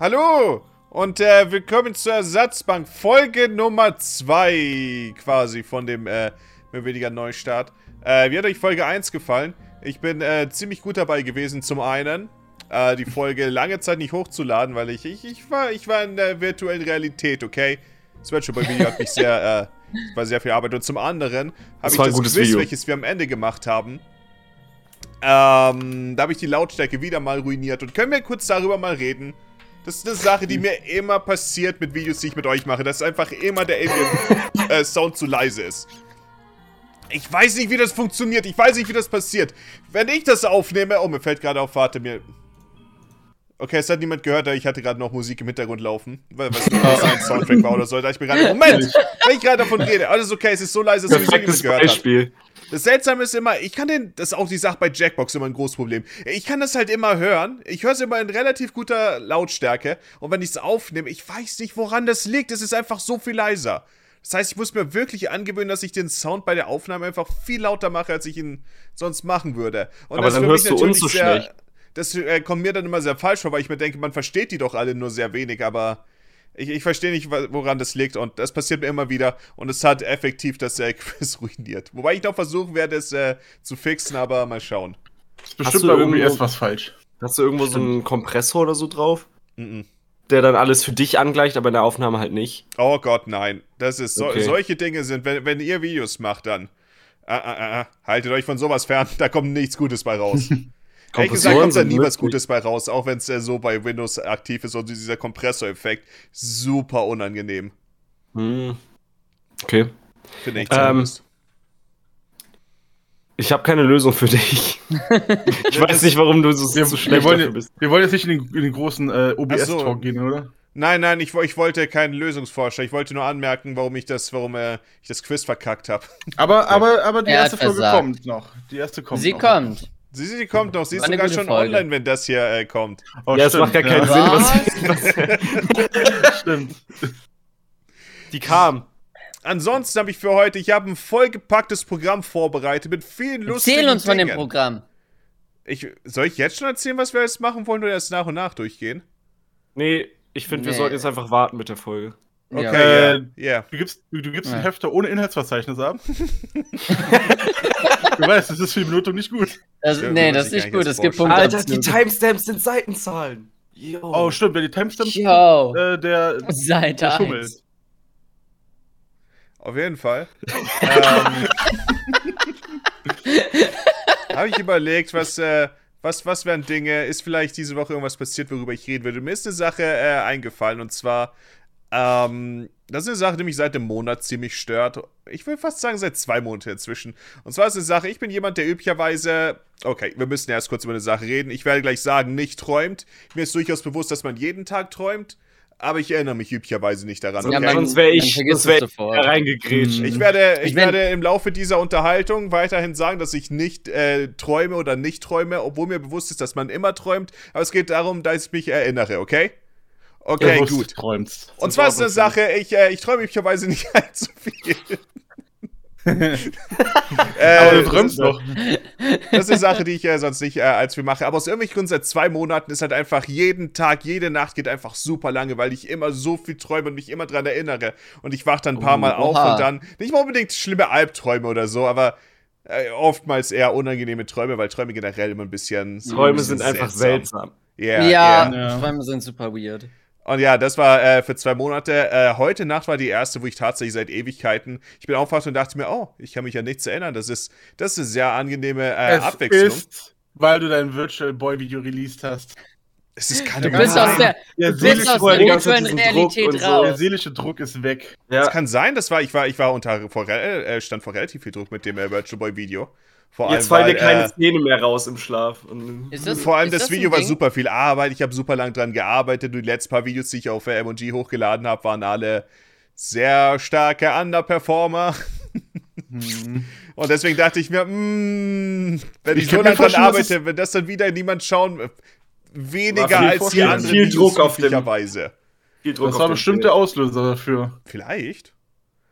Hallo und äh, willkommen zur Ersatzbank, Folge Nummer 2 quasi von dem äh, mehr weniger Neustart. Äh, wie hat euch Folge 1 gefallen? Ich bin äh, ziemlich gut dabei gewesen, zum einen äh, die Folge lange Zeit nicht hochzuladen, weil ich, ich, ich, war, ich war in der virtuellen Realität, okay? Das wird schon bei Video hat mich sehr, äh, war sehr viel Arbeit. Und zum anderen habe ich das Quiz, Video. welches wir am Ende gemacht haben, ähm, da habe ich die Lautstärke wieder mal ruiniert. Und können wir kurz darüber mal reden? Das ist eine Sache, die mir immer passiert mit Videos, die ich mit euch mache, dass einfach immer der Alien-Sound äh, zu leise ist. Ich weiß nicht, wie das funktioniert. Ich weiß nicht, wie das passiert. Wenn ich das aufnehme... Oh, mir fällt gerade auf, warte, mir... Okay, es hat niemand gehört, ich hatte gerade noch Musik im Hintergrund laufen, weil was nur ein Soundtrack war oder so. Da ich mir gerade, Moment, wenn ich gerade davon rede, alles okay, es ist so leise, dass ich niemand gehört Beispiel. Hat. Das Seltsame ist immer, ich kann den, das ist auch die Sache bei Jackbox immer ein großes Problem. Ich kann das halt immer hören, ich höre es immer in relativ guter Lautstärke und wenn ich es aufnehme, ich weiß nicht, woran das liegt, es ist einfach so viel leiser. Das heißt, ich muss mir wirklich angewöhnen, dass ich den Sound bei der Aufnahme einfach viel lauter mache, als ich ihn sonst machen würde. Und Aber dann hörst du uns so schlecht das äh, kommt mir dann immer sehr falsch vor, weil ich mir denke, man versteht die doch alle nur sehr wenig, aber ich, ich verstehe nicht, woran das liegt und das passiert mir immer wieder und es hat effektiv das äh, Quiz ruiniert. Wobei ich noch versuchen werde, es äh, zu fixen, aber mal schauen. Ist bestimmt bei OBS was falsch. Hast du irgendwo Stimmt. so einen Kompressor oder so drauf? Mhm. Der dann alles für dich angleicht, aber in der Aufnahme halt nicht. Oh Gott, nein. Das ist so, okay. solche Dinge sind, wenn, wenn ihr Videos macht, dann ah, ah, ah haltet euch von sowas fern, da kommt nichts Gutes bei raus. Ehrlich gesagt kommt da nie was Gutes bei raus, auch wenn es äh, so bei Windows aktiv ist und dieser Kompressoreffekt super unangenehm. Hm. Okay. Finde ich ähm, Ich habe keine Lösung für dich. ich weiß nicht, warum du so, so schlecht wir wollen, bist. Wir wollen jetzt nicht in den, in den großen äh, OBS-Talk so. gehen, oder? Nein, nein, ich, ich wollte keinen Lösungsforscher. Ich wollte nur anmerken, warum ich das, warum äh, ich das Quiz verkackt habe. Aber, aber, aber die er erste Folge kommt noch. Die erste kommt. Sie noch. kommt. Sie, sie kommt noch, sie ist sogar schon Folge. online, wenn das hier äh, kommt. Oh, ja, es macht gar keinen ja. Sinn, was, Stimmt. Die kam. Ansonsten habe ich für heute, ich habe ein vollgepacktes Programm vorbereitet mit vielen lustigen Erzähl uns Dingen. von dem Programm. Ich, soll ich jetzt schon erzählen, was wir jetzt machen wollen oder erst nach und nach durchgehen? Nee, ich finde, nee. wir sollten jetzt einfach warten mit der Folge. Okay, ja. Äh, yeah. yeah. Du gibst, du, du gibst ja. ein Hefter ohne Inhaltsverzeichnis ab. du weißt, das ist für die Benotung nicht gut. Das, nee, das ist nicht gut. Es gibt Punkte. Alter, die Timestamps sind Seitenzahlen. Yo. Oh, stimmt, wer die Timestamps Yo. Äh, der, Seite der schummelt. Auf jeden Fall. ähm, Habe ich überlegt, was, äh, was, was wären Dinge, ist vielleicht diese Woche irgendwas passiert, worüber ich reden würde. Mir ist eine Sache äh, eingefallen und zwar ähm, das ist eine Sache, die mich seit einem Monat ziemlich stört. Ich will fast sagen, seit zwei Monaten inzwischen. Und zwar ist eine Sache, ich bin jemand, der üblicherweise. Okay, wir müssen erst kurz über eine Sache reden. Ich werde gleich sagen, nicht träumt. Mir ist durchaus bewusst, dass man jeden Tag träumt. Aber ich erinnere mich üblicherweise nicht daran. Okay? Ja, sonst wäre ich, sonst wär ich reingegrätscht. Ich werde, ich, ich werde im Laufe dieser Unterhaltung weiterhin sagen, dass ich nicht äh, träume oder nicht träume, obwohl mir bewusst ist, dass man immer träumt. Aber es geht darum, dass ich mich erinnere, okay? Okay, Bewusst gut. Träumst. Und zwar ist eine Sache, ich, äh, ich träume üblicherweise nicht allzu viel. äh, aber du träumst doch. Das ist eine Sache, die ich äh, sonst nicht äh, als viel mache. Aber aus irgendwelchen Gründen seit zwei Monaten ist halt einfach jeden Tag, jede Nacht geht einfach super lange, weil ich immer so viel träume und mich immer dran erinnere. Und ich wache dann ein paar Mal oh, auf und dann, nicht mal unbedingt schlimme Albträume oder so, aber äh, oftmals eher unangenehme Träume, weil Träume generell immer ein bisschen. Träume sind einfach seltsam. Yeah, ja, yeah. Träume sind super weird. Und ja, das war äh, für zwei Monate. Äh, heute Nacht war die erste, wo ich tatsächlich seit Ewigkeiten. Ich bin aufgewacht und dachte mir, oh, ich kann mich ja nichts erinnern. Das ist, das ist eine sehr angenehme äh, es Abwechslung. Ist, weil du dein Virtual Boy Video released hast. Es ist keine Du bist aus der, der du bist aus der virtuellen Realität raus. So. Der seelische Druck ist weg. Ja. Das kann sein, das war, ich war, ich war unter, vor, äh, stand vor relativ viel Druck mit dem äh, Virtual Boy Video. Vor Jetzt fallen dir keine äh, Szene mehr raus im Schlaf. Das, vor allem das, das Video war super viel Arbeit. Ich habe super lang dran gearbeitet. Die letzten paar Videos, die ich auf MG hochgeladen habe, waren alle sehr starke Underperformer. Hm. Und deswegen dachte ich mir, mh, mm, wenn ich, ich so lange dran arbeite, wenn das dann wieder niemand schauen, weniger als die anderen viel Druck auf dem, Viel Druck das war bestimmt der Auslöser dafür. Vielleicht.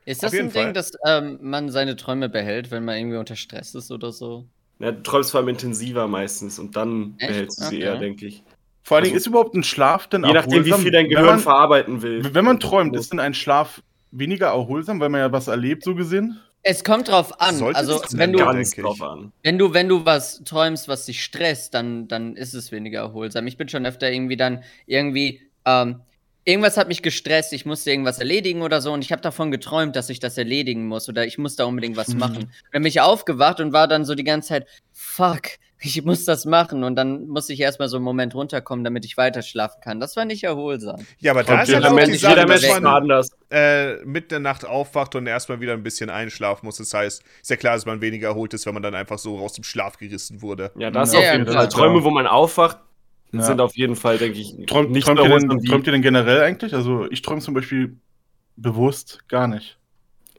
Ist das ein Fall. Ding, dass ähm, man seine Träume behält, wenn man irgendwie unter Stress ist oder so? Ja, du träumst vor allem intensiver meistens und dann Echt? behältst du sie okay. eher, denke ich. Vor allen Dingen also, ist überhaupt ein Schlaf denn Je nachdem, wie viel dein Gehirn man, verarbeiten will. Wenn man träumt, ist denn ein Schlaf weniger erholsam, weil man ja was erlebt, so gesehen? Es kommt drauf an. Sollte also wenn du, an. wenn du wenn du was träumst, was dich stresst, dann dann ist es weniger erholsam. Ich bin schon öfter irgendwie dann irgendwie ähm, irgendwas hat mich gestresst. Ich musste irgendwas erledigen oder so und ich habe davon geträumt, dass ich das erledigen muss oder ich muss da unbedingt was mhm. machen. Dann bin ich aufgewacht und war dann so die ganze Zeit Fuck, ich muss das machen und dann muss ich erstmal so einen Moment runterkommen, damit ich weiter schlafen kann. Das war nicht erholsam. Ja, aber da ist ja auch die Sache, dass man anders. Äh, mit der Nacht aufwacht und erstmal wieder ein bisschen einschlafen muss. Das heißt, ist ja klar, dass man weniger erholt ist, wenn man dann einfach so aus dem Schlaf gerissen wurde. Ja, das ja, auf jeden ja, Fall. Träume, wo man aufwacht, ja. sind auf jeden Fall, denke ich, Träum, nicht träumt, ihr denn, träumt ihr denn generell eigentlich? Also ich träume zum Beispiel bewusst gar nicht.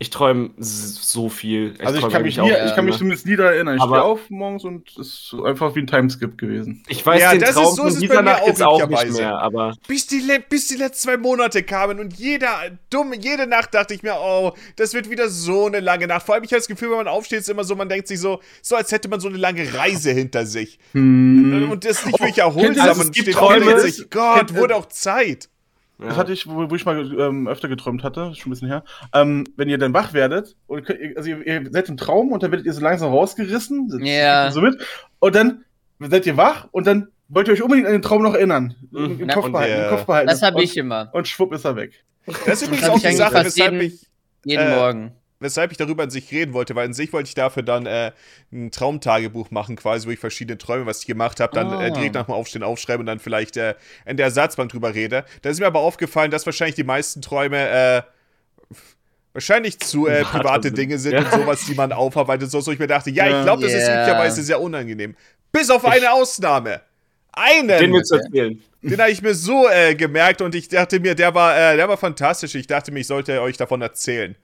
Ich träume so viel. Ich also ich kann, mich nie, ich kann mich zumindest nie daran erinnern. Ich stehe auf morgens und es ist einfach wie ein Timeskip gewesen. Ich weiß ja, den das Traum ist so, von dieser Nacht jetzt auch nicht mehr, aber... Bis die, bis die letzten zwei Monate kamen und jeder, dumm, jede Nacht dachte ich mir, oh, das wird wieder so eine lange Nacht. Vor allem, ich habe das Gefühl, wenn man aufsteht, ist immer so, man denkt sich so, so als hätte man so eine lange Reise hinter sich. Hm. Und das ist nicht wirklich erholsam. Also es gibt Träume. Sich, Gott, wurde auch Zeit. Ja. Das hatte ich, wo, wo ich mal ähm, öfter geträumt hatte, schon ein bisschen her. Ähm, wenn ihr dann wach werdet, und könnt, also ihr, ihr, seid im Traum und dann werdet ihr so langsam rausgerissen, ja. so mit, und dann seid ihr wach und dann wollt ihr euch unbedingt an den Traum noch erinnern. Mhm. Im, Kopf und, behalten, im Kopf behalten. Das habe ich immer. Und schwupp ist er weg. Das ist übrigens auch die Sache, weshalb jeden, ich. Jeden äh, Morgen weshalb ich darüber an sich reden wollte, weil an sich wollte ich dafür dann äh, ein Traumtagebuch machen, quasi, wo ich verschiedene Träume, was ich gemacht habe, dann oh. äh, direkt nach dem Aufstehen aufschreiben und dann vielleicht äh, in der Ersatzbank drüber rede. Da ist mir aber aufgefallen, dass wahrscheinlich die meisten Träume äh, wahrscheinlich zu äh, private Dinge sind ja. und sowas, die man aufarbeitet, so, so ich mir dachte, ja, ich glaube, das yeah. ist üblicherweise sehr unangenehm. Bis auf eine Ausnahme. Einen! Den willst du erzählen. Den habe ich mir so äh, gemerkt und ich dachte mir, der war, äh, der war fantastisch. Ich dachte mir, ich sollte euch davon erzählen.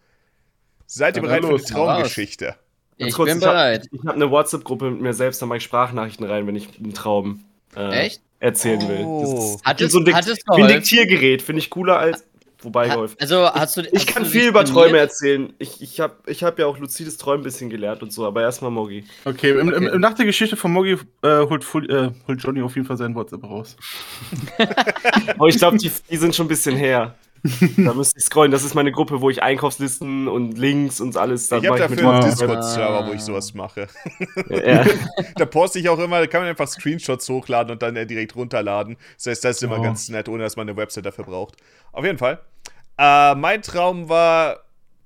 Seid ihr bereit los, für die Traumgeschichte? Ich kurz, bin bereit. Ich habe hab eine WhatsApp-Gruppe mit mir selbst, da mache ich Sprachnachrichten rein, wenn ich einen Traum äh, erzählen will. Oh. Das ist so ein, Dikt ein Diktiergerät, finde ich cooler als. Wobei geholfen. Also hast du. Hast ich kann du viel über Träume erzählen. Ich, ich habe ich hab ja auch luzides Träumen ein bisschen gelernt und so, aber erstmal Mogi. Okay, im, okay. Im, nach der Geschichte von Mogi äh, holt, äh, holt Johnny auf jeden Fall sein WhatsApp raus. aber ich glaube, die, die sind schon ein bisschen her da müsste ich scrollen. Das ist meine Gruppe, wo ich Einkaufslisten und Links und alles. Da ich habe dafür einen Discord-Server, wo ich sowas mache. Ja. da poste ich auch immer, da kann man einfach Screenshots hochladen und dann direkt runterladen. Das heißt, das ist immer oh. ganz nett, ohne dass man eine Website dafür braucht. Auf jeden Fall. Äh, mein Traum war.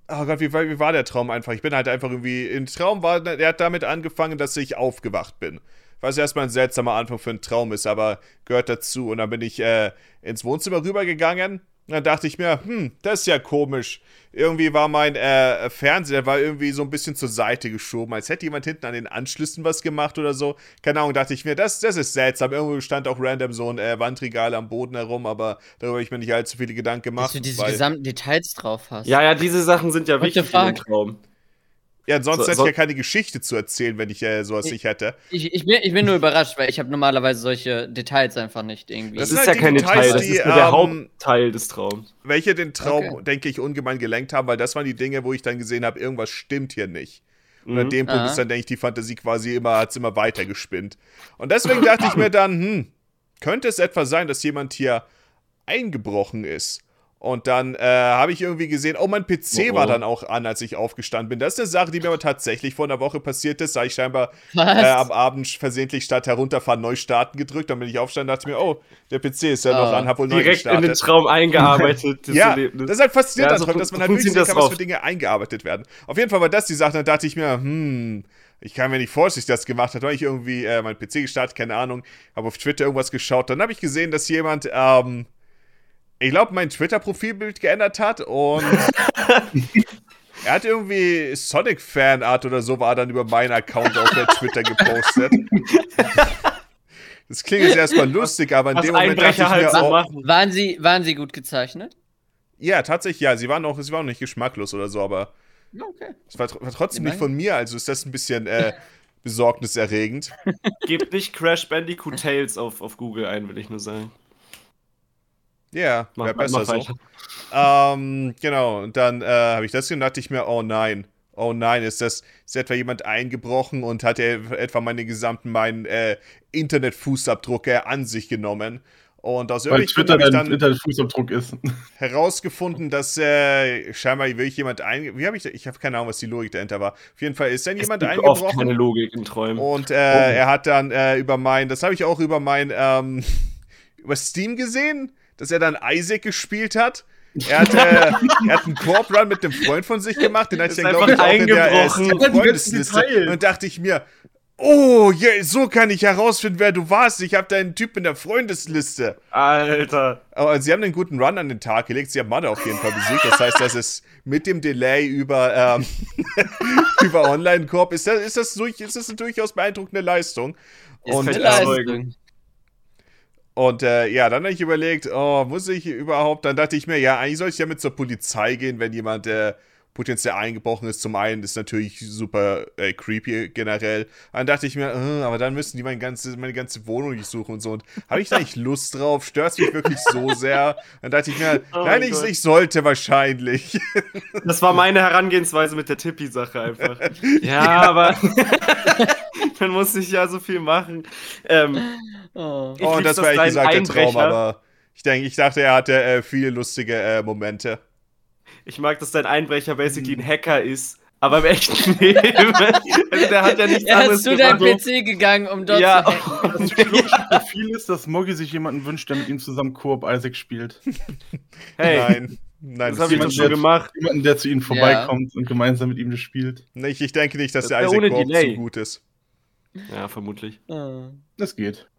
Oh Gott, wie, wie, war der Traum einfach? Ich bin halt einfach irgendwie. Im Traum war, der hat damit angefangen, dass ich aufgewacht bin was erstmal ein seltsamer Anfang für einen Traum ist, aber gehört dazu. Und dann bin ich äh, ins Wohnzimmer rübergegangen dann dachte ich mir, hm, das ist ja komisch. Irgendwie war mein äh, Fernseher, der war irgendwie so ein bisschen zur Seite geschoben, als hätte jemand hinten an den Anschlüssen was gemacht oder so. Keine Ahnung, dachte ich mir, das, das ist seltsam. Irgendwo stand auch random so ein äh, Wandregal am Boden herum, aber darüber habe ich mir nicht allzu viele Gedanken gemacht. Dass du diese gesamten Details drauf hast. Ja, ja, diese Sachen sind ja wichtig im Traum. Ja, sonst so, hätte ich ja keine Geschichte zu erzählen, wenn ich äh, sowas ich, nicht hätte. Ich, ich, bin, ich bin nur überrascht, weil ich habe normalerweise solche Details einfach nicht irgendwie. Das, das ist halt ja kein Detail, das ist nur der ähm, Hauptteil des Traums. Welche den Traum, okay. denke ich, ungemein gelenkt haben, weil das waren die Dinge, wo ich dann gesehen habe, irgendwas stimmt hier nicht. Und mhm. an dem Punkt Aha. ist dann, denke ich, die Fantasie quasi immer, hat es immer weiter gespinnt. Und deswegen dachte ich mir dann, hm, könnte es etwa sein, dass jemand hier eingebrochen ist? Und dann äh, habe ich irgendwie gesehen, oh, mein PC oh, oh. war dann auch an, als ich aufgestanden bin. Das ist eine Sache, die mir aber tatsächlich vor einer Woche passiert ist. Da ich scheinbar äh, am Abend versehentlich statt herunterfahren neu starten gedrückt. Dann bin ich aufgestanden und dachte mir, oh, der PC ist ja noch oh. an, hab wohl neu Direkt gestartet. in den Traum eingearbeitet. das ja, Erlebnis. das ist halt faszinierend ja, so daran, dass man halt wirklich sehen kann, was für Dinge eingearbeitet werden. Auf jeden Fall war das die Sache. Dann dachte ich mir, hm, ich kann mir nicht vorstellen, dass ich das gemacht habe. Dann habe ich irgendwie äh, meinen PC gestartet, keine Ahnung, habe auf Twitter irgendwas geschaut. Dann habe ich gesehen, dass jemand, ähm, ich glaube, mein Twitter-Profilbild geändert hat und er hat irgendwie Sonic-Fanart oder so war dann über meinen Account auf der Twitter gepostet. Das klingt jetzt erstmal lustig, aber in Was dem Moment dachte ich mir auch, waren sie, waren sie gut gezeichnet? Ja, tatsächlich, ja. Sie waren auch, sie waren auch nicht geschmacklos oder so, aber okay. es war, war trotzdem nicht von mir, also ist das ein bisschen äh, besorgniserregend. Gebt nicht Crash Bandicoot Tales auf, auf Google ein, will ich nur sagen. Ja, wäre besser so. Ähm, genau, und dann äh, habe ich das gesehen und dachte ich mir, oh nein, oh nein, ist das, ist etwa jemand eingebrochen und hat er etwa meine gesamten, meinen äh, Internetfußabdruck an sich genommen. Und aus Weil Twitter dann Internetfußabdruck ist. herausgefunden, dass äh, scheinbar wirklich jemand ein. Wie habe ich Ich habe keine Ahnung, was die Logik dahinter war. Auf jeden Fall ist dann es jemand gibt eingebrochen. Oft keine Logik in Träumen. Und äh, oh. er hat dann äh, über mein, das habe ich auch über mein ähm, über Steam gesehen, dass er dann Isaac gespielt hat. Er hat, äh, er hat einen Corp Run mit einem Freund von sich gemacht, den hatte ich dann, glaube ich, auch in der äh, Freundesliste. Und dachte ich mir, oh, yeah, so kann ich herausfinden, wer du warst. Ich habe deinen Typ in der Freundesliste. Alter. Aber sie haben einen guten Run an den Tag gelegt. Sie haben Mother auf jeden Fall besiegt. Das heißt, das ist mit dem Delay über, ähm, über Online-Corp, ist das, ist, das durch, ist das eine durchaus beeindruckende Leistung. Und, Leistung. Und äh, ja, dann habe ich überlegt, oh, muss ich überhaupt? Dann dachte ich mir, ja, eigentlich soll ich ja mit zur Polizei gehen, wenn jemand äh, potenziell eingebrochen ist. Zum einen ist natürlich super äh, creepy generell. Dann dachte ich mir, äh, aber dann müssen die meine ganze, meine ganze Wohnung durchsuchen und so. Und habe ich da nicht Lust drauf? Stört es mich wirklich so sehr? Dann dachte ich mir, oh nein, ich, ich, sollte wahrscheinlich. Das war meine Herangehensweise mit der Tippi-Sache einfach. Ja, ja. aber dann muss ich ja so viel machen. Ähm, oh, oh das war ehrlich gesagt der Traum, aber ich denke, ich dachte, er hatte äh, viele lustige äh, Momente. Ich mag, dass dein Einbrecher basically ein Hacker ist, aber im echten Leben. also der hat ja nichts er anderes Er ist zu deinem PC gegangen, um dort ja. zu hacken. Das Profil ist, dass Moggy sich jemanden wünscht, der mit ihm zusammen Koop Isaac spielt. Hey. Nein. Nein, das, habe ich doch schon gemacht. Jemanden, der zu ihnen vorbeikommt ja. und gemeinsam mit ihm das spielt. Ich, ich denke nicht, dass das der Isaac Koop so gut ist. Ja, vermutlich. Das geht.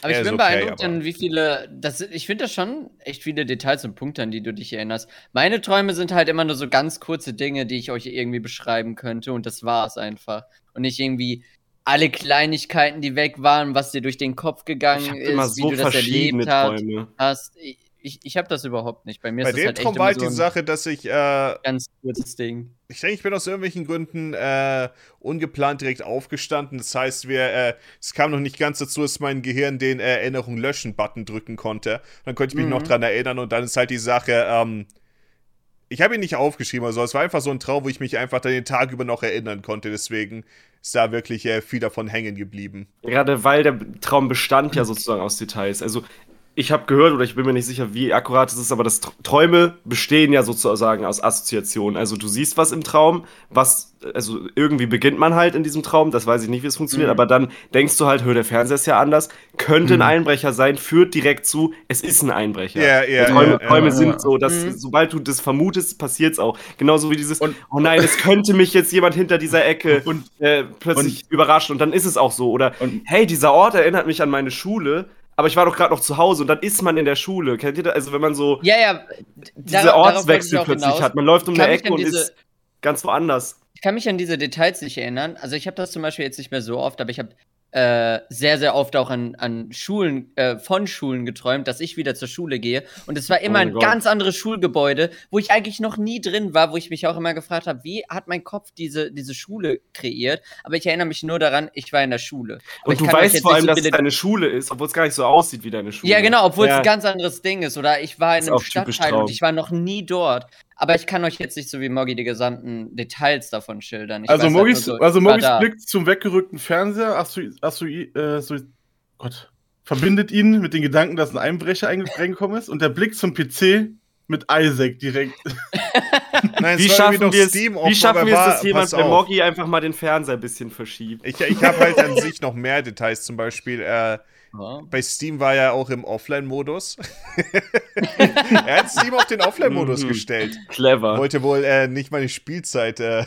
Aber ich bin okay, beeindruckt, an wie viele. Das, ich finde das schon echt viele Details und Punkte, an die du dich erinnerst. Meine Träume sind halt immer nur so ganz kurze Dinge, die ich euch irgendwie beschreiben könnte. Und das war es einfach. Und nicht irgendwie alle Kleinigkeiten, die weg waren, was dir durch den Kopf gegangen ist, so wie du das erlebt hast ich, ich habe das überhaupt nicht. Bei mir Bei ist das halt echt war halt so die Sache, dass ich. Äh, ganz kurzes Ding. Ich denke, ich bin aus irgendwelchen Gründen äh, ungeplant direkt aufgestanden. Das heißt, wir, äh, es kam noch nicht ganz dazu, dass mein Gehirn den äh, Erinnerung löschen-Button drücken konnte. Dann konnte ich mich mhm. noch dran erinnern und dann ist halt die Sache. Ähm, ich habe ihn nicht aufgeschrieben, also es war einfach so ein Traum, wo ich mich einfach dann den Tag über noch erinnern konnte. Deswegen ist da wirklich äh, viel davon hängen geblieben. Gerade weil der Traum bestand ja sozusagen aus Details. Also ich habe gehört, oder ich bin mir nicht sicher, wie akkurat es ist, aber das Träume bestehen ja sozusagen aus Assoziationen. Also du siehst was im Traum, was, also irgendwie beginnt man halt in diesem Traum, das weiß ich nicht, wie es funktioniert, mhm. aber dann denkst du halt, hör, der Fernseher ist ja anders, könnte mhm. ein Einbrecher sein, führt direkt zu, es ist ein Einbrecher. Ja, ja, Träume, ja, Träume ja, sind so, dass mhm. sobald du das vermutest, passiert es auch. Genauso wie dieses, und, oh nein, es könnte mich jetzt jemand hinter dieser Ecke und, äh, plötzlich und, überraschen und dann ist es auch so. Oder, hey, dieser Ort erinnert mich an meine Schule aber ich war doch gerade noch zu Hause und dann ist man in der Schule. Kennt ihr das? Also wenn man so ja, ja, diese Dar Ortswechsel plötzlich hinaus. hat. Man läuft um eine Ecke und ist ganz woanders. Ich kann mich an diese Details nicht erinnern. Also ich habe das zum Beispiel jetzt nicht mehr so oft, aber ich habe äh, sehr, sehr oft auch an, an Schulen, äh, von Schulen geträumt, dass ich wieder zur Schule gehe. Und es war immer oh ein Gott. ganz anderes Schulgebäude, wo ich eigentlich noch nie drin war, wo ich mich auch immer gefragt habe, wie hat mein Kopf diese, diese Schule kreiert? Aber ich erinnere mich nur daran, ich war in der Schule. Aber und du weißt vor allem, so dass es deine Schule ist, obwohl es gar nicht so aussieht wie deine Schule. Ja, genau, obwohl ja. es ein ganz anderes Ding ist. Oder ich war in einem Stadtteil und ich war noch nie dort. Aber ich kann euch jetzt nicht so wie Moggi die gesamten Details davon schildern. Ich also halt Moggis, so, also Moggis Blick zum weggerückten Fernseher, assozi, äh, so, Gott, verbindet ihn mit den Gedanken, dass ein Einbrecher reingekommen ist und der Blick zum PC mit Isaac direkt. Nein, wie schaffen wir es, wie schaffen wir es, dass jemand bei Moggi einfach mal den Fernseher ein bisschen verschiebt? Ich, ich habe halt an sich noch mehr Details, zum Beispiel, äh, ja. Bei Steam war er auch im Offline-Modus. er hat Steam auf den Offline-Modus mhm. gestellt. Clever. Wollte wohl äh, nicht meine Spielzeit äh,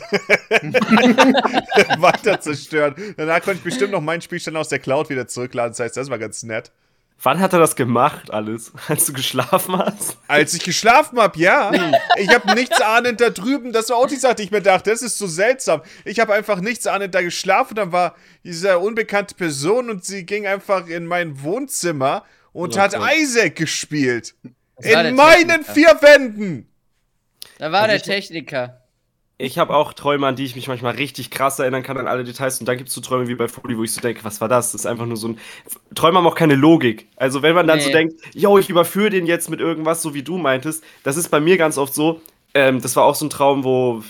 weiter zerstören. Danach konnte ich bestimmt noch meinen Spielstand aus der Cloud wieder zurückladen. Das heißt, das war ganz nett. Wann hat er das gemacht, alles? Als du geschlafen hast? Als ich geschlafen habe, ja. Ich habe nichts ahnend da drüben. Das war auch die Sache, die ich mir dachte. Das ist so seltsam. Ich habe einfach nichts ahnend da geschlafen. Dann war diese unbekannte Person und sie ging einfach in mein Wohnzimmer und okay. hat Isaac gespielt. In meinen vier Wänden. Da war also der Techniker ich habe auch Träume, an die ich mich manchmal richtig krass erinnern kann, an alle Details. Und dann gibt es so Träume wie bei Fully, wo ich so denke, was war das? Das ist einfach nur so ein. Träume haben auch keine Logik. Also, wenn man dann nee. so denkt, yo, ich überführe den jetzt mit irgendwas, so wie du meintest, das ist bei mir ganz oft so. Ähm, das war auch so ein Traum, wo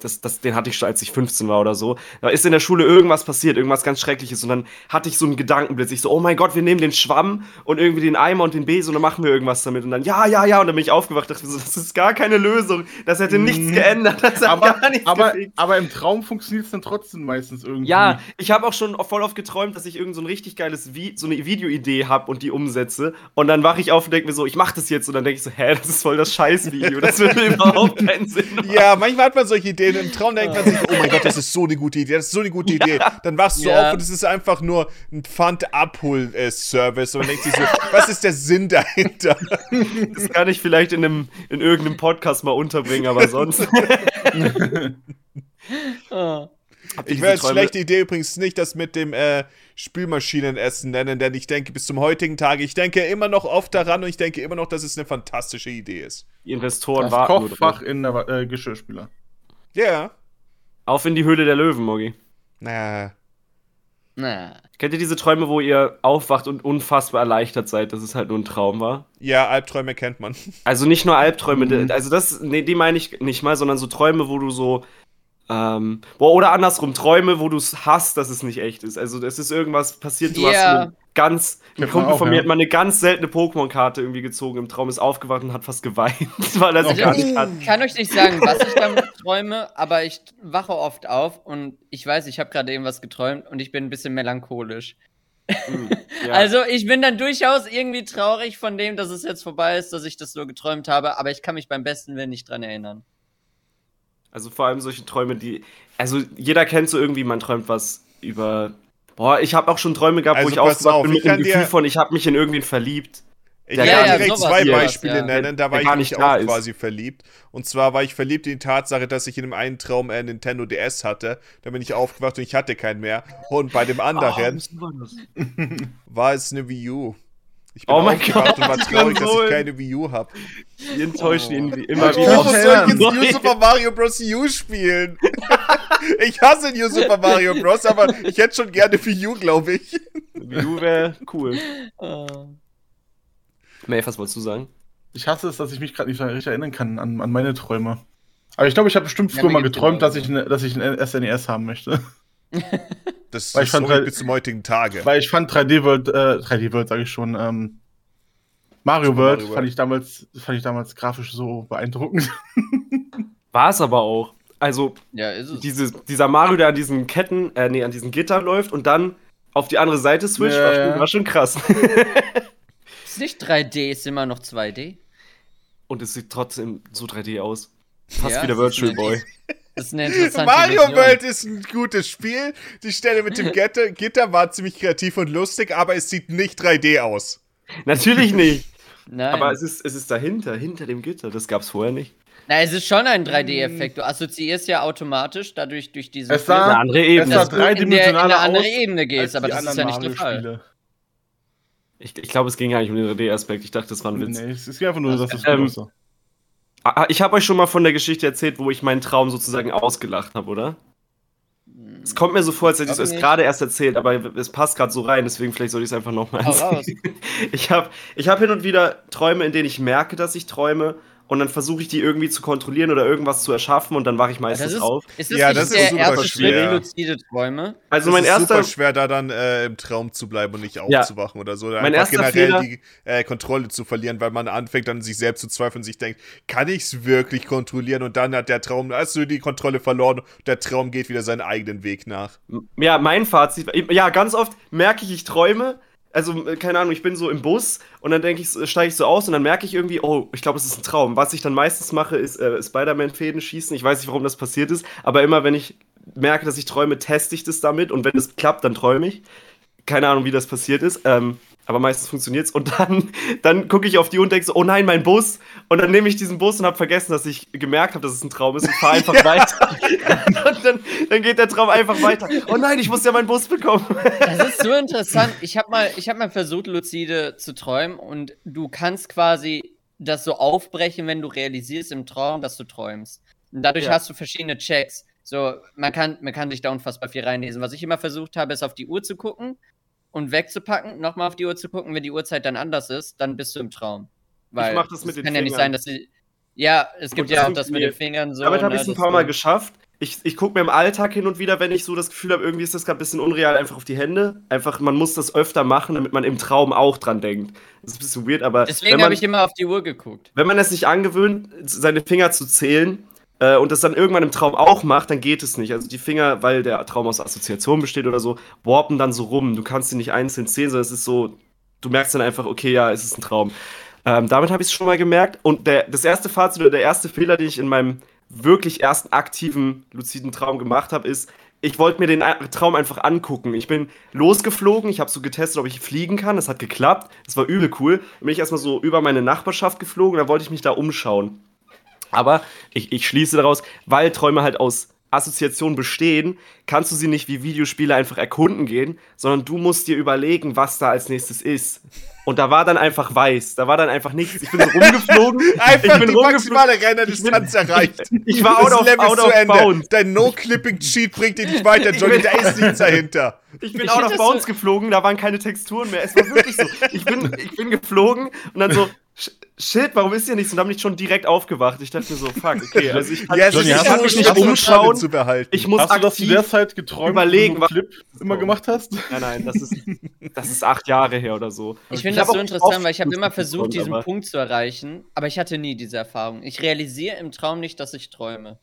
das, das, den hatte ich schon, als ich 15 war oder so. Da ist in der Schule irgendwas passiert, irgendwas ganz Schreckliches. Und dann hatte ich so einen Gedankenblitz. Ich so, oh mein Gott, wir nehmen den Schwamm und irgendwie den Eimer und den Besen und dann machen wir irgendwas damit. Und dann, ja, ja, ja. Und dann bin ich aufgewacht dachte so, das ist gar keine Lösung. Das hätte nichts mhm. geändert. Das hat aber, gar nichts aber, aber im Traum funktioniert es dann trotzdem meistens irgendwie. Ja, ich habe auch schon voll oft geträumt, dass ich irgend so ein richtig geiles, Vi so eine Videoidee habe und die umsetze. Und dann wache ich auf und denke mir so, ich mache das jetzt. Und dann denke ich so, hä, das ist voll das Scheißvideo. Das würde überhaupt keinen Sinn machen. Ja, manchmal hat man solche Ideen. Im Traum denkt man sich, oh mein Gott, das ist so eine gute Idee, das ist so eine gute Idee. Ja. Dann wachst du ja. auf und es ist einfach nur ein Pfand-Abhol-Service. Und man denkt sich so, was ist der Sinn dahinter? Das kann ich vielleicht in, einem, in irgendeinem Podcast mal unterbringen, aber sonst. oh. Ich werde als schlechte Idee übrigens nicht das mit dem äh, Spülmaschinenessen nennen, denn ich denke bis zum heutigen Tage, ich denke immer noch oft daran und ich denke immer noch, dass es eine fantastische Idee ist. Die Investoren das warten. Kochfach in der äh, Geschirrspüler. Ja. Yeah. Auf in die Höhle der Löwen, Mogi. Naja. Na. Kennt ihr diese Träume, wo ihr aufwacht und unfassbar erleichtert seid, dass es halt nur ein Traum war? Ja, Albträume kennt man. Also nicht nur Albträume, mhm. also das, nee, die meine ich nicht mal, sondern so Träume, wo du so ähm, boah, oder andersrum, Träume, wo du es hast, dass es nicht echt ist. Also es ist irgendwas passiert, du yeah. hast eine ganz, ein Kumpel auch, von mir ja. hat mal eine ganz seltene Pokémon-Karte irgendwie gezogen im Traum, ist aufgewacht und hat fast geweint, weil er sie gar nicht hat. Ich kann euch nicht sagen, was ich damit träume, aber ich wache oft auf und ich weiß, ich habe gerade irgendwas geträumt und ich bin ein bisschen melancholisch. Mm, ja. Also ich bin dann durchaus irgendwie traurig von dem, dass es jetzt vorbei ist, dass ich das so geträumt habe, aber ich kann mich beim besten Willen nicht dran erinnern. Also vor allem solche Träume, die. Also jeder kennt so irgendwie, man träumt was über. Boah, ich habe auch schon Träume gehabt, also wo ich aufgewacht auf, bin mit dem Gefühl von, ich habe mich in irgendwen verliebt. Ich kann ja, direkt zwei Beispiele ja. nennen, da war ich mich auch ist. quasi verliebt. Und zwar war ich verliebt in die Tatsache, dass ich in dem einen Traum ein Nintendo DS hatte. Da bin ich aufgewacht und ich hatte keinen mehr. Und bei dem anderen oh, war es eine Wii U. Ich bin oh mein Gott, und war traurig, dass ich keine Wii U habe. Die enttäuschen ihn oh. immer wieder. Warum soll ich jetzt New Super Mario Bros. U spielen? ich hasse New Super Mario Bros., aber ich hätte schon gerne Wii U, glaube ich. Wii U wäre cool. Uh. May, was wolltest du sagen? Ich hasse es, dass ich mich gerade nicht richtig erinnern kann an, an meine Träume. Aber ich glaube, ich habe bestimmt früher ja, mal geträumt, dass ich, ne, dass ich ein SNES haben möchte. Das, weil das ich fand, bis zum heutigen Tage. Weil ich fand 3D World, äh, 3D World sage ich schon, ähm, Mario World, Mario fand ich damals, fand ich damals grafisch so beeindruckend. War es aber auch. Also, ja, diese, dieser Mario, der an diesen Ketten, äh, nee, an diesen Gittern läuft und dann auf die andere Seite switcht, ja, war, schon, war, schon, krass. ist nicht 3D, ist immer noch 2D. Und es sieht trotzdem so 3D aus. Fast ja, wie der Virtual Boy. Das ist eine interessante Mario Vision. World ist ein gutes Spiel. Die Stelle mit dem Gitter, Gitter war ziemlich kreativ und lustig, aber es sieht nicht 3D aus. Natürlich nicht. Nein. Aber es ist, es ist dahinter, hinter dem Gitter. Das gab es vorher nicht. Na, es ist schon ein 3D-Effekt. Du assoziierst ja automatisch dadurch durch diese es sah, eine andere Ebene. dass du in, der, in eine andere Ebene gehst, aber das ist ja nicht der Fall. Ich, ich glaube, es ging ja nicht um den 3D-Aspekt. Ich dachte, das war ein Witz. Nee, es ging einfach nur, dass es ähm, größer. Ah, ah, ich habe euch schon mal von der Geschichte erzählt, wo ich meinen Traum sozusagen ausgelacht habe, oder? Es kommt mir so vor, als hätte ich es gerade erst erzählt, aber es passt gerade so rein, deswegen vielleicht soll ich es einfach nochmal erzählen. Ich habe ich hab hin und wieder Träume, in denen ich merke, dass ich träume und dann versuche ich die irgendwie zu kontrollieren oder irgendwas zu erschaffen und dann wache ich meistens ist, auf. Ist das ja, das ist super schwer. luzide Träume? Also mein erster super schwer da dann äh, im Traum zu bleiben und nicht aufzuwachen ja. oder so, oder mein einfach generell Fehler, die äh, Kontrolle zu verlieren, weil man anfängt dann sich selbst zu zweifeln und sich denkt, kann ich es wirklich kontrollieren und dann hat der Traum, hast du die Kontrolle verloren, und der Traum geht wieder seinen eigenen Weg nach. Ja, mein Fazit, ja, ganz oft merke ich, ich träume also, äh, keine Ahnung, ich bin so im Bus und dann denke ich, steige ich so aus und dann merke ich irgendwie, oh, ich glaube, es ist ein Traum. Was ich dann meistens mache, ist äh, Spider-Man-Fäden schießen. Ich weiß nicht, warum das passiert ist, aber immer wenn ich merke, dass ich träume, teste ich das damit und wenn es klappt, dann träume ich. Keine Ahnung, wie das passiert ist. Ähm, aber meistens funktioniert es. Und dann, dann gucke ich auf die Uhr und denke so, oh nein, mein Bus. Und dann nehme ich diesen Bus und habe vergessen, dass ich gemerkt habe, dass es ein Traum ist und fahre einfach weiter. und dann, dann geht der Traum einfach weiter. Oh nein, ich muss ja meinen Bus bekommen. das ist so interessant. Ich habe mal, hab mal versucht, lucide zu träumen und du kannst quasi das so aufbrechen, wenn du realisierst im Traum, dass du träumst. Und dadurch ja. hast du verschiedene Checks. So, man kann, man kann sich da unfassbar viel reinlesen. Was ich immer versucht habe, ist auf die Uhr zu gucken und wegzupacken, nochmal auf die Uhr zu gucken, wenn die Uhrzeit dann anders ist, dann bist du im Traum. Weil ich mach das mit den kann Fingern. ja nicht sein, dass sie. Ja, es gibt ja auch das mit den Fingern so. Damit habe ich es ein paar Mal geschafft. Ich, ich gucke mir im Alltag hin und wieder, wenn ich so das Gefühl habe, irgendwie ist das gerade ein bisschen unreal, einfach auf die Hände. Einfach, man muss das öfter machen, damit man im Traum auch dran denkt. Das ist ein bisschen weird, aber. Deswegen habe ich immer auf die Uhr geguckt. Wenn man es nicht angewöhnt, seine Finger zu zählen, äh, und das dann irgendwann im Traum auch macht, dann geht es nicht. Also die Finger, weil der Traum aus Assoziation besteht oder so, warpen dann so rum. Du kannst sie nicht einzeln zählen, sondern es ist so, du merkst dann einfach, okay, ja, es ist ein Traum. Ähm, damit habe ich es schon mal gemerkt. Und der, das erste Fazit oder der erste Fehler, den ich in meinem wirklich ersten aktiven luziden Traum gemacht habe, ist, ich wollte mir den Traum einfach angucken. Ich bin losgeflogen, ich habe so getestet, ob ich fliegen kann. Das hat geklappt. Das war übel cool. Dann bin ich erstmal so über meine Nachbarschaft geflogen, da wollte ich mich da umschauen. Aber ich, ich schließe daraus, weil Träume halt aus Assoziationen bestehen, kannst du sie nicht wie Videospiele einfach erkunden gehen, sondern du musst dir überlegen, was da als nächstes ist. Und da war dann einfach weiß, da war dann einfach nichts. Ich bin so rumgeflogen. einfach ich bin die maximale Rennerdistanz erreicht. Ich, war out of, Level out of bounds. Dein No-Clipping-Cheat bringt dich nicht weiter, Johnny, da ist nichts dahinter. Ich bin ich out of bounds so geflogen, da waren keine Texturen mehr. Es war wirklich so. Ich bin, ich bin geflogen und dann so, Shit, warum ist ihr nicht so? Und dann bin ich schon direkt aufgewacht. Ich dachte mir so, fuck, okay. Also ich kann, yes, Johnny, ich kann mich nicht umschauen. Zu behalten. Ich muss hast aktiv du das zu der Zeit geträumt, überlegen, was du Clip immer gemacht hast? Nein, nein, das ist, das ist acht Jahre her oder so. Ich finde das so interessant, weil ich habe immer versucht, diesen aber. Punkt zu erreichen, aber ich hatte nie diese Erfahrung. Ich realisiere im Traum nicht, dass ich träume.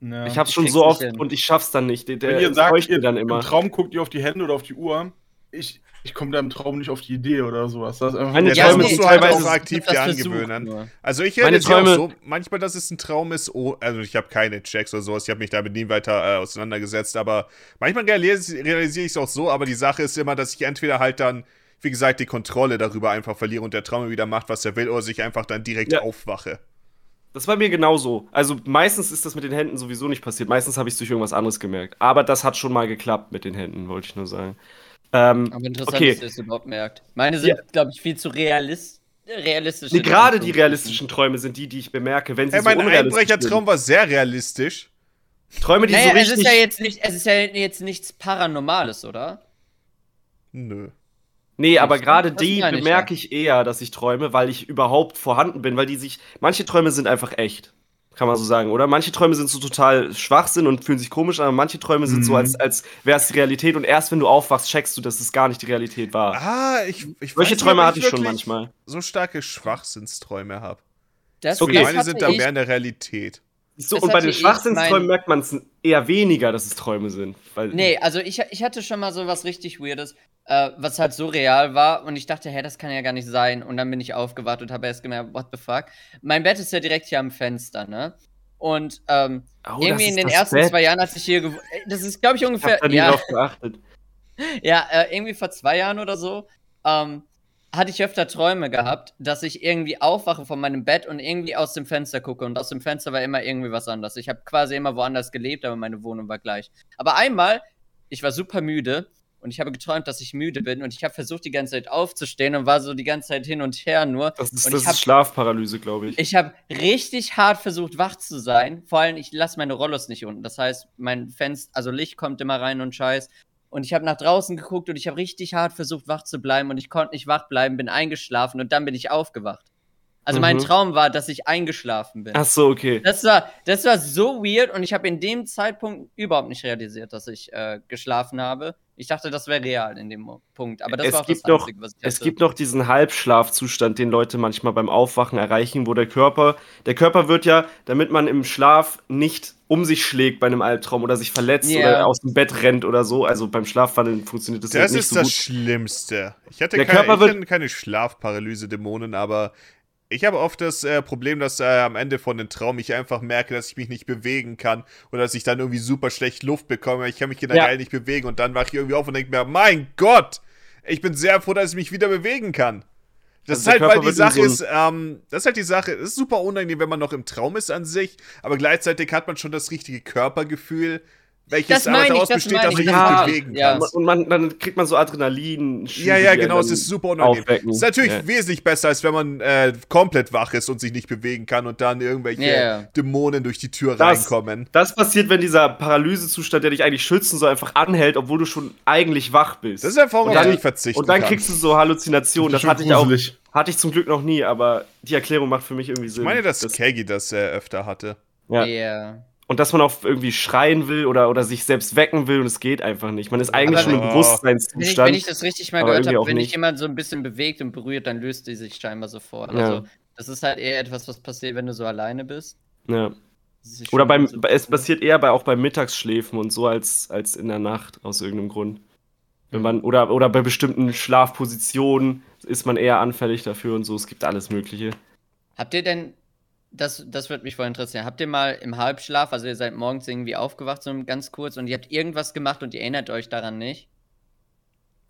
Ja, ich hab's schon so oft und ich schaff's dann nicht. Der, Wenn ihr sagt, ihr dann immer. im Traum guckt ihr auf die Hände oder auf die Uhr, ich, ich komme da im Traum nicht auf die Idee oder sowas. Das ist einfach Meine Träume musst du teilweise auch aktiv dir angewöhnen. Also ich Meine Träume so, manchmal, dass es ein Traum ist, oh, also ich habe keine Checks oder sowas, ich habe mich damit nie weiter äh, auseinandergesetzt, aber manchmal realisiere realisiere ich es auch so, aber die Sache ist immer, dass ich entweder halt dann, wie gesagt, die Kontrolle darüber einfach verliere und der Traum wieder macht, was er will, oder sich einfach dann direkt ja. aufwache. Das war mir genauso. Also meistens ist das mit den Händen sowieso nicht passiert. Meistens habe ich es durch irgendwas anderes gemerkt. Aber das hat schon mal geklappt mit den Händen, wollte ich nur sagen. Ähm, Aber interessant, okay. dass ihr es überhaupt merkt. Meine sind, ja. glaube ich, viel zu realist realistisch. Nee, gerade die realistischen Träume sind die, die ich bemerke. Wenn sie hey, so mein Einbrechertraum war sehr realistisch. Träume, die naja, so richtig... Es ist, ja jetzt nicht, es ist ja jetzt nichts Paranormales, oder? Nö. Nee, aber gerade die bemerke ich eher, dass ich träume, weil ich überhaupt vorhanden bin, weil die sich. Manche Träume sind einfach echt. Kann man so sagen, oder? Manche Träume sind so total Schwachsinn und fühlen sich komisch an, aber manche Träume sind mhm. so, als, als wäre es die Realität und erst wenn du aufwachst, checkst du, dass es gar nicht die Realität war. Ah, ich, ich Solche weiß, Träume hatte ich schon manchmal. So starke Schwachsinnsträume habe. Das, okay. Meine sind da mehr in der Realität. So, und bei den Schwachsinnsträumen merkt man es eher weniger, dass es Träume sind. Weil nee, also ich, ich hatte schon mal so was richtig Weirdes äh, was halt so real war. Und ich dachte, hä, das kann ja gar nicht sein. Und dann bin ich aufgewacht und habe erst gemerkt, what the fuck. Mein Bett ist ja direkt hier am Fenster, ne? Und ähm, oh, irgendwie in den ersten Bett. zwei Jahren, als ich hier gewohnt das ist, glaube ich, ungefähr. Ich hab da ja, drauf geachtet. ja, äh, irgendwie vor zwei Jahren oder so, ähm, hatte ich öfter Träume gehabt, dass ich irgendwie aufwache von meinem Bett und irgendwie aus dem Fenster gucke. Und aus dem Fenster war immer irgendwie was anderes. Ich habe quasi immer woanders gelebt, aber meine Wohnung war gleich. Aber einmal, ich war super müde und ich habe geträumt, dass ich müde bin und ich habe versucht, die ganze Zeit aufzustehen und war so die ganze Zeit hin und her nur. Das ist, das hab, ist Schlafparalyse, glaube ich. Ich habe richtig hart versucht, wach zu sein. Vor allem, ich lasse meine Rollos nicht unten. Das heißt, mein Fenster, also Licht kommt immer rein und Scheiß. Und ich habe nach draußen geguckt und ich habe richtig hart versucht, wach zu bleiben und ich konnte nicht wach bleiben, bin eingeschlafen und dann bin ich aufgewacht. Also mhm. mein Traum war, dass ich eingeschlafen bin. Ach so, okay. Das war, das war so weird und ich habe in dem Zeitpunkt überhaupt nicht realisiert, dass ich äh, geschlafen habe. Ich dachte, das wäre real in dem Punkt. Aber das es war auch gibt das Einzige, was ich hatte. Es gibt noch diesen Halbschlafzustand, den Leute manchmal beim Aufwachen erreichen, wo der Körper, der Körper wird ja, damit man im Schlaf nicht um sich schlägt bei einem Albtraum oder sich verletzt yeah. oder aus dem Bett rennt oder so. Also beim Schlafwandeln funktioniert das, das nicht so gut. Das ist das Schlimmste. Ich hatte, der keine, Körper ich hatte keine Schlafparalyse-Dämonen, aber ich habe oft das äh, Problem, dass äh, am Ende von dem Traum ich einfach merke, dass ich mich nicht bewegen kann oder dass ich dann irgendwie super schlecht Luft bekomme. Ich kann mich generell ja. nicht bewegen und dann wache ich irgendwie auf und denke mir, mein Gott, ich bin sehr froh, dass ich mich wieder bewegen kann. Das also ist halt, weil die Sache so ist, ähm, das ist halt die Sache, es ist super unangenehm, wenn man noch im Traum ist an sich, aber gleichzeitig hat man schon das richtige Körpergefühl, welches das aber daraus besteht, dass ich ja, mich bewegen ja. kann. Und man, dann kriegt man so Adrenalin. Ja, ja, genau, es ist super unangenehm. Aufwecken. Es ist natürlich ja. wesentlich besser, als wenn man äh, komplett wach ist und sich nicht bewegen kann und dann irgendwelche yeah. Dämonen durch die Tür das, reinkommen. Das passiert, wenn dieser Paralysezustand, der dich eigentlich schützen soll, einfach anhält, obwohl du schon eigentlich wach bist. Das ist eine Form, auf die ich verzichten Und dann kann. kriegst du so Halluzinationen. Das, das hatte ich auch Hatte ich zum Glück noch nie, aber die Erklärung macht für mich irgendwie Sinn. Ich meine, dass, dass Keggy das äh, öfter hatte. Ja. Yeah. Und dass man auch irgendwie schreien will oder, oder sich selbst wecken will und es geht einfach nicht. Man ist eigentlich aber schon im Bewusstseinszustand. Wenn ich, wenn ich das richtig mal gehört habe, wenn sich jemand so ein bisschen bewegt und berührt, dann löst die sich scheinbar sofort. Ja. Also, das ist halt eher etwas, was passiert, wenn du so alleine bist. Ja. Oder beim, so es passiert eher bei, auch beim Mittagsschläfen und so als, als in der Nacht, aus irgendeinem Grund. Wenn man, oder, oder bei bestimmten Schlafpositionen ist man eher anfällig dafür und so. Es gibt alles Mögliche. Habt ihr denn das, das würde mich voll interessieren. Habt ihr mal im Halbschlaf, also ihr seid morgens irgendwie aufgewacht, so ganz kurz, und ihr habt irgendwas gemacht und ihr erinnert euch daran nicht?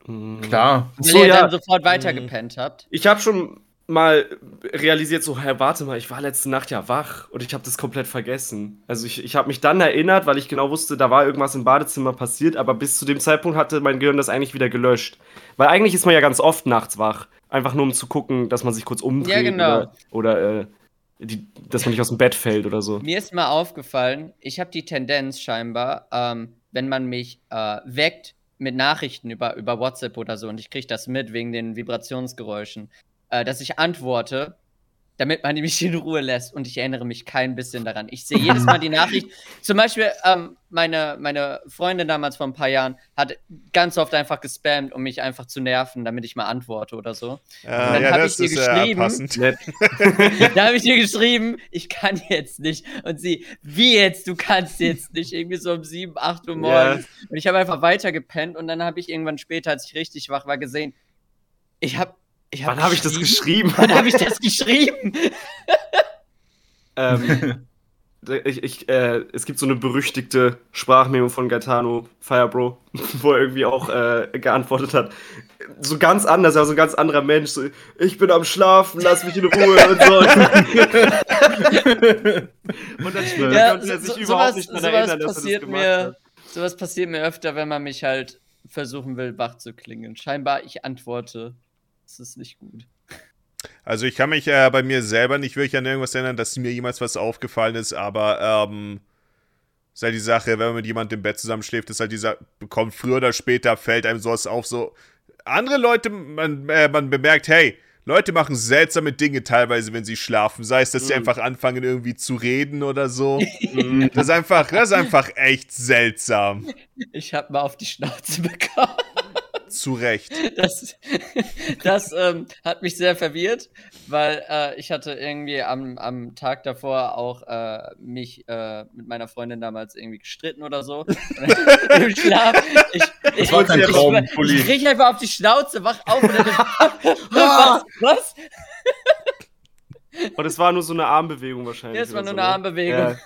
Mhm. Klar. Weil so, ihr ja. dann sofort weitergepennt habt? Ich habe schon mal realisiert, so, hey, warte mal, ich war letzte Nacht ja wach und ich habe das komplett vergessen. Also ich, ich habe mich dann erinnert, weil ich genau wusste, da war irgendwas im Badezimmer passiert, aber bis zu dem Zeitpunkt hatte mein Gehirn das eigentlich wieder gelöscht. Weil eigentlich ist man ja ganz oft nachts wach, einfach nur um zu gucken, dass man sich kurz umdreht ja, genau. oder, oder äh, die, dass man nicht aus dem Bett fällt oder so. Mir ist mal aufgefallen, ich habe die Tendenz scheinbar, ähm, wenn man mich äh, weckt mit Nachrichten über, über WhatsApp oder so und ich kriege das mit wegen den Vibrationsgeräuschen, äh, dass ich antworte damit man mich in Ruhe lässt. Und ich erinnere mich kein bisschen daran. Ich sehe jedes Mal die Nachricht. Zum Beispiel, ähm, meine, meine Freundin damals vor ein paar Jahren hat ganz oft einfach gespammt, um mich einfach zu nerven, damit ich mal antworte oder so. Äh, und dann ja, habe ich ihr geschrieben. da habe ich ihr geschrieben, ich kann jetzt nicht. Und sie, wie jetzt? Du kannst jetzt nicht. Irgendwie so um 7, 8 Uhr morgens. Yeah. Und ich habe einfach weiter gepennt und dann habe ich irgendwann später, als ich richtig wach war, gesehen, ich habe hab Wann habe ich das geschrieben? Wann habe ich das geschrieben? ähm, ich, ich, äh, es gibt so eine berüchtigte Sprachmemo von Gaetano, Firebro, wo er irgendwie auch äh, geantwortet hat. So ganz anders, er war so ein ganz anderer Mensch. So, ich bin am Schlafen, lass mich in Ruhe und so. und dann später ja, konnte er sich so, überhaupt sowas, nicht daran erinnern, dass er das mir, hat. Sowas passiert mir öfter, wenn man mich halt versuchen will, wach zu klingen. Scheinbar, ich antworte das ist nicht gut. Also ich kann mich äh, bei mir selber nicht wirklich an irgendwas erinnern, dass mir jemals was aufgefallen ist, aber ähm, ist halt die Sache, wenn man mit jemandem im Bett zusammenschläft, ist halt dieser, bekommt früher oder später, fällt einem sowas auf, so andere Leute, man, äh, man bemerkt, hey, Leute machen seltsame Dinge teilweise, wenn sie schlafen. Sei es, dass mm. sie mhm. einfach anfangen, irgendwie zu reden oder so. Mhm. das, ist einfach, das ist einfach echt seltsam. Ich hab mal auf die Schnauze bekommen. Zu Recht. Das, das ähm, hat mich sehr verwirrt, weil äh, ich hatte irgendwie am, am Tag davor auch äh, mich äh, mit meiner Freundin damals irgendwie gestritten oder so. Im Schlaf. Ich, ich, ich, ich, ich krieg einfach auf die Schnauze, wach auf und dann, was? Was? Und es war nur so eine Armbewegung wahrscheinlich. Ja, es war nur so, eine ne? Armbewegung. Ja.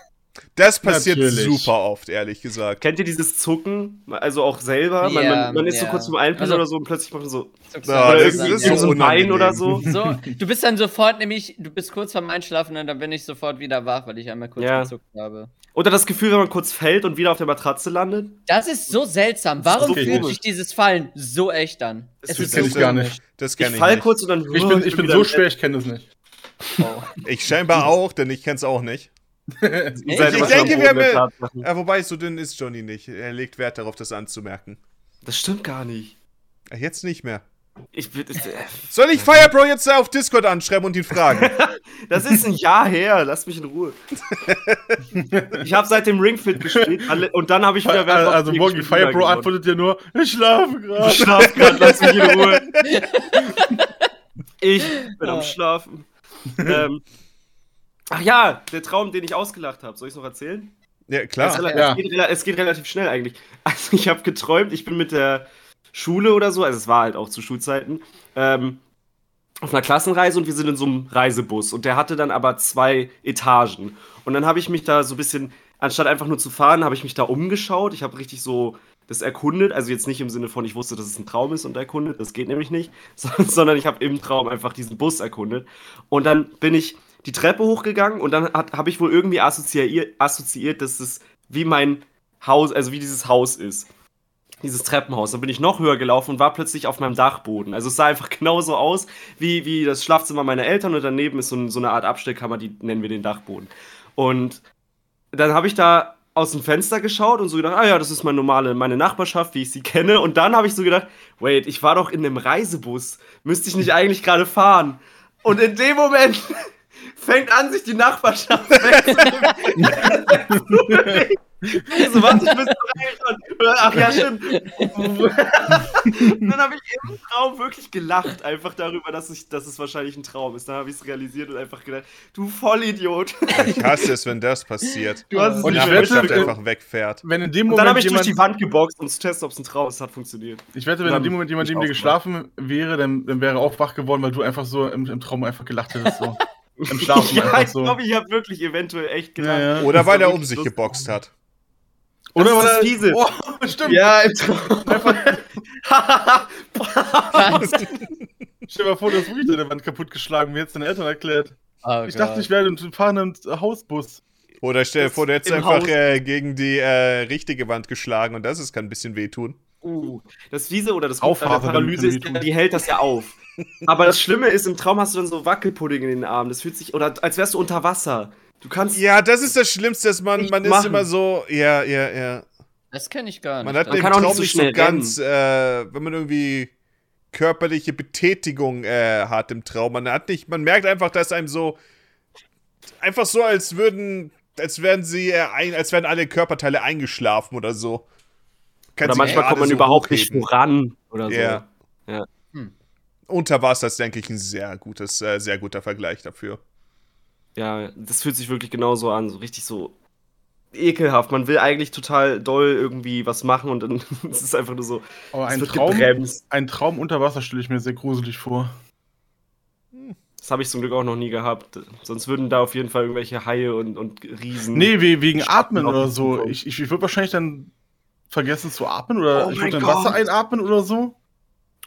Das passiert Natürlich. super oft, ehrlich gesagt. Kennt ihr dieses Zucken? Also auch selber? Ja, man, man, ist ja. so kurz zum Einpennen also, oder so und plötzlich macht man so. Ja, das ist so, so ein Bein oder so. so. Du bist dann sofort nämlich, du bist kurz vorm Einschlafen und dann bin ich sofort wieder wach, weil ich einmal kurz ja. gezuckt habe. Oder das Gefühl, wenn man kurz fällt und wieder auf der Matratze landet? Das ist so seltsam. Warum so fühlt sich dieses Fallen so echt an? Das es kenne ich gar nicht. Das kenn ich, ich fall nicht. kurz und dann. Ich bin, ich bin so schwer, ich kenne das nicht. Oh. Ich scheinbar auch, denn ich kenne es auch nicht ich, ich denke, wir haben. Ja, wobei, so dünn ist Johnny nicht. Er legt Wert darauf, das anzumerken. Das stimmt gar nicht. Jetzt nicht mehr. Ich, äh, Soll ich Firebro jetzt auf Discord anschreiben und ihn fragen? das ist ein Jahr her, lass mich in Ruhe. ich habe seit dem Ringfit gespielt und dann habe ich wieder Wert Also, morgen Firebro antwortet ja nur: Ich schlafe gerade. Ich schlafe gerade, lass mich in Ruhe. ich bin am Schlafen. ähm, Ach ja, der Traum, den ich ausgelacht habe. Soll ich es noch erzählen? Ja, klar. Es, ja. Es, geht, es, geht, relativ schnell eigentlich. Also ich habe geträumt, ich bin mit der Schule oder so, also es war halt auch zu Schulzeiten, ähm, auf einer Klassenreise und wir sind in so einem Reisebus. Und der hatte dann aber zwei Etagen. Und dann habe ich mich da so ein bisschen, anstatt einfach nur zu fahren, habe ich mich da umgeschaut. Ich habe richtig so das erkundet. Also jetzt nicht im Sinne von, ich wusste, dass es ein Traum ist und erkundet. Das geht nämlich nicht. Sondern ich habe im Traum einfach diesen Bus erkundet. Und dann bin ich die Treppe hochgegangen und dann habe ich wohl irgendwie assoziiert, assoziiert, dass es wie mein Haus, also wie dieses Haus ist. Dieses Treppenhaus. Dann bin ich noch höher gelaufen und war plötzlich auf meinem Dachboden. Also es sah einfach genauso aus wie, wie das Schlafzimmer meiner Eltern und daneben ist so, so eine Art Abstellkammer, die nennen wir den Dachboden. Und dann habe ich da aus dem Fenster geschaut und so gedacht, ah ja, das ist meine normale, meine Nachbarschaft, wie ich sie kenne. Und dann habe ich so gedacht, wait, ich war doch in einem Reisebus. Müsste ich nicht eigentlich gerade fahren? Und in dem Moment fängt an, sich die Nachbarschaft wegzunehmen. so, was, ich müsste Ach ja, stimmt. dann habe ich im Traum wirklich gelacht, einfach darüber, dass, ich, dass es wahrscheinlich ein Traum ist. Dann habe ich es realisiert und einfach gedacht, du Vollidiot. Ich hasse es, wenn das passiert. Du hast und die Nachbarschaft einfach wegfährt. Wenn in dem Moment und dann habe ich durch die Wand geboxt, um zu testen, ob es ein Traum ist. Hat funktioniert. Ich wette, wenn in dem Moment jemand neben dir geschlafen wäre, dann, dann wäre er auch wach geworden, weil du einfach so im, im Traum einfach gelacht hättest. So. Im Schlafen ja, einfach so. Ich glaube, ich habe wirklich eventuell echt gelacht. Ja, ja. Oder weil er um sich geboxt hat. Oder das ist fiese. Oh, stimmt. Ja, im Traum. Stell dir mal vor, du hast wirklich deine Wand kaputtgeschlagen, wie jetzt deine Eltern erklärt. Oh ich Gott. dachte, ich wäre ein fahrenden Hausbus. Oder stell dir vor, du hättest einfach äh, gegen die äh, richtige Wand geschlagen und das ist, kann ein bisschen wehtun. Uh, das Fiese oder das Gute an der Paralyse ist, die hält das ja auf. Aber das Schlimme ist, im Traum hast du dann so Wackelpudding in den Armen. Das fühlt sich, oder als wärst du unter Wasser. Du kannst. Ja, das ist das Schlimmste, dass man, man ist immer so, ja, ja, ja. Das kenne ich gar nicht. Man hat man den Traum nicht so, nicht so ganz, äh, wenn man irgendwie körperliche Betätigung äh, hat im Traum. Man hat nicht, man merkt einfach, dass einem so einfach so, als würden, als wären sie, äh, ein, als wären alle Körperteile eingeschlafen oder so. Kann oder manchmal kommt man so überhaupt nicht voran oder so. Ja. ja. Hm. Unter Wasser ist, denke ich, ein sehr gutes, äh, sehr guter Vergleich dafür. Ja, das fühlt sich wirklich genauso an, so richtig so ekelhaft. Man will eigentlich total doll irgendwie was machen und dann ist es einfach nur so. Aber ein Traum, gebremst. ein Traum unter Wasser stelle ich mir sehr gruselig vor. Das habe ich zum Glück auch noch nie gehabt. Sonst würden da auf jeden Fall irgendwelche Haie und, und Riesen. Nee, wegen Atmen oder so. Ich, ich würde wahrscheinlich dann vergessen zu atmen oder oh ich würde dann Wasser einatmen oder so.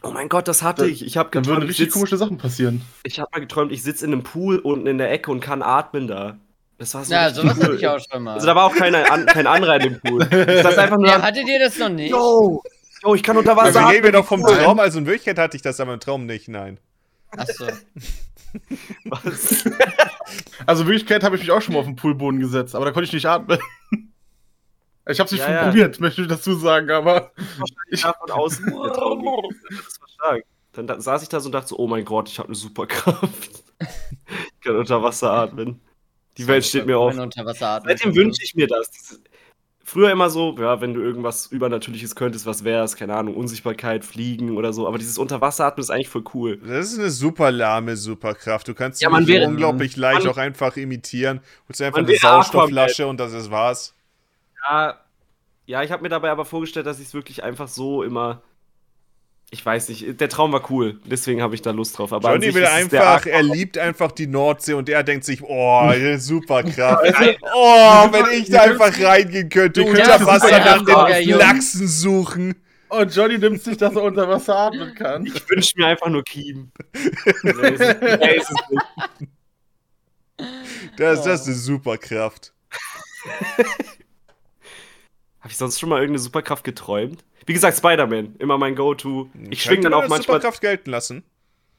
Oh mein Gott, das hatte ich. Ich habe geträumt. Dann würden richtig sitz, komische Sachen passieren. Ich habe mal geträumt, ich sitze in einem Pool unten in der Ecke und kann atmen da. Das war so ja, sowas cool. hatte ich auch schon mal. Also da war auch keiner an, kein anderer in dem Pool. Das einfach nur. Ja, hattet ihr das noch nicht? Yo, yo ich kann unter Wasser. Also reden wir doch vom Traum, also in Wirklichkeit hatte ich das aber im Traum nicht, nein. Achso. Was? Also in Wirklichkeit habe ich mich auch schon mal auf den Poolboden gesetzt, aber da konnte ich nicht atmen. Ich habe es nicht ja, ja. probiert, möchte ich dazu sagen, aber. Ich von außen. das war stark. Dann da, saß ich da so und dachte so, oh mein Gott, ich habe eine Superkraft. ich kann unter Wasser atmen. Die Welt steht mir auf. Seitdem wünsche ich mir das. Früher immer so, ja, wenn du irgendwas Übernatürliches könntest, was wär's, keine Ahnung, Unsichtbarkeit, Fliegen oder so. Aber dieses Unterwasseratmen ist eigentlich voll cool. Das ist eine super lahme Superkraft. Du kannst ja, man wäre, unglaublich leicht auch einfach imitieren. Holst einfach eine Sauerstoffflasche und das ist was. Ja, ja ich habe mir dabei aber vorgestellt, dass ich es wirklich einfach so immer ich weiß nicht, der Traum war cool, deswegen habe ich da Lust drauf. Aber Johnny will einfach, er liebt einfach die Nordsee und er denkt sich, oh, super Kraft. oh, wenn ich da einfach reingehen könnte, unter Wasser nach den Lachsen suchen. Und Johnny nimmt sich, dass er unter Wasser atmen kann. Ich wünsche mir einfach nur Keen. das, das ist eine Superkraft. Habe ich sonst schon mal irgendeine Superkraft geträumt? Wie gesagt, Spider-Man, immer mein Go-To. Ich schwinge dann auch manchmal. Superkraft gelten lassen.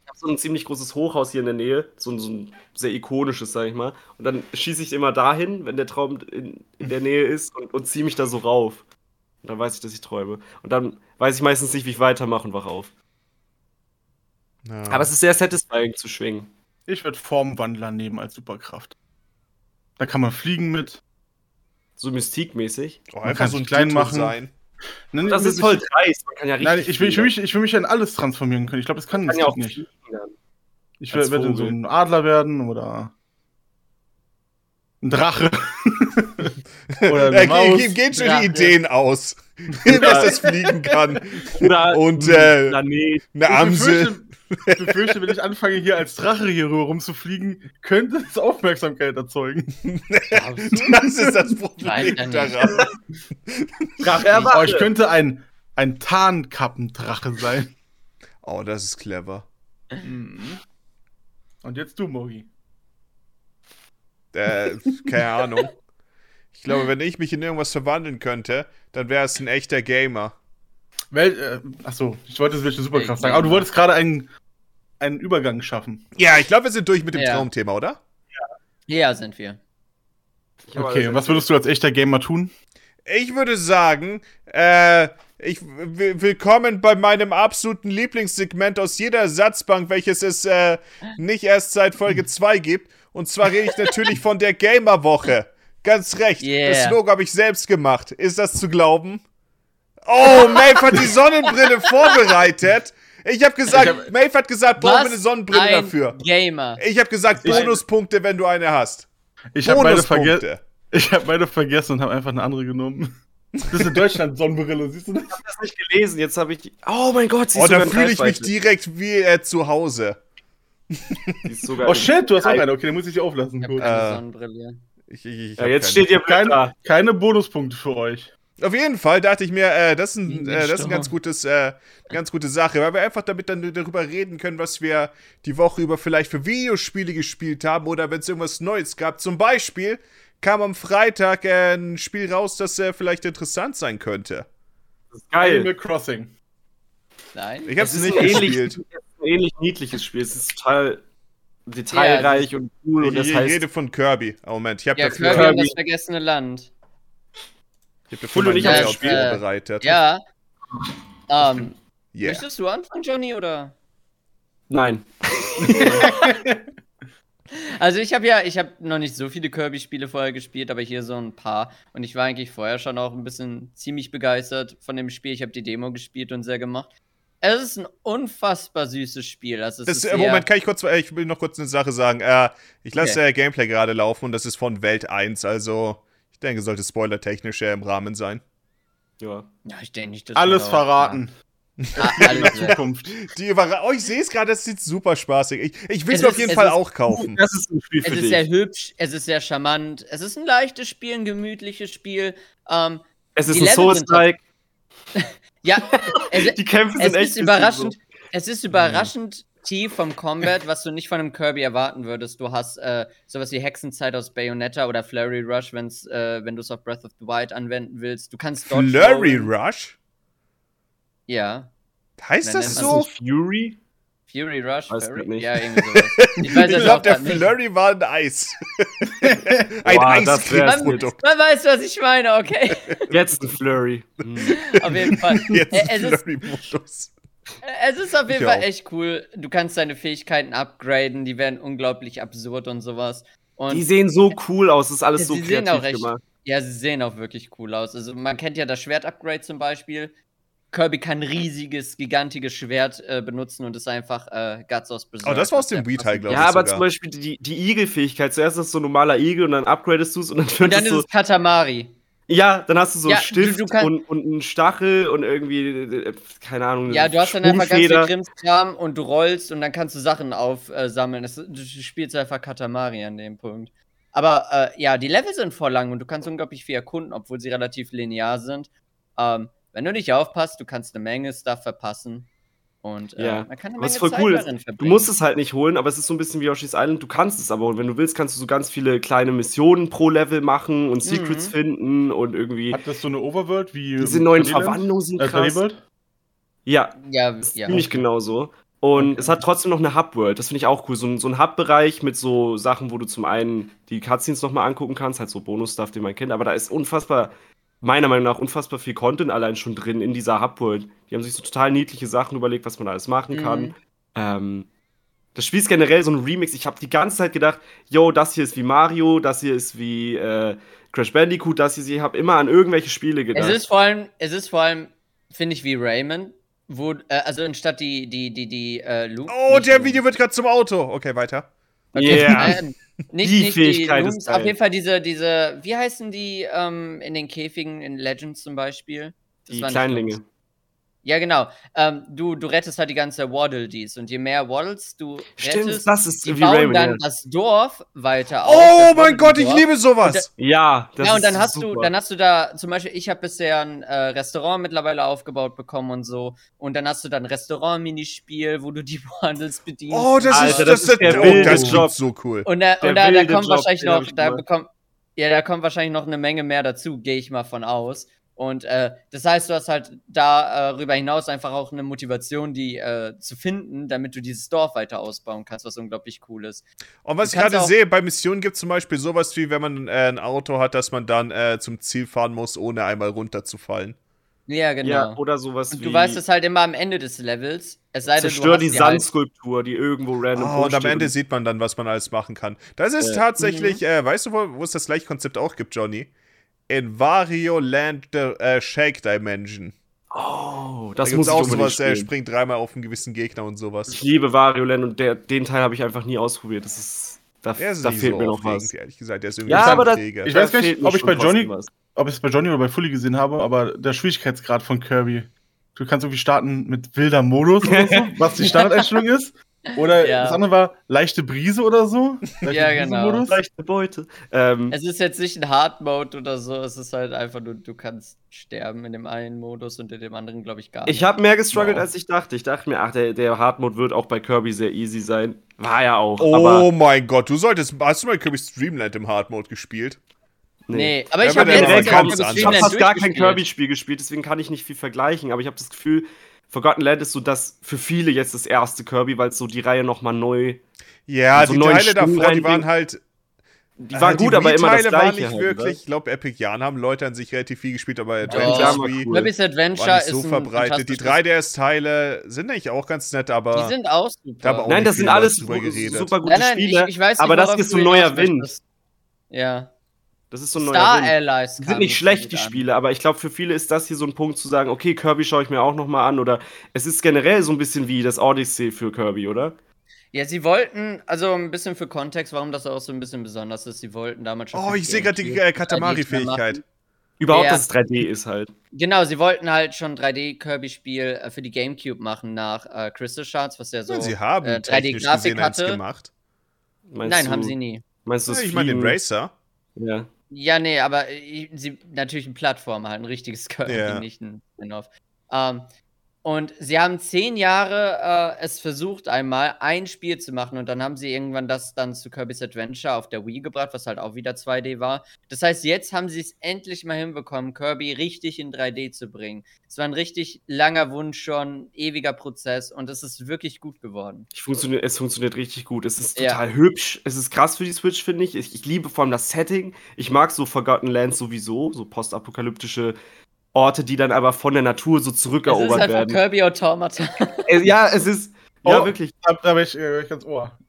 Ich habe so ein ziemlich großes Hochhaus hier in der Nähe, so ein, so ein sehr ikonisches, sag ich mal. Und dann schieße ich immer dahin, wenn der Traum in, in der Nähe ist und, und ziehe mich da so rauf. Und dann weiß ich, dass ich träume. Und dann weiß ich meistens nicht, wie ich weitermache und wach auf. Ja. Aber es ist sehr satisfying zu schwingen. Ich würde Formwandler nehmen als Superkraft. Da kann man fliegen mit. So mystikmäßig. Oh, einfach so ein klein machen. Sein. Nein, das ist voll dreist. Man kann ja richtig. Nein, ich will, ich, will mich, ich will mich in alles transformieren können. Ich glaube, das kann, kann ja auch nicht. Ich werde werd so ein Adler werden oder ein Drache. oder eine Maus. Ge geht schon ja, die Ideen ja. aus, was das fliegen kann. Oder Und äh, eine Amsel. Ich befürchte, wenn ich anfange, hier als Drache hier rüber rumzufliegen, könnte es Aufmerksamkeit erzeugen. das ist das Problem daran. Drache oh, ich könnte ein, ein Tarnkappendrache sein. Oh, das ist clever. Mhm. Und jetzt du, Mogi. Äh, keine Ahnung. Ich glaube, wenn ich mich in irgendwas verwandeln könnte, dann wäre es ein echter Gamer. Wel äh, achso, ich wollte es welche Superkraft sagen. Aber du wolltest gerade einen, einen Übergang schaffen. Ja, ich glaube, wir sind durch mit dem ja. Traumthema, oder? Ja. ja, sind wir. Okay, und was würdest du als echter Gamer tun? Ich würde sagen, äh, ich, willkommen bei meinem absoluten Lieblingssegment aus jeder Ersatzbank, welches es äh, nicht erst seit Folge 2 gibt. Und zwar rede ich natürlich von der Gamerwoche. Ganz recht. Yeah. Das Logo habe ich selbst gemacht. Ist das zu glauben? Oh, Maeve hat die Sonnenbrille vorbereitet. Ich habe gesagt, hab, Maeve hat gesagt, brauchen wir eine Sonnenbrille ein dafür. Gamer. Ich habe gesagt, Bonuspunkte, wenn du eine hast. Ich habe meine, verge hab meine vergessen und habe einfach eine andere genommen. Das ist in Deutschland Sonnenbrille, siehst du das? Ich habe das nicht gelesen, jetzt habe ich. Oh mein Gott, siehst oh, du Oh, da fühle ich mich direkt wie äh, zu Hause. oh shit, du hast auch eine. Okay, dann muss ich die auflassen. Ich habe keine Sonnenbrille. Ich, ich, ich ja, jetzt steht hier keine, keine Bonuspunkte für euch. Auf jeden Fall dachte ich mir, äh, das ist ein, äh, das ist ein ganz gutes, äh, ganz gute Sache, weil wir einfach damit dann darüber reden können, was wir die Woche über vielleicht für Videospiele gespielt haben oder wenn es irgendwas Neues gab. Zum Beispiel kam am Freitag äh, ein Spiel raus, das äh, vielleicht interessant sein könnte. Das ist geil. Animal Crossing. Nein. Ich hab's nicht gespielt. Ähnlich, ein ähnlich niedliches Spiel. Es ist total detailreich ja, und cool. und das ich heißt, rede von Kirby. Oh, Moment, ich habe ja, Kirby, Kirby und das vergessene Land. Ich habe dafür nicht das Spiel äh, bereitet. Ja. Ähm, yeah. Möchtest du anfangen, Johnny, oder? Nein. also ich habe ja, ich habe noch nicht so viele Kirby-Spiele vorher gespielt, aber hier so ein paar. Und ich war eigentlich vorher schon auch ein bisschen ziemlich begeistert von dem Spiel. Ich habe die Demo gespielt und sehr gemacht. Es ist ein unfassbar süßes Spiel. Also das, äh, Moment, kann ich kurz, äh, ich will noch kurz eine Sache sagen. Äh, ich lasse okay. Gameplay gerade laufen und das ist von Welt 1, also denke, sollte spoilertechnisch ja im Rahmen sein. Ja. Ja, ich denke nicht, dass Alles verraten. Ah, alles Zukunft. Die oh, ich sehe es gerade, das sieht super spaßig. Ich, ich will es auf jeden Fall ist, auch kaufen. Das ist ein Spiel für es ist dich. sehr hübsch, es ist sehr charmant, es ist ein leichtes Spiel, ein gemütliches Spiel. Ähm, es ist ein Souls-like. ja, es, die Kämpfe sind es echt ist überraschend. So. Es ist überraschend tief vom Combat, was du nicht von einem Kirby erwarten würdest. Du hast äh, sowas wie Hexenzeit aus Bayonetta oder Flurry Rush, wenn's, äh, wenn du es auf Breath of the Wild anwenden willst. Du kannst dort. Flurry Rush? Ja. Heißt das so? Das Fury? Fury Rush? Weiß Fury? Nicht. Ja, irgendwie sowas. Ich, ich glaube, der Flurry nicht. war ein Eis. ein Eiscreme-Produkt. Man, man, weiß, was ich meine, okay. Jetzt ein Flurry. Auf jeden Fall. Jetzt ein Flurry-Modus. Es ist auf jeden ich Fall auch. echt cool. Du kannst deine Fähigkeiten upgraden, die werden unglaublich absurd und sowas. Und die sehen so cool aus, das ist alles so kreativ recht, gemacht. Ja, sie sehen auch wirklich cool aus. Also man kennt ja das Schwert-Upgrade zum Beispiel. Kirby kann ein riesiges, gigantisches Schwert äh, benutzen und ist einfach äh, Guts aus Berserk. Oh, das war aus dem Wii-Teil, glaube ich. Ja, aber sogar. zum Beispiel die, die Igel-Fähigkeit. Zuerst ist es so ein normaler Igel und dann upgradest du es und dann Und dann ist so es Katamari. Ja, dann hast du so ja, Stift du, du und, und einen Stachel und irgendwie, äh, keine Ahnung. Ja, du hast dann einfach ganz viel Krimskram und du rollst und dann kannst du Sachen aufsammeln. Das, du spielst einfach Katamari an dem Punkt. Aber äh, ja, die Level sind voll lang und du kannst unglaublich viel erkunden, obwohl sie relativ linear sind. Ähm, wenn du nicht aufpasst, du kannst eine Menge Stuff verpassen. Und äh, ja. man kann eine Was voll Zeit cool ist. Du musst es halt nicht holen, aber es ist so ein bisschen wie Yoshi's Island. Du kannst es aber holen. Wenn du willst, kannst du so ganz viele kleine Missionen pro Level machen und Secrets mhm. finden und irgendwie. Hat das so eine Overworld wie. Diese neuen Verwandlungen sind äh, krass. Ja, ja, ist ja. ziemlich genau so. Und okay. es hat trotzdem noch eine Hub-World. Das finde ich auch cool. So ein, so ein Hub-Bereich mit so Sachen, wo du zum einen die Cutscenes nochmal angucken kannst, halt so Bonus-Stuff, den man kennt. Aber da ist unfassbar meiner Meinung nach unfassbar viel Content allein schon drin in dieser Hubworld. Die haben sich so total niedliche Sachen überlegt, was man alles machen kann. Mhm. Ähm, das Spiel ist generell so ein Remix. Ich habe die ganze Zeit gedacht, yo, das hier ist wie Mario, das hier ist wie äh, Crash Bandicoot, das hier. Ich habe immer an irgendwelche Spiele gedacht. Es ist vor allem, es ist vor allem, finde ich, wie Rayman. Wo, äh, also anstatt die, die, die, die, äh, Loop, Oh, der Loop. Video wird gerade zum Auto. Okay, weiter. Okay, yeah. ähm, nicht, die nicht Fähigkeit die Looms, ist geil. Auf jeden Fall diese, diese, wie heißen die ähm, in den Käfigen in Legends zum Beispiel? Das die Kleinlinge. Ja, genau. Ähm, du, du rettest halt die ganze Waddle Dees und je mehr Waddles du Stimmt, rettest, das ist die bauen Raymond, dann ja. das Dorf weiter auf. Oh mein Gott, ich liebe sowas! Da, ja, das ja, und dann hast super. du, dann hast du da zum Beispiel, ich habe bisher ein äh, Restaurant mittlerweile aufgebaut bekommen und so, und dann hast du dann ein Restaurant-Minispiel, wo du die Waddles bedienst. Oh, das Alter, ist, das, das ist der, oh, das Job. so cool. Und da, und da, da kommt Job, wahrscheinlich noch, da bekommt, ja, da kommt wahrscheinlich noch eine Menge mehr dazu, gehe ich mal von aus. Und äh, das heißt, du hast halt darüber äh, hinaus einfach auch eine Motivation, die äh, zu finden, damit du dieses Dorf weiter ausbauen kannst, was unglaublich cool ist. Und was ich gerade sehe, bei Missionen gibt es zum Beispiel sowas wie, wenn man äh, ein Auto hat, dass man dann äh, zum Ziel fahren muss, ohne einmal runterzufallen. Ja, genau. Ja, oder sowas und wie. Du weißt es halt immer am Ende des Levels. Es sei denn, Zerstör die, die halt Sandskulptur, die irgendwo random oh, Und am Ende sieht man dann, was man alles machen kann. Das ist äh, tatsächlich, mhm. äh, weißt du, wo, wo es das gleiche Konzept auch gibt, Johnny? In Wario Land the, äh, Shake Dimension. Oh, das da muss auch sowas, er springt dreimal auf einen gewissen Gegner und sowas. Ich liebe Wario Land und der, den Teil habe ich einfach nie ausprobiert. Das ist, da, da fehlt so mir noch was. Ehrlich gesagt, der ist irgendwie ja, aber das, ich weiß gar nicht, ob ich bei Johnny, ob ich es bei Johnny oder bei Fully gesehen habe, aber der Schwierigkeitsgrad von Kirby. Du kannst irgendwie starten mit wilder Modus oder so, was die Standardeinstellung ist. Oder ja. das andere war leichte Brise oder so. Leichte ja, genau. Modus. Leichte Beute. Ähm, es ist jetzt nicht ein Hard Mode oder so, es ist halt einfach nur, du kannst sterben in dem einen Modus und in dem anderen, glaube ich, gar nicht. Ich habe mehr gestruggelt, als ich dachte. Ich dachte mir, ach, der, der Hard Mode wird auch bei Kirby sehr easy sein. War ja auch. Oh mein Gott, du solltest. Hast du mal Kirby Streamland im Hard Mode gespielt? Nee, nee aber ich habe jetzt ich habe fast gar kein Kirby-Spiel gespielt, deswegen kann ich nicht viel vergleichen, aber ich habe das Gefühl, Forgotten Land ist so das für viele jetzt das erste Kirby, weil es so die Reihe nochmal neu. Ja, also die Teile davor, die waren halt. Die waren äh, gut, die aber immer das gleiche. Waren nicht halt, wirklich. Ich glaube, Epic Jan haben Leute an sich relativ viel gespielt, aber Adventure oh, cool. Kirby's Adventure ist so verbreitet. Die 3DS-Teile sind eigentlich auch ganz nett, aber. Die sind auch super. Auch nein, das sind alles super gute nein, nein, Spiele. Ich, ich weiß nicht, aber das ist so ein neuer Wind. Ja. Das ist so ein Star neuer Allies. Die sind nicht schlecht, die Spiele, aber ich glaube, für viele ist das hier so ein Punkt zu sagen, okay, Kirby schaue ich mir auch nochmal an. Oder es ist generell so ein bisschen wie das Odyssey für Kirby, oder? Ja, sie wollten, also ein bisschen für Kontext, warum das auch so ein bisschen besonders ist, sie wollten damals schon. Oh, ich sehe gerade die äh, Katamari-Fähigkeit. Überhaupt, ja. dass es 3D ist halt. Genau, sie wollten halt schon 3D-Kirby-Spiel äh, für die Gamecube machen nach äh, Crystal Shards, was ja so ja, sie haben äh, 3D-Grafik hatte. Gemacht. Meinst Nein, du, haben sie nie. Meinst du ja, ich meine den Racer? Ja. Ja, nee, aber äh, sie, natürlich eine Plattform, halt ein richtiges Kirby, yeah. nicht ein Spin-off. Ähm, und sie haben zehn Jahre äh, es versucht, einmal ein Spiel zu machen und dann haben sie irgendwann das dann zu Kirby's Adventure auf der Wii gebracht, was halt auch wieder 2D war. Das heißt, jetzt haben sie es endlich mal hinbekommen, Kirby richtig in 3D zu bringen. Es war ein richtig langer Wunsch schon, ewiger Prozess und es ist wirklich gut geworden. Funktioniert, es funktioniert richtig gut. Es ist total ja. hübsch. Es ist krass für die Switch, finde ich. ich. ich. liebe vor allem das Setting. Ich mag so Forgotten Lands sowieso, so postapokalyptische Orte, die dann aber von der Natur so zurückerobert werden. Es ist halt werden. Kirby Automata. ja, es ist. Oh, ja, wirklich. Da, da bin ich, äh, ich ganz Ohr.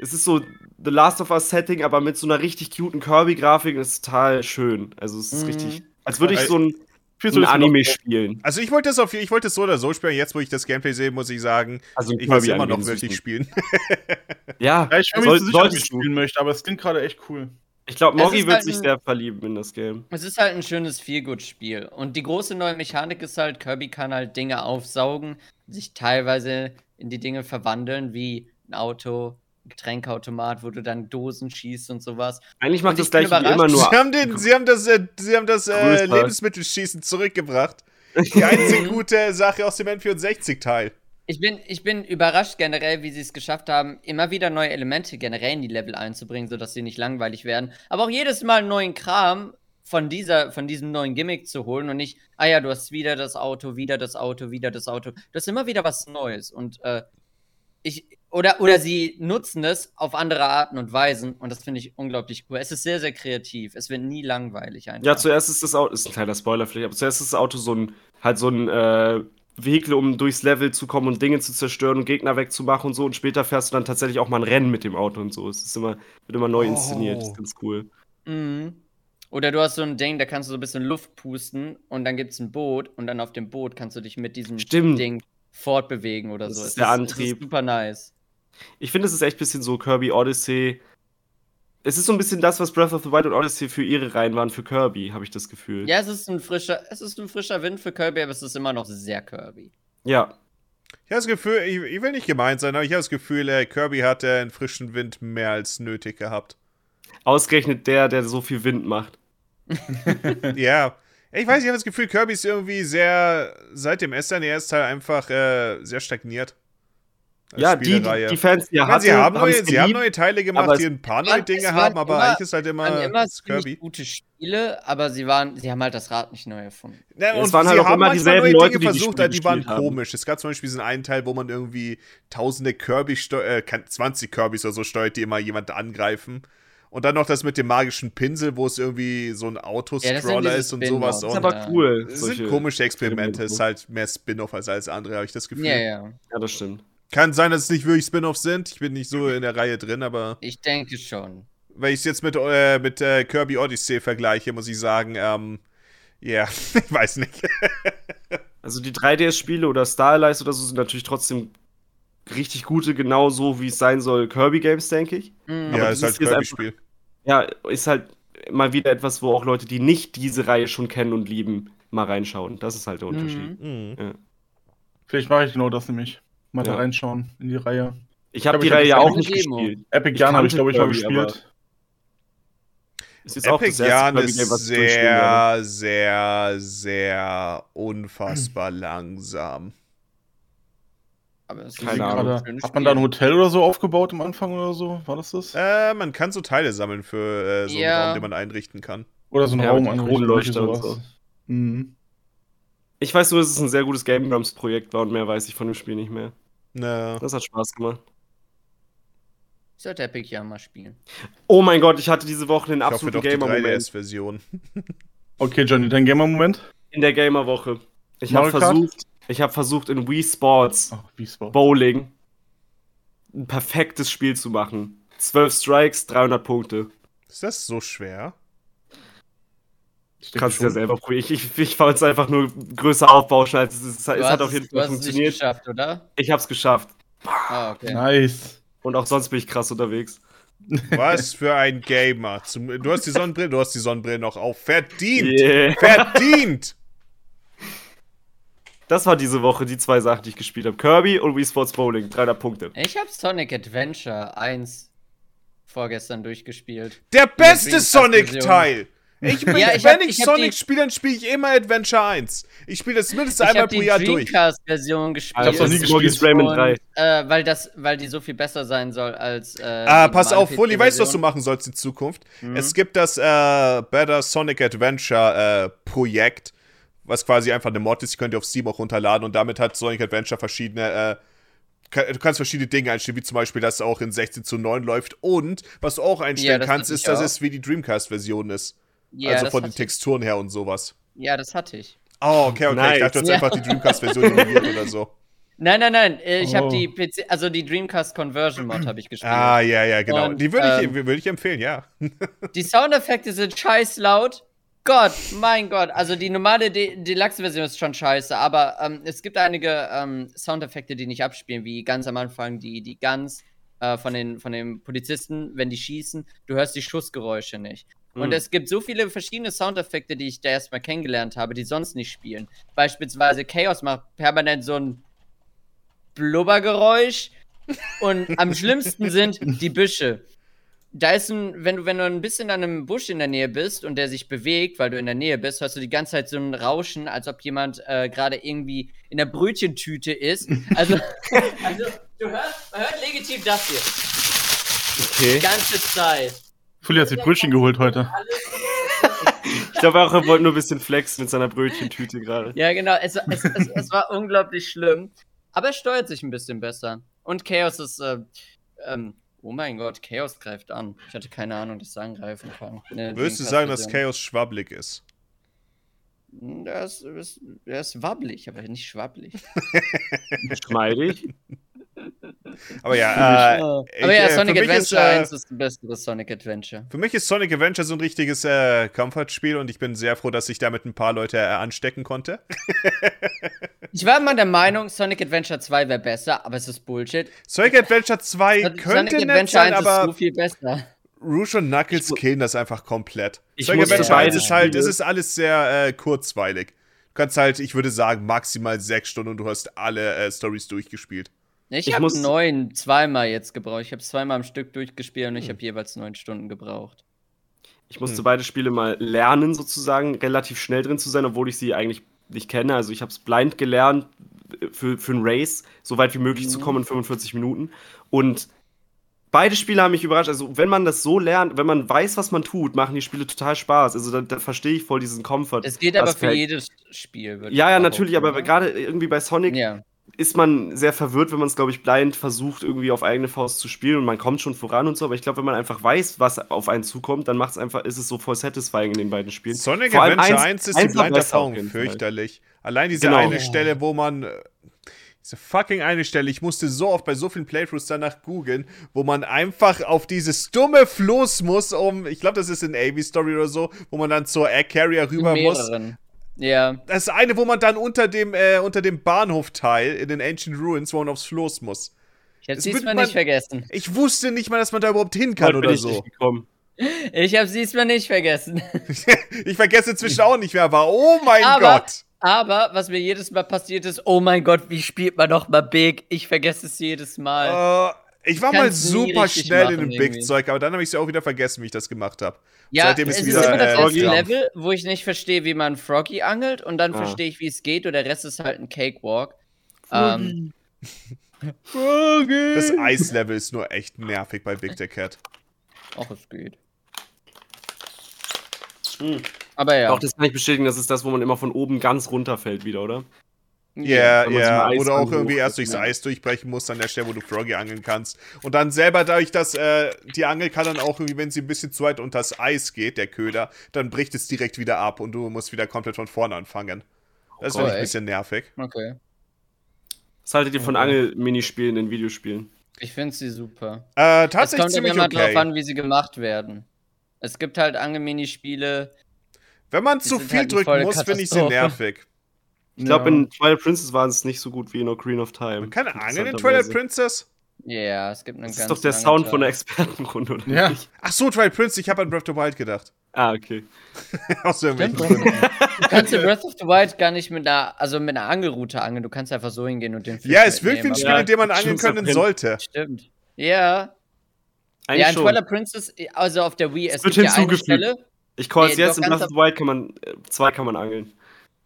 Es ist so The Last of Us Setting, aber mit so einer richtig cuten Kirby-Grafik. Das ist total schön. Also, es ist mhm. richtig. Als würde ich so ein, ein Anime spielen. Also, ich wollte das auf, ich wollte es so oder so spielen. Jetzt, wo ich das Gameplay sehe, muss ich sagen, also ich will es immer noch wirklich spielen. ja, ja, ich bin mir nicht sicher, ob ich spielen möchte, aber es klingt gerade echt cool. Ich glaube, Moggi wird halt sich sehr verlieben in das Game. Es ist halt ein schönes Feelgood-Spiel. Und die große neue Mechanik ist halt, Kirby kann halt Dinge aufsaugen, sich teilweise in die Dinge verwandeln, wie ein Auto, ein Getränkeautomat, wo du dann Dosen schießt und sowas. Eigentlich macht das gleich immer nur. Sie haben, den, sie haben das, äh, sie haben das äh, Lebensmittelschießen zurückgebracht. Die einzige gute Sache aus dem N64-Teil. Ich bin, ich bin überrascht generell, wie sie es geschafft haben, immer wieder neue Elemente generell in die Level einzubringen, sodass sie nicht langweilig werden. Aber auch jedes Mal neuen Kram von, dieser, von diesem neuen Gimmick zu holen und nicht, ah ja, du hast wieder das Auto, wieder das Auto, wieder das Auto. Du hast immer wieder was Neues. Und äh, ich, oder, oder sie nutzen es auf andere Arten und Weisen und das finde ich unglaublich cool. Es ist sehr, sehr kreativ. Es wird nie langweilig einfach. Ja, zuerst ist das Auto, ist ein kleiner Spoiler vielleicht, aber zuerst ist das Auto so ein, halt so ein, äh, Vehikel, um durchs Level zu kommen und Dinge zu zerstören und Gegner wegzumachen und so. Und später fährst du dann tatsächlich auch mal ein Rennen mit dem Auto und so. Es ist immer, wird immer neu inszeniert. Oh. Das ist ganz cool. Mhm. Oder du hast so ein Ding, da kannst du so ein bisschen Luft pusten und dann gibt es ein Boot und dann auf dem Boot kannst du dich mit diesem Stimmt. Ding fortbewegen oder das so. Ist es der ist, Antrieb. Ist super nice. Ich finde, es ist echt ein bisschen so Kirby Odyssey es ist so ein bisschen das, was Breath of the Wild und Odyssey für ihre Reihen waren für Kirby, habe ich das Gefühl. Ja, es ist ein frischer, es ist ein frischer Wind für Kirby, aber es ist immer noch sehr Kirby. Ja. Ich habe das Gefühl, ich, ich, will nicht gemeint sein, aber ich habe das Gefühl, äh, Kirby hat äh, einen frischen Wind mehr als nötig gehabt. Ausgerechnet der, der so viel Wind macht. ja. Ich weiß, ich habe das Gefühl, Kirby ist irgendwie sehr, seit dem SNES-Teil einfach äh, sehr stagniert. Ja, die, die Fans, die hatte, sie, haben neue, sie haben neue Teile gemacht, die ein paar neue Dinge haben, aber immer, eigentlich ist halt immer, immer Kirby. gute Spiele, aber sie waren, sie haben halt das Rad nicht neu erfunden. Ja, und es waren halt auch immer dieselben Leute, Dinge die versucht, die, die waren haben. komisch. Es gab zum Beispiel diesen einen Teil, wo man irgendwie tausende Kirby, äh, 20 Kirbys oder so steuert, die immer jemanden angreifen. Und dann noch das mit dem magischen Pinsel, wo es irgendwie so ein Autoscroller ja, ist und sowas. Das ist aber cool. Das sind komische Experimente. Es ist halt mehr Spin-off als alles andere, habe ich das Gefühl. Ja, ja. Ja, das stimmt. Kann sein, dass es nicht wirklich Spin-offs sind. Ich bin nicht so in der Reihe drin, aber. Ich denke schon. Wenn ich es jetzt mit, äh, mit äh, Kirby Odyssey vergleiche, muss ich sagen, ähm, ja, yeah, ich weiß nicht. also die 3DS-Spiele oder Star Allies oder so sind natürlich trotzdem richtig gute, genauso wie es sein soll, Kirby-Games, denke ich. Mhm. Ja, ist halt Kirby-Spiel. Ja, ist halt mal wieder etwas, wo auch Leute, die nicht diese Reihe schon kennen und lieben, mal reinschauen. Das ist halt der Unterschied. Mhm. Ja. Vielleicht mache ich genau das nämlich. Mal ja. da reinschauen in die Reihe. Ich habe die Reihe ja auch nicht Demo. gespielt. Epic Jan habe ich, glaube ich, mal gespielt. Epic Jan ist sehr, sehr, sehr unfassbar langsam. Aber das Keine Ahnung. Hat man da ein Hotel oder so aufgebaut am Anfang oder so? War das das? Äh, man kann so Teile sammeln für äh, so ja. einen Raum, den man einrichten kann. Oder so einen ja, Raum Kronleuchter und so. Mhm. Ich weiß nur, dass es ein sehr gutes Game Grumps Projekt war und mehr weiß ich von dem Spiel nicht mehr. Ja. Das hat Spaß gemacht. Ich sollte Epic ja mal spielen. Oh mein Gott, ich hatte diese Woche den absoluten Gamer-Moment. Version. okay, Johnny, dein Gamer-Moment? In der Gamer-Woche. Ich habe versucht, ich habe versucht in Wii Sports, oh, Wii Sports Bowling ein perfektes Spiel zu machen. 12 Strikes, 300 Punkte. Ist das so schwer? Ich Kannst du ja selber probieren. Ich, ich, ich wollte es einfach nur größer aufbauschen, als es, es, es hat auf jeden Fall funktioniert. Du hast es geschafft, oder? Ich hab's geschafft. Ah, okay. Nice. Und auch sonst bin ich krass unterwegs. Was für ein Gamer. Zum, du hast die Sonnenbrille, du hast die Sonnenbrille noch auf. Verdient! Yeah. Verdient! Das war diese Woche die zwei Sachen, die ich gespielt habe. Kirby und Wii Sports Bowling. 300 Punkte. Ich habe Sonic Adventure 1 vorgestern durchgespielt. Der beste Sonic-Teil! Ich bin, ja, ich wenn hab, ich, ich Sonic spiele, dann spiele ich immer Adventure 1. Ich spiele das mindestens einmal pro Jahr durch. Ich habe die Dreamcast-Version gespielt. Ich habe noch nie gespielt. Rayman 3. Äh, weil, das, weil die so viel besser sein soll als. Äh, ah, pass auf, Fully, weißt du, was du machen sollst in Zukunft? Mhm. Es gibt das äh, Better Sonic Adventure äh, Projekt was quasi einfach eine Mod ist, die könnt ihr auf Steam auch runterladen und damit hat Sonic Adventure verschiedene, äh, du kannst verschiedene Dinge einstellen, wie zum Beispiel, dass es auch in 16 zu 9 läuft und was du auch einstellen ja, kannst, ist, dass es wie die Dreamcast-Version ist. Ja, also von den Texturen her und sowas. Ja, das hatte ich. Oh, okay, okay. Nice. Ich dachte, du hast ja. einfach die Dreamcast-Version emuliert oder so. Nein, nein, nein. Äh, ich oh. habe die PC, also die Dreamcast Conversion Mod habe ich gespielt. Ah, ja, ja, genau. Und, die würde ich, ähm, würd ich empfehlen, ja. die Soundeffekte sind scheiß laut. Gott, mein Gott. Also die normale De Deluxe-Version ist schon scheiße, aber ähm, es gibt einige ähm, Soundeffekte, die nicht abspielen, wie ganz am Anfang die, die Guns äh, von, den, von den Polizisten, wenn die schießen. Du hörst die Schussgeräusche nicht. Mhm. Und es gibt so viele verschiedene Soundeffekte, die ich da erstmal kennengelernt habe, die sonst nicht spielen. Beispielsweise Chaos macht permanent so ein Blubbergeräusch. Und am schlimmsten sind die Büsche da ist ein, wenn du, wenn du ein bisschen an einem Busch in der Nähe bist und der sich bewegt, weil du in der Nähe bist, hörst du die ganze Zeit so ein Rauschen, als ob jemand äh, gerade irgendwie in der Brötchentüte ist. Also, also du hörst, man hört legitim das hier. Okay. Die ganze Zeit. Fully hat sich Brötchen geholt heute. Ich glaube auch, er wollte nur ein bisschen flexen mit seiner Brötchentüte gerade. Ja, genau. Es, es, es, es, war unglaublich schlimm. Aber er steuert sich ein bisschen besser. Und Chaos ist äh, ähm, Oh mein Gott, Chaos greift an. Ich hatte keine Ahnung, dass es angreifen kann. Ne, Würdest du sagen, dass Chaos schwabbelig ist? Hm, ist, ist, der ist wabbelig, aber nicht schwabbelig. Schmeidig. Aber ja, äh, aber ich, ja, äh, Sonic Adventure ist, äh, 1 ist das beste Sonic Adventure. Für mich ist Sonic Adventure so ein richtiges äh, Comfort-Spiel und ich bin sehr froh, dass ich damit ein paar Leute äh, anstecken konnte. ich war immer der Meinung, Sonic Adventure 2 wäre besser, aber es ist Bullshit. Sonic Adventure 2 Sonic könnte Sonic nett sein, aber so viel besser. Rouge und Knuckles killen das einfach komplett. Ich Sonic Adventure 1 ist halt, es ist alles sehr äh, kurzweilig. Du kannst halt, ich würde sagen, maximal sechs Stunden und du hast alle äh, Stories durchgespielt. Ich, ich habe neun zweimal jetzt gebraucht. Ich habe zweimal am Stück durchgespielt und ich hm. habe jeweils neun Stunden gebraucht. Ich musste hm. beide Spiele mal lernen, sozusagen, relativ schnell drin zu sein, obwohl ich sie eigentlich nicht kenne. Also ich habe es blind gelernt, für, für ein Race so weit wie möglich mhm. zu kommen in 45 Minuten. Und beide Spiele haben mich überrascht. Also, wenn man das so lernt, wenn man weiß, was man tut, machen die Spiele total Spaß. Also, da, da verstehe ich voll diesen Comfort. Es geht aber für jedes Spiel. Ja, ja, natürlich, aber gerade irgendwie bei Sonic ja. Ist man sehr verwirrt, wenn man es, glaube ich, blind versucht, irgendwie auf eigene Faust zu spielen und man kommt schon voran und so. Aber ich glaube, wenn man einfach weiß, was auf einen zukommt, dann macht es einfach, ist es so voll satisfying in den beiden Spielen. Sonic Vor Adventure 1 ist die Blind-Erfahrung fürchterlich. Allein diese genau. eine Stelle, wo man äh, diese fucking eine Stelle, ich musste so oft bei so vielen Playthroughs danach googeln, wo man einfach auf dieses dumme Floß muss, um, ich glaube, das ist in Avy Story oder so, wo man dann zur Air Carrier rüber muss. Ja. Das eine, wo man dann unter dem, äh, unter dem Bahnhofteil in den Ancient Ruins, wo man aufs Floß muss. Ich hab's diesmal nicht vergessen. Ich wusste nicht mal, dass man da überhaupt hin kann oder so. Ich hab's diesmal nicht vergessen. ich vergesse inzwischen auch nicht mehr, aber oh mein aber, Gott. Aber was mir jedes Mal passiert ist, oh mein Gott, wie spielt man noch mal Big? Ich vergesse es jedes Mal. Uh, ich war mal super schnell in dem Big-Zeug, aber dann habe ich es ja auch wieder vergessen, wie ich das gemacht habe. Ja, Seitdem ist es wieder, ist immer das äh, erste Level, wo ich nicht verstehe, wie man Froggy angelt und dann ah. verstehe ich, wie es geht und der Rest ist halt ein Cakewalk. Froggy. Ähm, Froggy. Das Eislevel ist nur echt nervig bei Big the Cat. Ach, es geht. Hm. Aber ja. Auch das kann ich bestätigen, das ist das, wo man immer von oben ganz runterfällt wieder, oder? Ja, ja. Yeah. Oder auch irgendwie erst durchs Eis durchbrechen musst an der Stelle, wo du Froggy angeln kannst. Und dann selber dadurch, dass äh, die Angel kann dann auch irgendwie, wenn sie ein bisschen zu weit unter das Eis geht, der Köder, dann bricht es direkt wieder ab und du musst wieder komplett von vorne anfangen. Das oh, finde ich ein bisschen nervig. Okay. Was haltet ihr von okay. Angel-Minispielen in Videospielen? Ich finde sie super. Äh, tatsächlich es kommt ziemlich immer okay. drauf an, wie sie gemacht werden. Es gibt halt Angel-Minispiele, wenn man zu viel halt drücken muss, finde ich sie nervig. Ich glaube, ja. in Twilight Princess waren es nicht so gut wie in Ocarina of Time. Kann Angeln in Twilight Princess? Ja, yeah, es gibt einen Das ist doch der Sound von der Expertenrunde, oder ja. nicht? Ach so, Twilight Princess, ich habe an Breath of the Wild gedacht. Ah, okay. Aus irgendwelchen Gründen. Du kannst in Breath of the Wild gar nicht mit einer, also mit einer Angelroute angeln. Du kannst einfach so hingehen und den Fisch Ja, es wirkt wie ein Spiel, ja, in dem man angeln können sollte. Stimmt. Ja. Eigentlich ja, in Twilight Princess, also auf der Wii, es, es gibt ja eine Stelle, ich call es nee, jetzt, in Breath of the Wild kann man, äh, zwei kann man angeln.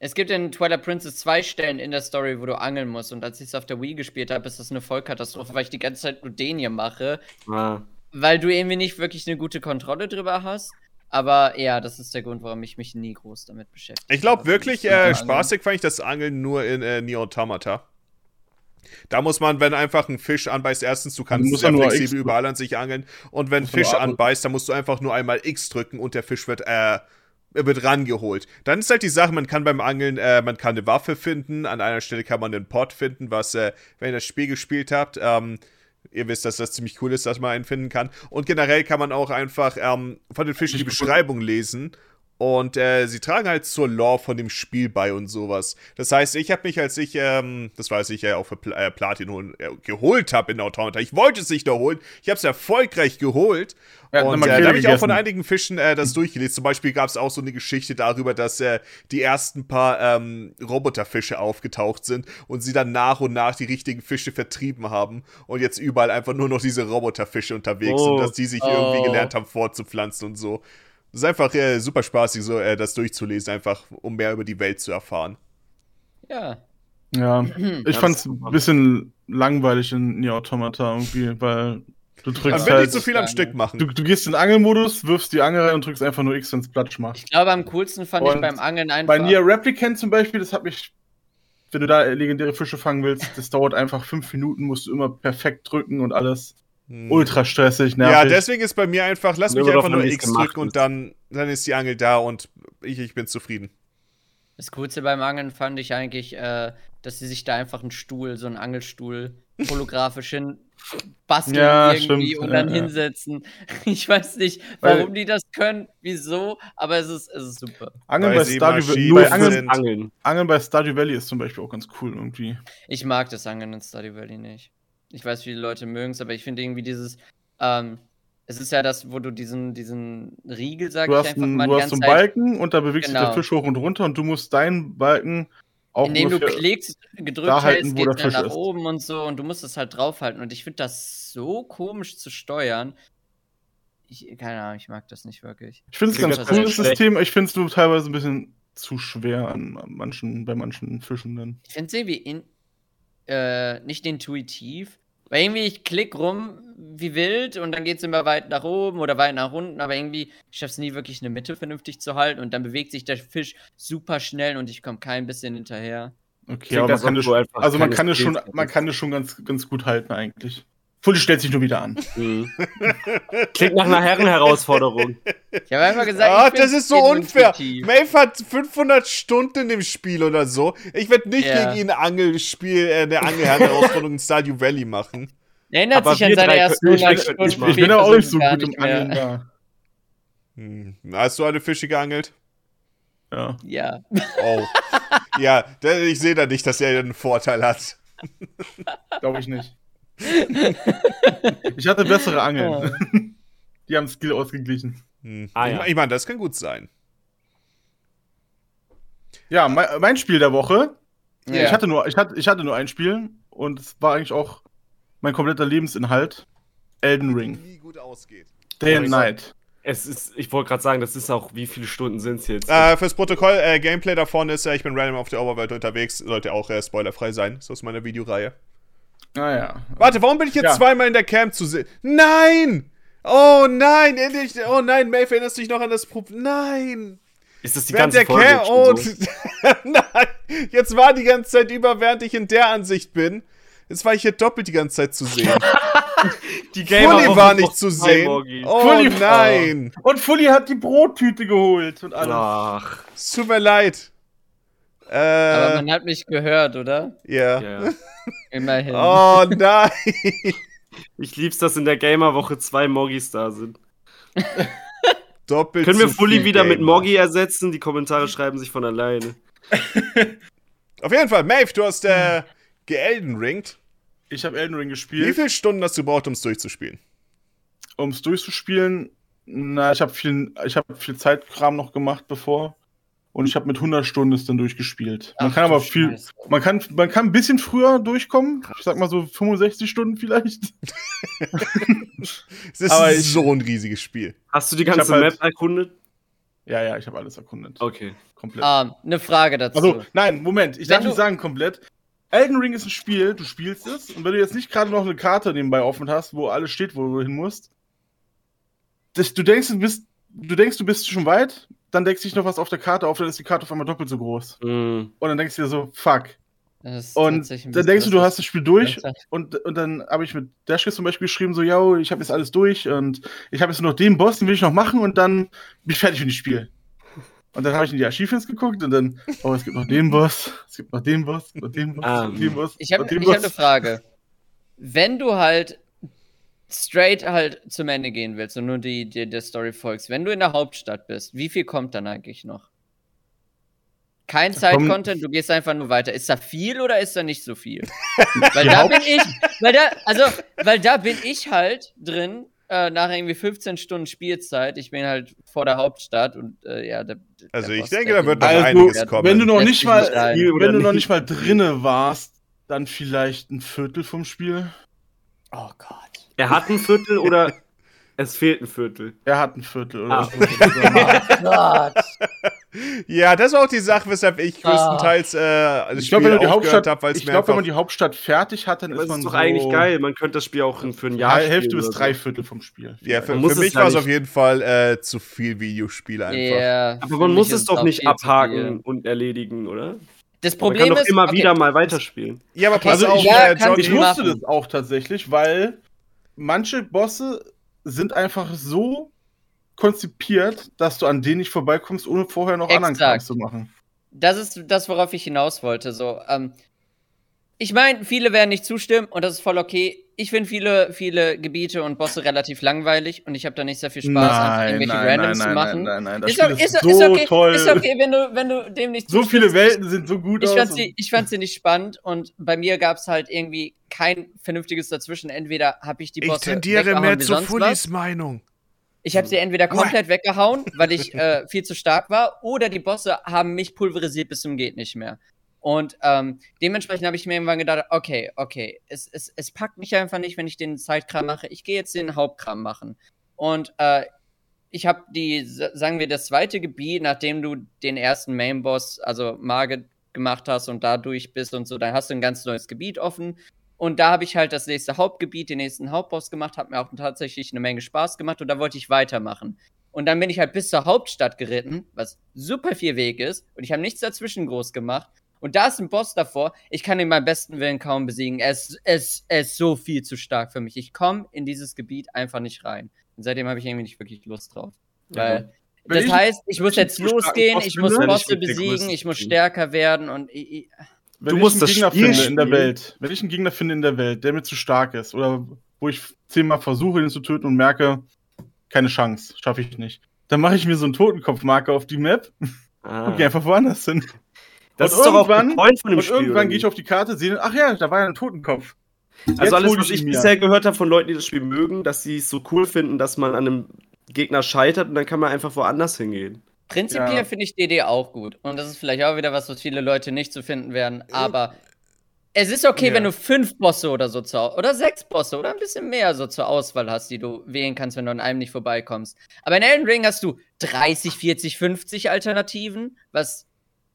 Es gibt in Twilight Princess zwei Stellen in der Story, wo du angeln musst. Und als ich es auf der Wii gespielt habe, ist das eine Vollkatastrophe, weil ich die ganze Zeit nur den hier mache. Ah. Weil du irgendwie nicht wirklich eine gute Kontrolle drüber hast. Aber ja, das ist der Grund, warum ich mich nie groß damit beschäftige. Ich glaube wirklich, äh, spaßig fand ich das Angeln nur in äh, Neo Automata. Da muss man, wenn einfach ein Fisch anbeißt, erstens, du kannst sehr flexibel überall an sich angeln. Und wenn Fisch anbeißt, dann musst du einfach nur einmal X drücken und der Fisch wird, äh, wird rangeholt. Dann ist halt die Sache, man kann beim Angeln, äh, man kann eine Waffe finden, an einer Stelle kann man einen Pot finden, was, äh, wenn ihr das Spiel gespielt habt, ähm, ihr wisst, dass das ziemlich cool ist, dass man einen finden kann. Und generell kann man auch einfach ähm, von den Fischen die Beschreibung lesen und äh, sie tragen halt zur Lore von dem Spiel bei und sowas. Das heißt, ich habe mich, als ich, ähm, das weiß ich ja auch für Pl äh, Platin holen, äh, geholt habe in Automata. Ich wollte es nicht erholen. Ich habe es erfolgreich geholt. Ja, und äh, da habe ich auch von einigen Fischen äh, das durchgelesen. Zum Beispiel gab es auch so eine Geschichte darüber, dass äh, die ersten paar ähm, Roboterfische aufgetaucht sind und sie dann nach und nach die richtigen Fische vertrieben haben und jetzt überall einfach nur noch diese Roboterfische unterwegs oh. sind, dass die sich oh. irgendwie gelernt haben fortzupflanzen und so. Es ist einfach äh, super spaßig, so äh, das durchzulesen, einfach um mehr über die Welt zu erfahren. Ja. Ja, ich fand es ein bisschen langweilig in Nier Automata irgendwie, weil du drückst Man will halt, nicht so viel am Stück machen. Du, du gehst in den Angelmodus, wirfst die Angel rein und drückst einfach nur X, wenn es Platsch macht. Ich glaube, am coolsten fand und ich beim Angeln einfach. Bei Nier Replicant zum Beispiel, das hat mich, wenn du da legendäre Fische fangen willst, das dauert einfach fünf Minuten, musst du immer perfekt drücken und alles. Hm. Ultra stressig, nervig. Ja, deswegen ist bei mir einfach, lass mich einfach nur X drücken und dann, dann ist die Angel da und ich, ich bin zufrieden. Das Coolste beim Angeln fand ich eigentlich, äh, dass sie sich da einfach einen Stuhl, so einen Angelstuhl, holographisch hin basteln ja, irgendwie stimmt. und dann ja, hinsetzen. Ich weiß nicht, warum Weil, die das können, wieso, aber es ist, es ist super. Angeln bei, Stardew Valley. Angeln, Angeln. Angeln bei Stardew Valley ist zum Beispiel auch ganz cool irgendwie. Ich mag das Angeln in Stardew Valley nicht. Ich weiß, viele Leute mögen es, aber ich finde irgendwie dieses, ähm, es ist ja das, wo du diesen, diesen Riegel, sag du ich einfach ein, mal, Du hast einen Balken und da bewegt genau. sich der. Fisch hoch und runter und du musst deinen Balken auch Indem du klickst, gedrückt da hältst, geht er nach ist. oben und so und du musst es halt draufhalten. Und ich finde das so komisch zu steuern. Ich, keine Ahnung, ich mag das nicht wirklich. Ich finde es ganz cool, das System. Ich finde es nur teilweise ein bisschen zu schwer an manchen, bei manchen Fischen dann. Ich finde es irgendwie in, äh, nicht intuitiv. Weil irgendwie ich klick rum wie wild und dann geht es immer weit nach oben oder weit nach unten, aber irgendwie ich schaffe es nie wirklich eine Mitte vernünftig zu halten und dann bewegt sich der Fisch super schnell und ich komme kein bisschen hinterher. Okay, aber man kann das, also man kann es schon, man kann es schon ganz, ganz gut halten eigentlich. Fully stellt sich nur wieder an. Mhm. Klingt nach einer Herrenherausforderung. Ich habe einfach gesagt, ah, das ist so unfair. Maeve hat 500 Stunden dem Spiel oder so. Ich werde nicht yeah. gegen ihn Angelspiel, äh, eine Angelherausforderung in Stardew Valley machen. Erinnert aber sich an seine ersten 100 Stunden. Ich, ich bin auch nicht so gut im Angeln da. Hm. Hast du eine Fische geangelt? Ja. Ja. Oh. ja, ich sehe da nicht, dass er einen Vorteil hat. Glaube ich nicht. ich hatte bessere Angeln. Oh. Die haben Skill ausgeglichen. Hm. Ah, ja. Ich meine, das kann gut sein. Ja, mein, mein Spiel der Woche. Yeah. Ich, hatte nur, ich, hatte, ich hatte nur ein Spiel und es war eigentlich auch mein kompletter Lebensinhalt. Elden Ring. Nie gut ausgeht. Day and Night. Es ist, ich wollte gerade sagen, das ist auch, wie viele Stunden sind es jetzt? Äh, fürs Protokoll, äh, Gameplay davon ist, äh, ich bin random auf der Overworld unterwegs, sollte auch äh, spoilerfrei sein, so ist meine Videoreihe. Ah ja. Warte, warum bin ich jetzt ja. zweimal in der Camp zu sehen? Nein! Oh nein, endlich. Oh nein, Maeve, erinnerst du dich noch an das Problem? Nein! Ist das die während ganze Folge Cam oh, so? Nein! Jetzt war die ganze Zeit über, während ich in der Ansicht bin. Jetzt war ich hier doppelt die ganze Zeit zu sehen. die Gamer Fully war nicht zu sehen. Oh Fully nein! Und Fully hat die Brottüte geholt und alles. Ach. Es tut mir leid. Äh, Aber man hat mich gehört, oder? Ja. Yeah. Immerhin. Oh nein! Ich lieb's, dass in der Gamer-Woche zwei Moggis da sind. Doppelt Können wir Fully wieder Gamer. mit Moggi ersetzen? Die Kommentare schreiben sich von alleine. Auf jeden Fall, Maeve, du hast äh, geelden ringt. Ich habe Elden Ring gespielt. Wie viele Stunden hast du gebraucht, um es durchzuspielen? Um es durchzuspielen, na, ich habe viel, ich habe viel Zeitkram noch gemacht bevor. Und ich habe mit 100 Stunden es dann durchgespielt. Man Ach, kann aber viel, Scheiße. man kann, man kann ein bisschen früher durchkommen. Ich sag mal so 65 Stunden vielleicht. Es ist aber so ein riesiges Spiel. Hast du die ganze Map halt, erkundet? Ja, ja, ich habe alles erkundet. Okay. Komplett. Um, ähm, eine Frage dazu. Also, nein, Moment, ich darf nicht sagen komplett. Elden Ring ist ein Spiel, du spielst es und wenn du jetzt nicht gerade noch eine Karte nebenbei offen hast, wo alles steht, wo du hin musst, das, du denkst, du bist, du denkst, du bist schon weit, dann denkst du dich noch was auf der Karte auf, dann ist die Karte auf einmal doppelt so groß. Mm. Und dann denkst du dir so, fuck. Und dann denkst du, du hast das Spiel durch und, und dann habe ich mit Dashkiss zum Beispiel geschrieben, so, ja, ich habe jetzt alles durch und ich habe jetzt nur noch den Boss, den will ich noch machen und dann bin ich fertig mit dem Spiel. Und dann habe ich in die Achievements geguckt und dann, oh, es gibt noch den Boss, es gibt noch den Boss, noch den Boss, um, den Boss. Ich habe hab eine Frage. Wenn du halt straight halt zum Ende gehen willst und nur die, die, der Story folgst, wenn du in der Hauptstadt bist, wie viel kommt dann eigentlich noch? Kein Side-Content, du gehst einfach nur weiter. Ist da viel oder ist da nicht so viel? weil da bin ich, weil da, also, weil da bin ich halt drin, äh, nach irgendwie 15 Stunden Spielzeit. Ich bin halt vor der Hauptstadt und äh, ja, der, Also ich denke, da wird noch also, einiges kommen. Wenn du noch nicht mal, wenn du noch nicht mal drinne warst, dann vielleicht ein Viertel vom Spiel. Oh Gott. Er hat ein Viertel oder es fehlt ein Viertel? Er hat ein Viertel oder ah. Ja, das war auch die Sache, weshalb ich ah. größtenteils äh, das ich glaube, wenn, die Hauptstadt, hab, ich glaub, wenn man die Hauptstadt fertig hat, dann ist man ist doch so eigentlich geil. Man könnte das Spiel auch für ein Jahr Hälfte bis drei Viertel vom Spiel. Ja, für, für mich war es auf jeden Fall äh, zu viel Videospiel einfach. Yeah, Aber man muss es doch nicht abhaken und erledigen, oder? Das Problem man kann ist, doch immer okay. wieder mal weiterspielen. Ja, aber pass also auf, ja, äh, John, ich wusste das auch tatsächlich, weil manche Bosse sind einfach so konzipiert, dass du an denen nicht vorbeikommst, ohne vorher noch Exakt. anderen Kram zu machen. Das ist das, worauf ich hinaus wollte. So, ähm, ich meine, viele werden nicht zustimmen und das ist voll okay. Ich finde viele, viele Gebiete und Bosse relativ langweilig und ich habe da nicht sehr viel Spaß, nein, irgendwelche nein, Randoms nein, zu machen. Nein, nein, nein, das ist, Spiel ist, so ist okay, toll. Ist okay, wenn du, wenn du dem nicht zustimmst. So viele Welten sind so gut ich aus. Fand sie, ich fand sie nicht spannend und bei mir gab es halt irgendwie kein vernünftiges dazwischen. Entweder habe ich die Bosse Ich tendiere mehr zu Fullis Meinung. Ich habe sie entweder komplett weggehauen, weil ich äh, viel zu stark war, oder die Bosse haben mich pulverisiert bis zum geht nicht mehr. Und ähm, dementsprechend habe ich mir irgendwann gedacht, okay, okay, es, es, es packt mich einfach nicht, wenn ich den Sidekram mache. Ich gehe jetzt den Hauptkram machen. Und äh, ich habe die, sagen wir, das zweite Gebiet, nachdem du den ersten Mainboss, also Margit, gemacht hast und da durch bist und so, dann hast du ein ganz neues Gebiet offen. Und da habe ich halt das nächste Hauptgebiet, den nächsten Hauptboss gemacht, hat mir auch tatsächlich eine Menge Spaß gemacht und da wollte ich weitermachen. Und dann bin ich halt bis zur Hauptstadt geritten, was super viel Weg ist. Und ich habe nichts dazwischen groß gemacht. Und da ist ein Boss davor. Ich kann ihn beim besten Willen kaum besiegen. Er ist, er ist, er ist so viel zu stark für mich. Ich komme in dieses Gebiet einfach nicht rein. Und seitdem habe ich irgendwie nicht wirklich Lust drauf. Weil, ja. das ich, heißt, ich muss jetzt losgehen, ich muss Bosse besiegen, ich muss stärker werden und ich, ich, wenn du musst ich einen Gegner finde in der Welt, wenn ich einen Gegner finde in der Welt, der mir zu stark ist oder wo ich zehnmal versuche, ihn zu töten und merke, keine Chance, schaffe ich nicht, dann mache ich mir so einen Totenkopfmarker auf die Map ah. und gehe einfach woanders hin. Das und ist doch auch ein Point von dem und Spiel. irgendwann gehe ich auf die Karte, sehe, ach ja, da war ja ein Totenkopf. Also alles, was ich bisher gehört habe von Leuten, die das Spiel mögen, dass sie es so cool finden, dass man an einem Gegner scheitert und dann kann man einfach woanders hingehen. Prinzipiell ja. finde ich DD auch gut. Und das ist vielleicht auch wieder was, was viele Leute nicht so finden werden. Aber es ist okay, ja. wenn du fünf Bosse oder so zur oder sechs Bosse oder ein bisschen mehr so zur Auswahl hast, die du wählen kannst, wenn du an einem nicht vorbeikommst. Aber in Elden Ring hast du 30, 40, 50 Alternativen, was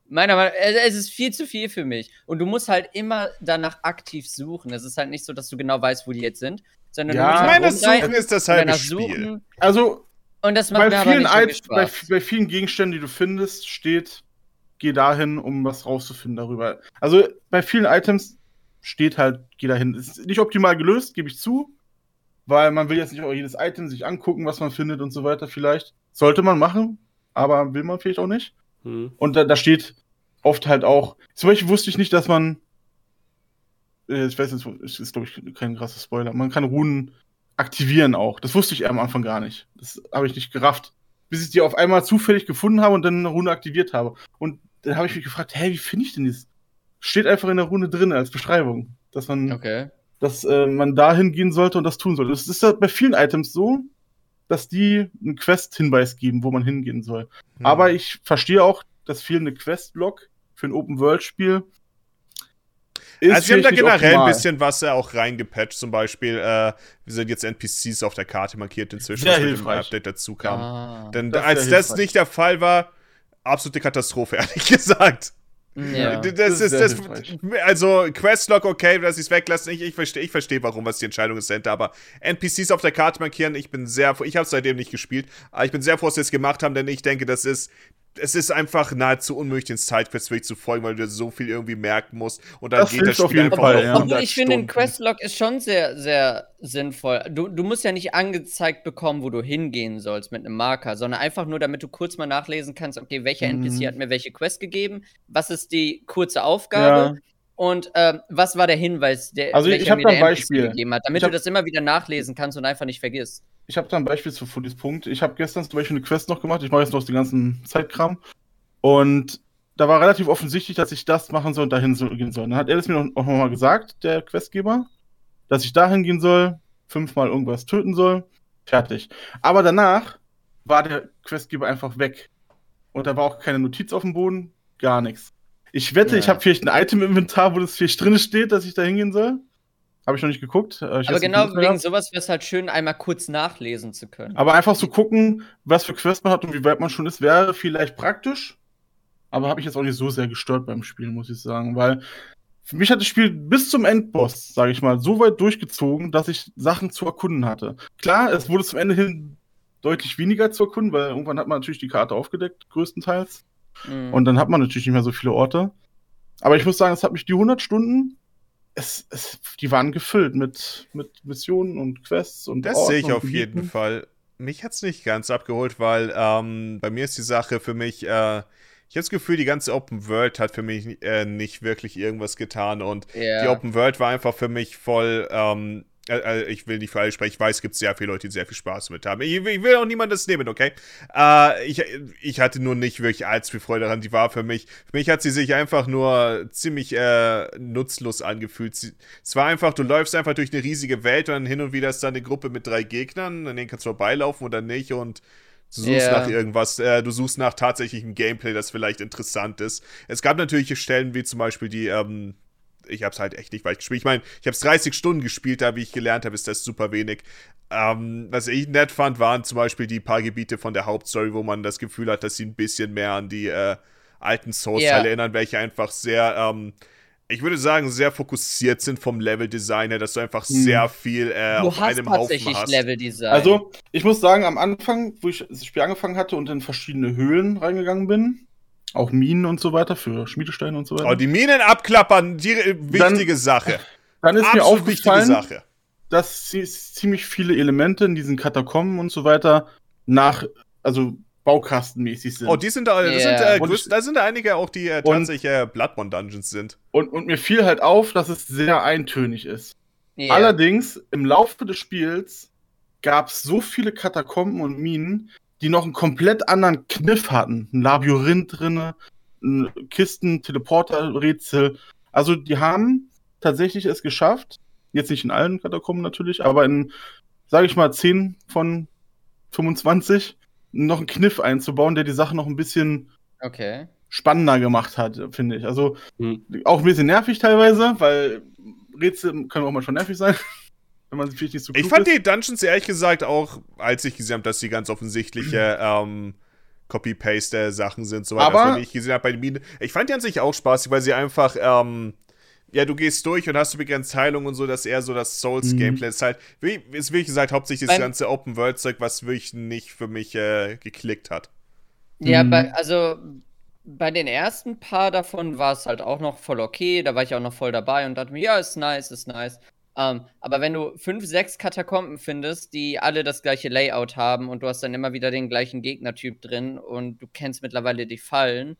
meiner Meinung nach, es ist viel zu viel für mich. Und du musst halt immer danach aktiv suchen. Es ist halt nicht so, dass du genau weißt, wo die jetzt sind, sondern ja, du musst halt meine, Suchen ist das halbe Spiel. Suchen. Also und das macht bei, vielen so bei, bei, vielen Gegenständen, die du findest, steht, geh dahin, um was rauszufinden darüber. Also bei vielen Items steht halt, geh dahin. Ist nicht optimal gelöst, gebe ich zu. Weil man will jetzt nicht auch jedes Item sich angucken, was man findet und so weiter, vielleicht. Sollte man machen, aber will man vielleicht auch nicht. Hm. Und da, da steht oft halt auch, zum Beispiel wusste ich nicht, dass man, äh, ich weiß nicht, es ist glaube ich kein krasser Spoiler, man kann Runen aktivieren auch. Das wusste ich am Anfang gar nicht. Das habe ich nicht gerafft. Bis ich die auf einmal zufällig gefunden habe und dann eine Rune aktiviert habe. Und dann habe ich mich gefragt, hä, wie finde ich denn das? Steht einfach in der Rune drin als Beschreibung, dass man, okay. dass äh, man da hingehen sollte und das tun sollte. Das ist ja bei vielen Items so, dass die einen Quest-Hinweis geben, wo man hingehen soll. Hm. Aber ich verstehe auch, dass viel eine Quest-Log für ein Open-World-Spiel ist also sie haben da generell optimal. ein bisschen was auch reingepatcht. Zum Beispiel, äh, wir sind jetzt NPCs auf der Karte markiert inzwischen, sehr was hilfreich. mit dem Update dazu kam. Ah, Denn das als das hilfreich. nicht der Fall war, absolute Katastrophe, ehrlich gesagt. Ja, das, das ist, das, also Questlog, okay, dass sie es weglassen. Ich, ich verstehe, ich verstehe, warum was die Entscheidung ist, aber NPCs auf der Karte markieren, ich bin sehr, ich habe seitdem nicht gespielt, aber ich bin sehr froh, dass sie es gemacht haben, denn ich denke, das ist es ist einfach nahezu unmöglich, den Sidequests wirklich zu folgen, weil du so viel irgendwie merken musst und dann das geht das Spiel einfach Fall, ja. Ich finde, ein Questlog ist schon sehr, sehr sinnvoll. Du, du musst ja nicht angezeigt bekommen, wo du hingehen sollst mit einem Marker, sondern einfach nur, damit du kurz mal nachlesen kannst, okay, welcher mhm. NPC hat mir welche Quest gegeben, was ist die kurze Aufgabe, ja. Und ähm, was war der Hinweis, der also ich habe da ein Beispiel gegeben hat, damit hab, du das immer wieder nachlesen kannst und einfach nicht vergisst. Ich habe da ein Beispiel zu Fullis Punkt. Ich habe gestern zum Beispiel eine Quest noch gemacht. Ich mache jetzt noch den ganzen Zeitkram. Und da war relativ offensichtlich, dass ich das machen soll und dahin so gehen soll. Dann hat er das mir auch nochmal gesagt, der Questgeber, dass ich dahin gehen soll, fünfmal irgendwas töten soll. Fertig. Aber danach war der Questgeber einfach weg. Und da war auch keine Notiz auf dem Boden, gar nichts. Ich wette, ja. ich habe vielleicht ein Item im Inventar, wo das vielleicht drin steht, dass ich da hingehen soll. Habe ich noch nicht geguckt. Äh, ich aber genau wegen gehabt. sowas wäre es halt schön, einmal kurz nachlesen zu können. Aber einfach so gucken, was für Quests man hat und wie weit man schon ist, wäre vielleicht praktisch. Aber habe ich jetzt auch nicht so sehr gestört beim Spielen, muss ich sagen. Weil für mich hat das Spiel bis zum Endboss, sage ich mal, so weit durchgezogen, dass ich Sachen zu erkunden hatte. Klar, es wurde zum Ende hin deutlich weniger zu erkunden, weil irgendwann hat man natürlich die Karte aufgedeckt, größtenteils. Mhm. Und dann hat man natürlich nicht mehr so viele Orte. Aber ich muss sagen, es hat mich die 100 Stunden, es, es, die waren gefüllt mit, mit Missionen und Quests und Das sehe ich auf jeden Fall. Mich hat es nicht ganz abgeholt, weil ähm, bei mir ist die Sache für mich, äh, ich habe das Gefühl, die ganze Open World hat für mich äh, nicht wirklich irgendwas getan und yeah. die Open World war einfach für mich voll ähm, äh, äh, ich will nicht für alle sprechen, ich weiß, es gibt sehr viele Leute, die sehr viel Spaß damit haben. Ich, ich will auch niemandem nehmen, okay? Äh, ich, ich hatte nur nicht wirklich allzu viel Freude daran. Die war für mich, für mich hat sie sich einfach nur ziemlich äh, nutzlos angefühlt. Sie, es war einfach, du läufst einfach durch eine riesige Welt und dann hin und wieder ist da eine Gruppe mit drei Gegnern, an denen kannst du vorbeilaufen oder nicht und Du suchst yeah. nach irgendwas, äh, du suchst nach tatsächlichem Gameplay, das vielleicht interessant ist. Es gab natürlich Stellen wie zum Beispiel die, ähm, ich habe es halt echt nicht weit gespielt. Ich meine, ich habe es 30 Stunden gespielt, da wie ich gelernt habe, ist das super wenig. Ähm, was ich nett fand, waren zum Beispiel die paar Gebiete von der Hauptstory, wo man das Gefühl hat, dass sie ein bisschen mehr an die, äh, alten Souls-Teile yeah. erinnern, welche einfach sehr, ähm, ich würde sagen, sehr fokussiert sind vom Level-Design her, dass du einfach hm. sehr viel äh, du auf hast einem Haufen hast. Level-Design. Also, ich muss sagen, am Anfang, wo ich das Spiel angefangen hatte und in verschiedene Höhlen reingegangen bin, auch Minen und so weiter für Schmiedesteine und so weiter. Oh, die Minen abklappern, die wichtige dann, Sache. Dann ist Absolut mir aufgefallen, dass ziemlich viele Elemente in diesen Katakomben und so weiter nach, also baukastenmäßig sind. Oh, die sind da, yeah. sind, äh, größt, da sind da einige auch, die äh, tatsächlich äh, Bloodborne Dungeons sind. Und, und mir fiel halt auf, dass es sehr eintönig ist. Yeah. Allerdings, im Laufe des Spiels gab es so viele Katakomben und Minen, die noch einen komplett anderen Kniff hatten. Ein Labyrinth drin, Kisten, Teleporter-Rätsel. Also die haben tatsächlich es geschafft, jetzt nicht in allen Katakomben natürlich, aber in, sage ich mal, 10 von 25 noch einen Kniff einzubauen, der die Sache noch ein bisschen okay. spannender gemacht hat, finde ich. Also hm. auch ein bisschen nervig teilweise, weil Rätsel können auch mal schon nervig sein. Wenn man sich nicht so Ich fand ist. die Dungeons ehrlich gesagt auch, als ich gesehen habe, dass die ganz offensichtliche ähm, Copy-Paste-Sachen sind, so Aber ich gesehen habe bei den Minen. Ich fand die an sich auch spaßig, weil sie einfach, ähm, ja, du gehst durch und hast du begrenzt Heilung und so, dass eher so das Souls-Gameplay mhm. ist halt, wie, ist wie gesagt, hauptsächlich das ganze Open-World-Zeug, was wirklich nicht für mich äh, geklickt hat. Ja, mhm. bei, also bei den ersten paar davon war es halt auch noch voll okay, da war ich auch noch voll dabei und dachte mir, ja, ist nice, ist nice. Um, ähm, aber wenn du fünf, sechs Katakomben findest, die alle das gleiche Layout haben und du hast dann immer wieder den gleichen Gegnertyp drin und du kennst mittlerweile die Fallen,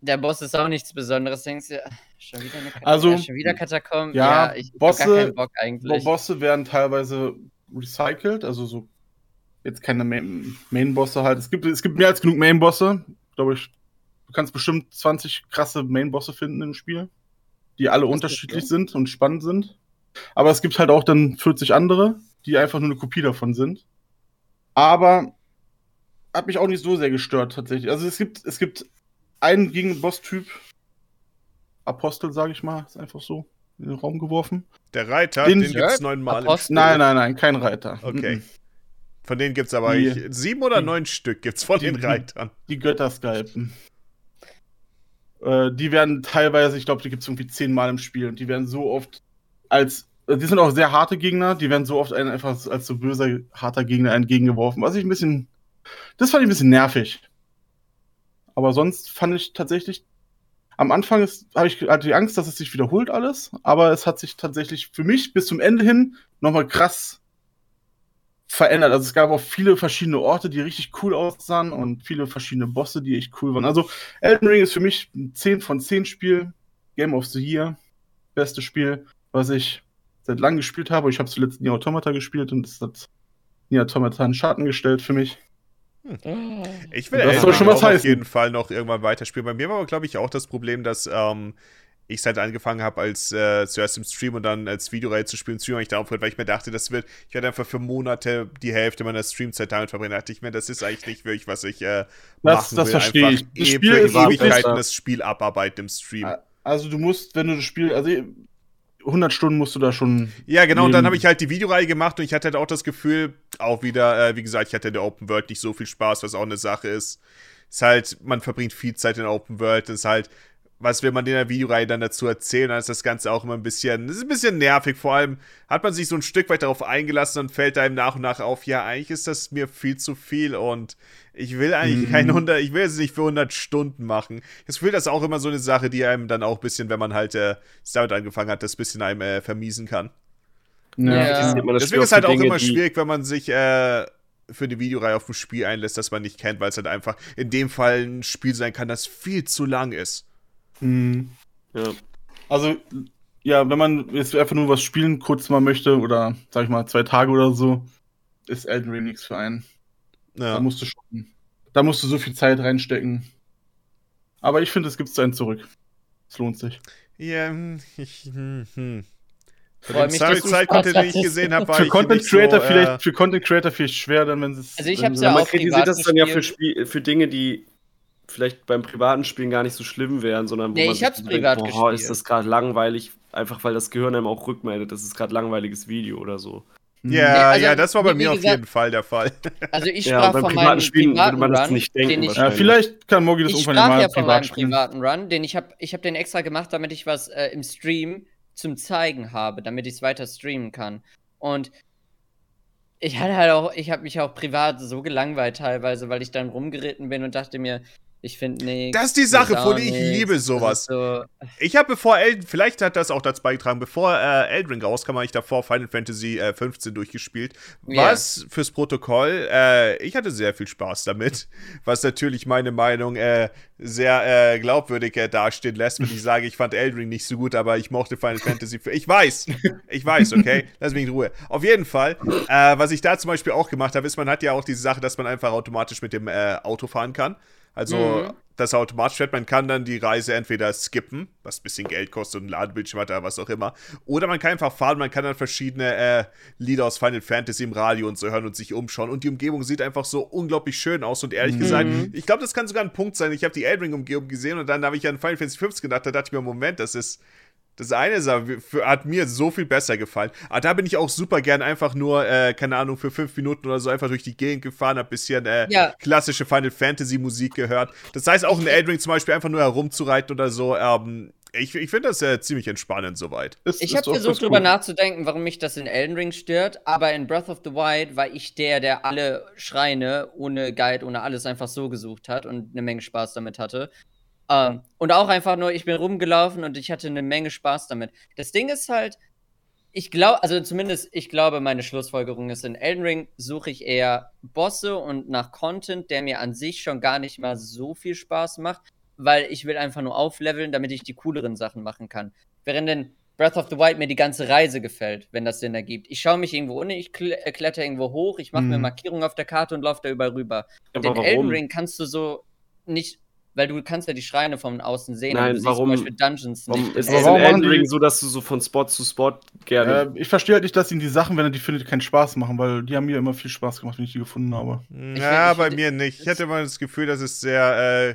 der Boss ist auch nichts Besonderes, denkst du, schon wieder eine Katakombe, also, ja, schon wieder Katakomben, ja, ja ich Bosse, hab gar keinen Bock eigentlich. Bosse werden teilweise recycelt, also so jetzt keine Main-Bosse halt. Es gibt, es gibt mehr als genug Main-Bosse, glaube ich. Du kannst bestimmt 20 krasse Main-Bosse finden im Spiel, die alle Was unterschiedlich sind und spannend sind. Aber es gibt halt auch dann 40 andere, die einfach nur eine Kopie davon sind. Aber hat mich auch nicht so sehr gestört tatsächlich. Also es gibt, es gibt einen gegen Boss-Typ, Apostel, sage ich mal, ist einfach so in den Raum geworfen. Der Reiter, den, den gibt es neunmal im Spiel. Nein, nein, nein, kein Reiter. Okay. Von denen gibt es aber die, sieben oder die, neun Stück gibt's von die, den Reitern. Die Götterskalpen. Äh, die werden teilweise, ich glaube, die gibt es irgendwie zehnmal im Spiel und die werden so oft als die sind auch sehr harte Gegner, die werden so oft einfach als so böser, harter Gegner entgegengeworfen, was ich ein bisschen, das fand ich ein bisschen nervig. Aber sonst fand ich tatsächlich, am Anfang habe ich hatte die Angst, dass es sich wiederholt alles, aber es hat sich tatsächlich für mich bis zum Ende hin nochmal krass verändert. Also es gab auch viele verschiedene Orte, die richtig cool aussahen und viele verschiedene Bosse, die echt cool waren. Also Elden Ring ist für mich ein 10 von 10 Spiel. Game of the Year. Beste Spiel was ich seit langem gespielt habe. Ich habe zuletzt Nier Automata gespielt und es hat Nier Automata einen Schatten gestellt für mich. Hm. Ich will das soll schon was auf jeden Fall noch irgendwann weiterspielen. Bei mir war aber, glaube ich, auch das Problem, dass ähm, ich halt angefangen habe, als äh, zuerst im Stream und dann als Videoreihe zu spielen, Stream ich da aufgehört, weil ich mir dachte, das wird, ich werde einfach für Monate die Hälfte meiner Streamzeit damit verbringen. Da dachte ich mir, das ist eigentlich nicht wirklich, was ich äh, das, machen das will. Verstehe einfach ich. Das Spiel ist Ewigkeiten das Spiel abarbeiten im Stream. Also du musst, wenn du das Spiel, also 100 Stunden musst du da schon. Ja, genau. Nehmen. Und dann habe ich halt die Videoreihe gemacht und ich hatte halt auch das Gefühl, auch wieder, äh, wie gesagt, ich hatte in der Open World nicht so viel Spaß, was auch eine Sache ist. Ist halt, man verbringt viel Zeit in der Open World. Ist halt, was will man in der Videoreihe dann dazu erzählen? Dann ist das Ganze auch immer ein bisschen, das ist ein bisschen nervig. Vor allem hat man sich so ein Stück weit darauf eingelassen und fällt einem nach und nach auf, ja, eigentlich ist das mir viel zu viel und ich will eigentlich mhm. keine 100, ich will es nicht für 100 Stunden machen. Ich will das auch immer so eine Sache, die einem dann auch ein bisschen, wenn man halt äh, damit angefangen hat, das bisschen einem äh, vermiesen kann. Ja. ja. Deswegen ist es halt auch immer schwierig, wenn man sich äh, für eine Videoreihe auf ein Spiel einlässt, das man nicht kennt, weil es halt einfach in dem Fall ein Spiel sein kann, das viel zu lang ist. Mhm. Ja. Also, ja, wenn man jetzt einfach nur was spielen kurz mal möchte oder sag ich mal zwei Tage oder so, ist Elden Ring nichts für einen. Ja. Da musst du schon, da musst du so viel Zeit reinstecken. Aber ich finde, es gibt einen zurück. Es lohnt sich. Ja, hm, ich, hm, hm. Für den Zeitcontent, den ich gesehen habe, war für Content Creator so, äh, vielleicht, für Content Creator vielleicht schwer, dann wenn es. Also ich habe es ja auch Man kritisiert das dann ja für, Spiel, für Dinge, die vielleicht beim privaten Spielen gar nicht so schlimm wären, sondern wo nee, man ich hab's privat denkt, boah, ist das gerade langweilig, einfach weil das Gehirn einem auch rückmeldet, das ist gerade langweiliges Video oder so. Ja, also, ja, das war bei mir gesagt, auf jeden Fall der Fall. Also ich sprach ja, von meinem Spielen privaten würde man das nicht denken. Ich, ja, vielleicht kann Mogi das ich irgendwann mal ja von meinem privaten Run, den ich habe ich hab den extra gemacht, damit ich was äh, im Stream zum Zeigen habe, damit ich es weiter streamen kann. Und ich hatte halt auch, ich habe mich auch privat so gelangweilt teilweise, weil ich dann rumgeritten bin und dachte mir, ich finde nee. Das ist die Sache, Fuli. Ich liebe sowas. So ich habe bevor Elden, vielleicht hat das auch dazu beigetragen, bevor äh, Elden rauskam, habe ich davor Final Fantasy äh, 15 durchgespielt. Yeah. Was fürs Protokoll, äh, ich hatte sehr viel Spaß damit, was natürlich meine Meinung äh, sehr äh, glaubwürdig äh, dastehen lässt, wenn ich sage, ich fand Elden Ring nicht so gut, aber ich mochte Final Fantasy. Für ich weiß, ich weiß, okay, lass mich in Ruhe. Auf jeden Fall, was ich da zum Beispiel auch gemacht habe, ist, man hat ja auch diese Sache, dass man einfach automatisch mit dem Auto fahren kann. Also, mhm. das automatisch fährt, man kann dann die Reise entweder skippen, was ein bisschen Geld kostet und ein Ladebildschirm hat oder was auch immer. Oder man kann einfach fahren, man kann dann verschiedene äh, Lieder aus Final Fantasy im Radio und so hören und sich umschauen. Und die Umgebung sieht einfach so unglaublich schön aus. Und ehrlich mhm. gesagt, ich glaube, das kann sogar ein Punkt sein. Ich habe die Eldring-Umgebung gesehen und dann habe ich an Final Fantasy 15 gedacht, da dachte ich mir, Moment, das ist das eine hat mir so viel besser gefallen. Aber da bin ich auch super gern einfach nur, äh, keine Ahnung, für fünf Minuten oder so einfach durch die Gegend gefahren, hab bisschen äh, ja. klassische Final Fantasy Musik gehört. Das heißt auch in Eldring zum Beispiel einfach nur herumzureiten oder so. Ähm, ich, ich finde das äh, ziemlich entspannend soweit. Ist, ich habe versucht, drüber nachzudenken, warum mich das in Elden Ring stört, aber in Breath of the Wild war ich der, der alle Schreine ohne Guide, ohne alles einfach so gesucht hat und eine Menge Spaß damit hatte. Ähm, und auch einfach nur, ich bin rumgelaufen und ich hatte eine Menge Spaß damit. Das Ding ist halt, ich glaube, also zumindest ich glaube, meine Schlussfolgerung ist, in Elden Ring suche ich eher Bosse und nach Content, der mir an sich schon gar nicht mal so viel Spaß macht, weil ich will einfach nur aufleveln, damit ich die cooleren Sachen machen kann. Während in Breath of the Wild mir die ganze Reise gefällt, wenn das Sinn ergibt. Ich schaue mich irgendwo unten, ich äh, kletter irgendwo hoch, ich mache mhm. mir Markierungen auf der Karte und laufe da überall rüber. Aber in warum? Elden Ring kannst du so nicht weil du kannst ja die Schreine von außen sehen. Nein, warum? Zum Beispiel Dungeons warum nicht. Ist das in Elden Ring so, dass du so von Spot zu Spot gerne. Äh, ich verstehe halt nicht, dass ihnen die Sachen, wenn er die findet, keinen Spaß machen, weil die haben mir immer viel Spaß gemacht, wenn ich die gefunden habe. Ja, bei mir nicht. Ich hatte immer das Gefühl, dass es sehr äh,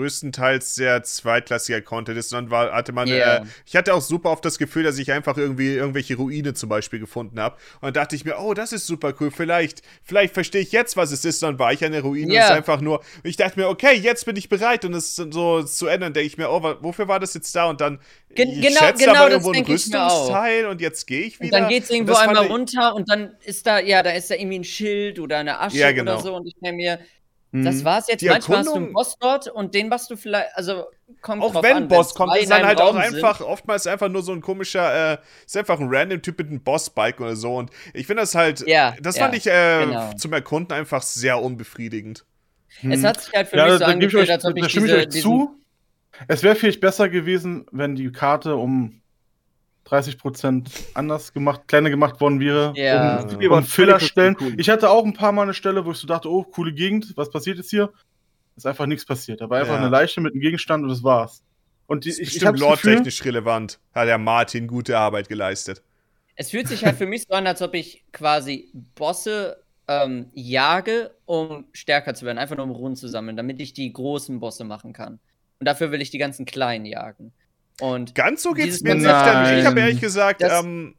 größtenteils sehr zweitklassiger Content ist. Und dann war, hatte man, yeah. äh, ich hatte auch super oft das Gefühl, dass ich einfach irgendwie irgendwelche Ruine zum Beispiel gefunden habe. Und dann dachte ich mir, oh, das ist super cool. Vielleicht, vielleicht verstehe ich jetzt, was es ist. Dann war ich eine Ruine yeah. und es ist einfach nur. Ich dachte mir, okay, jetzt bin ich bereit, und es so zu ändern. Denke ich mir, oh, wofür war das jetzt da? Und dann Gen ich genau, schätze genau aber irgendwo ein Rüstungsteil und jetzt gehe ich wieder. Und dann geht es irgendwo einmal runter und dann ist da, ja, da ist da irgendwie ein Schild oder eine Asche ja, genau. oder so. Und ich denke mir, das mhm. war's jetzt. Die Manchmal Erkundung, hast du einen Boss dort und den machst du vielleicht, also kommt Auch wenn an, Boss kommt, ist dann halt auch einfach, sind. oftmals einfach nur so ein komischer, äh, ist einfach ein random Typ mit einem Boss-Bike oder so. Und ich finde das halt, ja, das ja, fand ich äh, genau. zum Erkunden einfach sehr unbefriedigend. Hm. Es hat sich halt für ja, mich so angefühlt, als ob ich, diese, ich euch zu. Es wäre vielleicht besser gewesen, wenn die Karte um 30% anders gemacht, kleiner gemacht worden wäre. Ja. Um, um Fillerstellen. Cool. Ich hatte auch ein paar Mal eine Stelle, wo ich so dachte, oh, coole Gegend, was passiert jetzt hier? Ist einfach nichts passiert. Da war einfach ja. eine Leiche mit einem Gegenstand und das war's. Und die, das ist ich, bestimmt lore-technisch relevant. Hat der Martin gute Arbeit geleistet. Es fühlt sich halt für mich so an, als ob ich quasi Bosse ähm, jage, um stärker zu werden. Einfach nur um Runden zu sammeln, damit ich die großen Bosse machen kann. Und dafür will ich die ganzen kleinen jagen. Und Ganz so geht es mir nicht. Ich habe ehrlich gesagt ähm,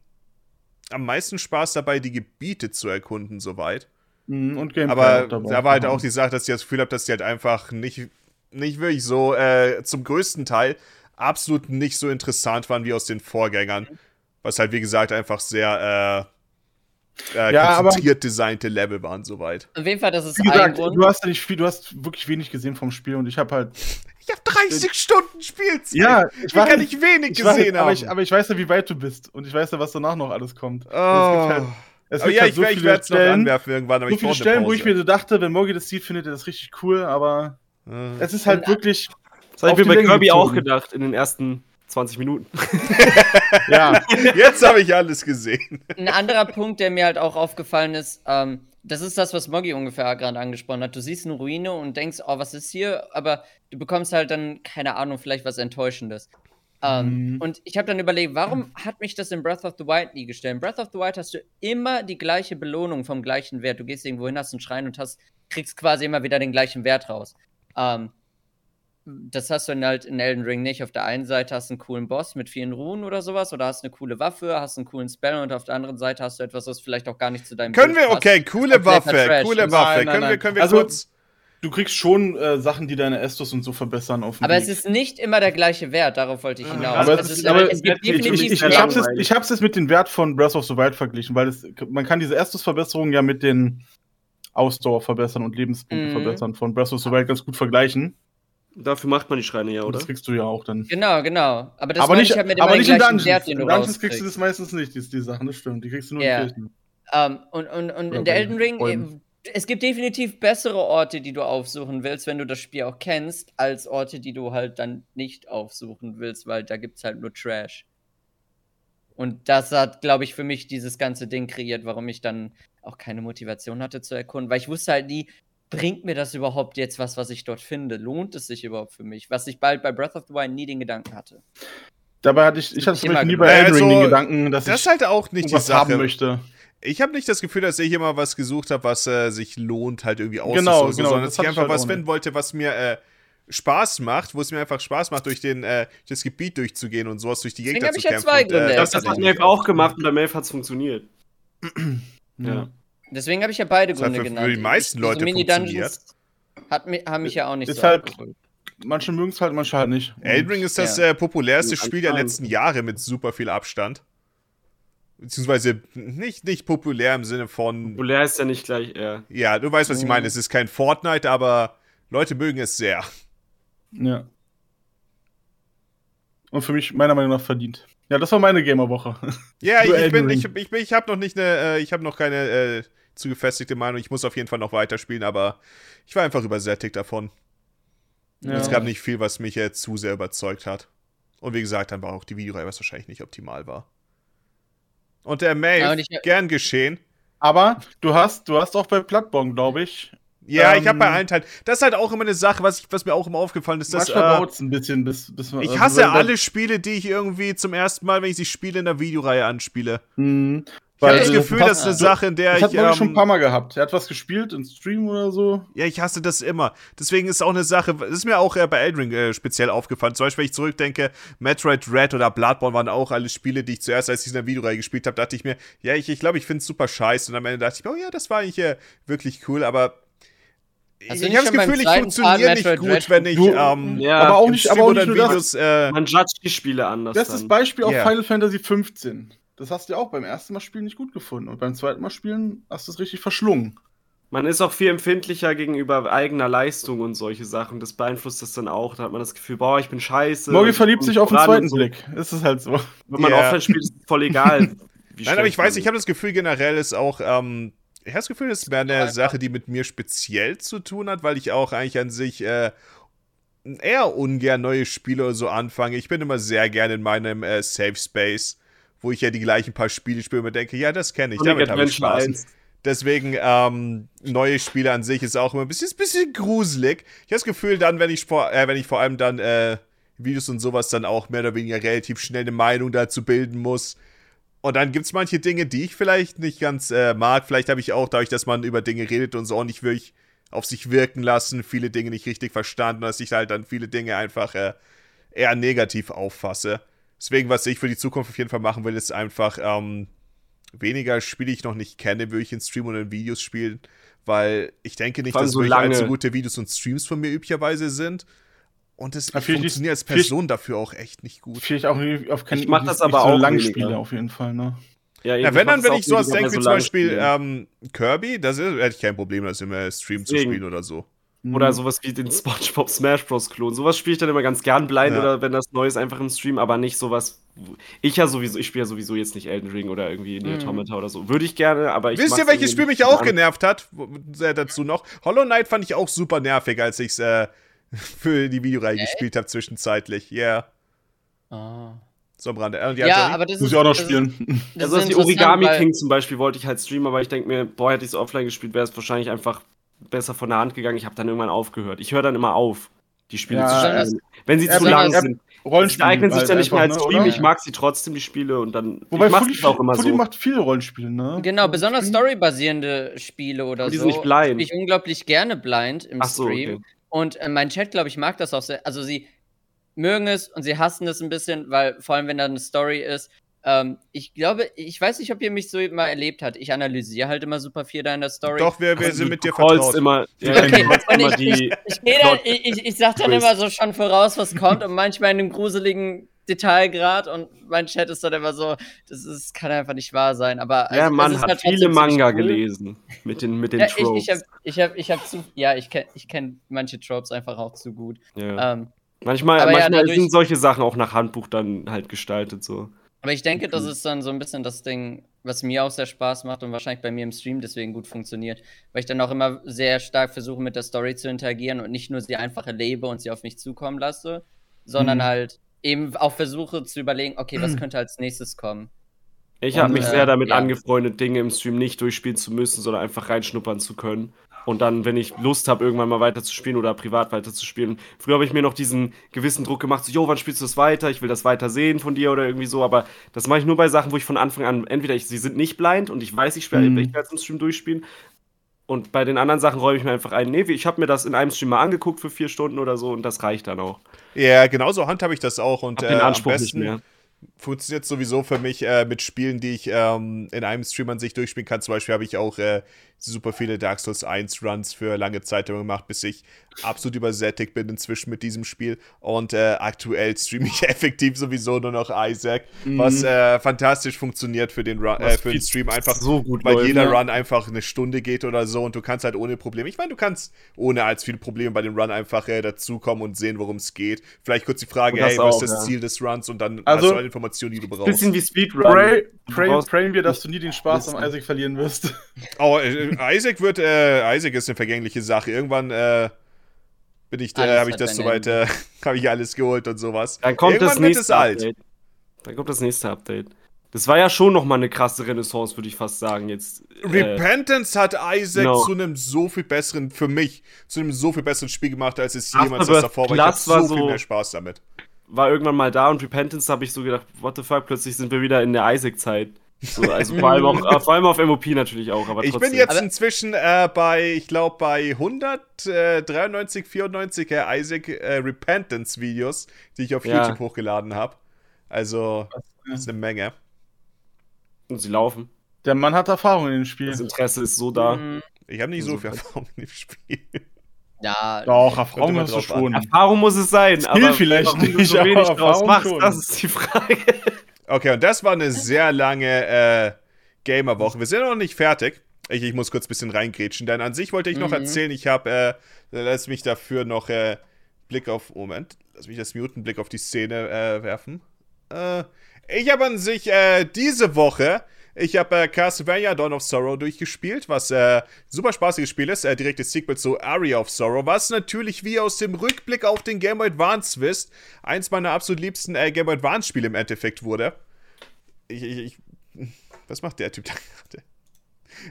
am meisten Spaß dabei, die Gebiete zu erkunden, soweit. Mhm, und Gameplay Aber da war halt auch die Sache, dass ich das Gefühl habe, dass die halt einfach nicht, nicht wirklich so äh, zum größten Teil absolut nicht so interessant waren wie aus den Vorgängern. Was halt, wie gesagt, einfach sehr äh, äh, ja, konzentriert designte Level waren soweit. Auf jeden Fall, das ist wie gesagt, Du hast, nicht viel, du hast wirklich wenig gesehen vom Spiel und ich habe halt ich habe 30 Stunden Spielzeit. Ja, ich weiß, kann ich wenig ich gesehen haben. Aber ich, aber ich, weiß ja, wie weit du bist. Und ich weiß ja, was danach noch alles kommt. Oh. Halt, es gibt ja, halt so ich, ich werde es noch anwerfen irgendwann. Aber so viele Stellen, wo ich mir so dachte, wenn Mogi das sieht, findet er das richtig cool. Aber äh. es ist halt wirklich. Das habe ich mir bei Kirby auch gedacht in den ersten 20 Minuten. ja, jetzt habe ich alles gesehen. Ein anderer Punkt, der mir halt auch aufgefallen ist, ähm, das ist das, was Moggy ungefähr gerade angesprochen hat. Du siehst eine Ruine und denkst, oh, was ist hier? Aber du bekommst halt dann, keine Ahnung, vielleicht was Enttäuschendes. Ähm, mhm. Und ich habe dann überlegt, warum hat mich das in Breath of the Wild nie gestellt? In Breath of the Wild hast du immer die gleiche Belohnung vom gleichen Wert. Du gehst irgendwo hin, hast einen Schrein und hast, kriegst quasi immer wieder den gleichen Wert raus. Ähm, das hast du in, halt in Elden Ring nicht. Auf der einen Seite hast du einen coolen Boss mit vielen Runen oder sowas, oder hast eine coole Waffe, hast einen coolen Spell und auf der anderen Seite hast du etwas, was vielleicht auch gar nicht zu deinem Können Bild wir, okay, coole Waffe, coole Waffe. Nein, nein, können, Wir, können wir also, kurz. Du kriegst schon äh, Sachen, die deine Estus und so verbessern auf Aber Weg. es ist nicht immer der gleiche Wert, darauf wollte ich hinaus. Aber, also es, ist, aber es gibt definitiv ich, ich, ich, hab's jetzt, ich hab's jetzt mit dem Wert von Breath of the Wild verglichen, weil es, man kann diese Estus-Verbesserungen ja mit den Ausdauer verbessern und Lebenspunkte mhm. verbessern von Breath of the Wild ganz gut vergleichen. Dafür macht man die Schreine ja, oder? Das kriegst du ja auch dann. Genau, genau. Aber, das aber nicht, ich halt mit aber nicht in Dungeons. Wert, in Dungeons kriegst du das meistens nicht, die, die Sachen, das stimmt. Die kriegst du nur yeah. in Kirchen. Um, ähm, und und, und in der Elden Ring, Bäumen. es gibt definitiv bessere Orte, die du aufsuchen willst, wenn du das Spiel auch kennst, als Orte, die du halt dann nicht aufsuchen willst, weil da gibt's halt nur Trash. Und das hat, glaube ich, für mich dieses ganze Ding kreiert, warum ich dann auch keine Motivation hatte zu erkunden, weil ich wusste halt nie, bringt mir das überhaupt jetzt was, was ich dort finde? Lohnt es sich überhaupt für mich? Was ich bald bei Breath of the Wild nie den Gedanken hatte. Dabei hatte ich, ich hatte zum nie bei Elden Ring also, den Gedanken, dass das ich halt auch nicht die Sache. haben möchte. Ich habe nicht das Gefühl, dass ich immer was gesucht habe, was äh, sich lohnt, halt irgendwie auszusuchen, genau, genau, sondern dass ich einfach halt was finden wollte, was mir äh, Spaß macht, wo es mir einfach Spaß macht, durch den, äh, das Gebiet durchzugehen und sowas durch die Gegner zu kämpfen. Ja zwei Gründe. Und, äh, das, hat Maeve auch gemacht und bei Maeve hat es funktioniert. ja. Deswegen habe ich ja beide Gründe für, genannt. Für die meisten ich, Leute funktioniert. Hat, haben mich ja auch nicht ist so halt, Manche mögen es halt, manche halt nicht. Elden Ring ist das ja. äh, populärste Spiel der letzten Jahre mit super viel Abstand. Beziehungsweise nicht, nicht populär im Sinne von. Populär ist ja nicht gleich, ja. Ja, du weißt, was ich meine. Es ist kein Fortnite, aber Leute mögen es sehr. Ja. Und für mich meiner Meinung nach verdient. Ja, das war meine Gamerwoche. Ja, ich, ich, bin, ich, ich, ich habe noch nicht eine, äh, ich habe noch keine äh, zu gefestigte Meinung. Ich muss auf jeden Fall noch weiterspielen, aber ich war einfach übersättigt davon. Ja. Es gab nicht viel, was mich jetzt zu sehr überzeugt hat. Und wie gesagt, dann war auch die Videoreihe, was wahrscheinlich nicht optimal war. Und der Mail, ja, gern geschehen. Aber du hast, du hast auch bei Bloodborne, glaube ich, ja, ähm, ich habe bei allen Teilen. Das ist halt auch immer eine Sache, was, ich, was mir auch immer aufgefallen ist. Dass, äh, ein bisschen, bis, bis man, Ich also hasse alle Spiele, die ich irgendwie zum ersten Mal, wenn ich sie spiele, in der Videoreihe anspiele. Mhm. Ich habe das Gefühl, das ist eine Sache, in der das ich. Das hat ähm, schon ein paar Mal gehabt. Er hat was gespielt im Stream oder so. Ja, ich hasse das immer. Deswegen ist auch eine Sache, das ist mir auch äh, bei Eldring äh, speziell aufgefallen. Zum Beispiel, wenn ich zurückdenke, Metroid Red oder Bloodborne waren auch alle Spiele, die ich zuerst, als ich in der Videoreihe gespielt habe, dachte ich mir, ja, ich glaube, ich, glaub, ich finde es super scheiße. Und am Ende dachte ich mir, oh ja, das war eigentlich äh, wirklich cool, aber also ich habe das Gefühl, ich funktioniere nicht gut, Red wenn ich. Ähm, ja, aber auch nicht, aber auch nicht Videos, äh, Man judgt die Spiele anders. Das ist Beispiel yeah. auf Final Fantasy 15. Das hast du ja auch beim ersten Mal spielen nicht gut gefunden. Und beim zweiten Mal spielen hast du es richtig verschlungen. Man ist auch viel empfindlicher gegenüber eigener Leistung und solche Sachen. Das beeinflusst das dann auch. Da hat man das Gefühl, boah, ich bin scheiße. Morgi verliebt sich auf den zweiten so. Blick. Ist es halt so. Wenn man yeah. offline spielt, ist es voll egal. Nein, aber ich weiß, ich habe das Gefühl, generell ist auch ähm, ich habe das Gefühl, das wäre eine Sache, die mit mir speziell zu tun hat, weil ich auch eigentlich an sich äh, eher ungern neue Spiele oder so anfange. Ich bin immer sehr gerne in meinem äh, Safe Space, wo ich ja die gleichen paar Spiele spiele und mir denke, ja, das kenne ich, damit habe ich Spaß. 1. Deswegen, ähm, neue Spiele an sich ist auch immer ein bisschen, ein bisschen gruselig. Ich habe das Gefühl, dann, wenn ich vor, äh, wenn ich vor allem dann äh, Videos und sowas dann auch mehr oder weniger relativ schnell eine Meinung dazu bilden muss, und dann gibt es manche Dinge, die ich vielleicht nicht ganz äh, mag. Vielleicht habe ich auch, dadurch, dass man über Dinge redet und so auch nicht wirklich auf sich wirken lassen, viele Dinge nicht richtig verstanden, dass ich halt dann viele Dinge einfach äh, eher negativ auffasse. Deswegen, was ich für die Zukunft auf jeden Fall machen will, ist einfach ähm, weniger Spiele, die ich noch nicht kenne, würde ich in Stream und in Videos spielen, weil ich denke nicht, dass so wirklich allzu gute Videos und Streams von mir üblicherweise sind. Und es funktioniert als Person dafür auch echt nicht gut. Vielleicht auch auf keinen Ich mach das aber auch lang Spiele auf jeden Fall, ne? Ja, ja wenn dann, wenn ich sowas denke, wie zum Beispiel ähm, Kirby, da hätte ich kein Problem, das im Stream zu spielen oder so. Oder mhm. sowas wie den SpongeBob Smash Bros. Klon. Sowas spiele ich dann immer ganz gern blind ja. oder wenn das Neues einfach im Stream, aber nicht sowas. Ich ja sowieso, ich spiele ja sowieso jetzt nicht Elden Ring oder irgendwie in mhm. Automata oder so. Würde ich gerne, aber ich. Wisst ihr, welches Spiel mich auch an. genervt hat? Äh, dazu noch. Hollow Knight fand ich auch super nervig, als ich es äh, für die Videoreihe äh? gespielt habe zwischenzeitlich. Ja. Yeah. Oh. So am Rande. Ja, ja aber das muss ich auch noch spielen. Das, das also die Origami King zum Beispiel wollte ich halt streamen, aber ich denke mir, boah, hätte ich es offline gespielt, wäre es wahrscheinlich einfach besser von der Hand gegangen. Ich habe dann irgendwann aufgehört. Ich höre dann immer auf, die Spiele ja, zu spielen. Wenn sie zu lang sind. Rollenspiele. Die eignen sich dann nicht mehr als Stream. Ne, ich mag sie trotzdem, die Spiele. Und dann. Wobei, ich Fully, auch immer Fully so. macht viele Rollenspiele, ne? Genau, besonders storybasierende Spiele oder die so. Sind nicht blind. Ich unglaublich gerne blind im so, Stream. Okay. Und äh, mein Chat, glaube ich, mag das auch sehr. Also sie mögen es und sie hassen es ein bisschen, weil vor allem, wenn da eine Story ist, ähm, ich glaube, ich weiß nicht, ob ihr mich so mal erlebt habt. Ich analysiere halt immer super viel da in der Story. Doch, wir, wir also, sind mit dir vertraut. Immer, ja, okay, immer ich, ich, ich, dann, ich, ich sag dann immer so schon voraus, was kommt und manchmal in einem gruseligen Detailgrad und mein Chat ist dann immer so, das ist, kann einfach nicht wahr sein. Aber ja, also, man hat halt viele Manga cool. gelesen mit den, mit den ja, Tropes. Ich, ich habe ich hab, ich hab zu, ja, ich kenne ich kenn manche Tropes einfach auch zu gut. Ja. Ähm, manchmal manchmal ja, dadurch, sind solche Sachen auch nach Handbuch dann halt gestaltet so. Aber ich denke, das ist dann so ein bisschen das Ding, was mir auch sehr Spaß macht und wahrscheinlich bei mir im Stream deswegen gut funktioniert. Weil ich dann auch immer sehr stark versuche, mit der Story zu interagieren und nicht nur sie einfach erlebe und sie auf mich zukommen lasse, sondern mhm. halt eben auch versuche zu überlegen, okay, was könnte als nächstes kommen. Ich habe mich äh, sehr damit ja. angefreundet, Dinge im Stream nicht durchspielen zu müssen, sondern einfach reinschnuppern zu können. Und dann, wenn ich Lust habe, irgendwann mal weiter zu spielen oder privat weiter zu spielen. Früher habe ich mir noch diesen gewissen Druck gemacht, so, jo, wann spielst du das weiter? Ich will das weiter sehen von dir oder irgendwie so. Aber das mache ich nur bei Sachen, wo ich von Anfang an, entweder ich, sie sind nicht blind und ich weiß, ich, spiele, mhm. ich werde es im Stream durchspielen. Und bei den anderen Sachen räume ich mir einfach ein, nee, ich habe mir das in einem Stream mal angeguckt für vier Stunden oder so und das reicht dann auch. Ja, genauso handhabe ich das auch. Und hab den Anspruch äh, am besten, nicht mehr funktioniert sowieso für mich äh, mit Spielen, die ich ähm, in einem Stream an sich durchspielen kann. Zum Beispiel habe ich auch äh, super viele Dark Souls 1 Runs für lange Zeit gemacht, bis ich absolut übersättigt bin inzwischen mit diesem Spiel. Und äh, aktuell streame ich effektiv sowieso nur noch Isaac, mhm. was äh, fantastisch funktioniert für den, Run, äh, für den Stream. Einfach so gut, weil läuft, jeder ja. Run einfach eine Stunde geht oder so und du kannst halt ohne Probleme. Ich meine, du kannst ohne als viele Probleme bei dem Run einfach äh, dazukommen und sehen, worum es geht. Vielleicht kurz die Frage, hey, was ist das ja. Ziel des Runs? Und dann also, hast du alle Informationen, die du brauchst. Bisschen wie Speedrun. Pray, pray, prayen wir, dass du nie den Spaß am Isaac verlieren wirst. Oh, äh, Isaac wird, äh, Isaac ist eine vergängliche Sache. Irgendwann, äh, bin ich, äh, habe ich das soweit, äh, habe ich alles geholt und sowas. Dann kommt Irgendwann das nächste Update. Dann kommt das nächste Update. Das war ja schon noch mal eine krasse Renaissance, würde ich fast sagen. Jetzt. Äh, Repentance hat Isaac no. zu einem so viel besseren, für mich, zu einem so viel besseren Spiel gemacht, als es jemals das davor war. Ich hatte so, so viel mehr Spaß damit. War irgendwann mal da und Repentance habe ich so gedacht, what the fuck, plötzlich sind wir wieder in der Isaac-Zeit. So, also vor allem, auch, äh, vor allem auf MOP natürlich auch, aber Ich bin jetzt inzwischen äh, bei, ich glaube, bei 193, 94 äh, Isaac äh, Repentance Videos, die ich auf ja. YouTube hochgeladen habe. Also, das ist eine Menge. Und sie laufen. Der Mann hat Erfahrung in dem Spiel. Das Interesse ist so da. Mhm. Ich habe nicht so viel Erfahrung in dem Spiel. Ja, doch, Erfahrung hast du schon. Erfahrung muss es sein, Spiel aber vielleicht nicht, so wenig draus machst, schon. das ist die Frage. Okay, und das war eine sehr lange äh, Gamer-Woche. Wir sind noch nicht fertig. Ich, ich muss kurz ein bisschen reingrätschen, denn an sich wollte ich noch mhm. erzählen, ich habe, äh, lass mich dafür noch äh, Blick auf, Moment, lass mich das muten, Blick auf die Szene äh, werfen. Äh, ich habe an sich äh, diese Woche ich habe äh, Castlevania Dawn of Sorrow durchgespielt, was äh, super spaßiges Spiel ist. Äh, direktes Sequel zu Aria of Sorrow, was natürlich wie aus dem Rückblick auf den Game Boy Advance wisst, eins meiner absolut liebsten äh, Game Boy Advance Spiele im Endeffekt wurde. Ich, ich, ich was macht der Typ da gerade?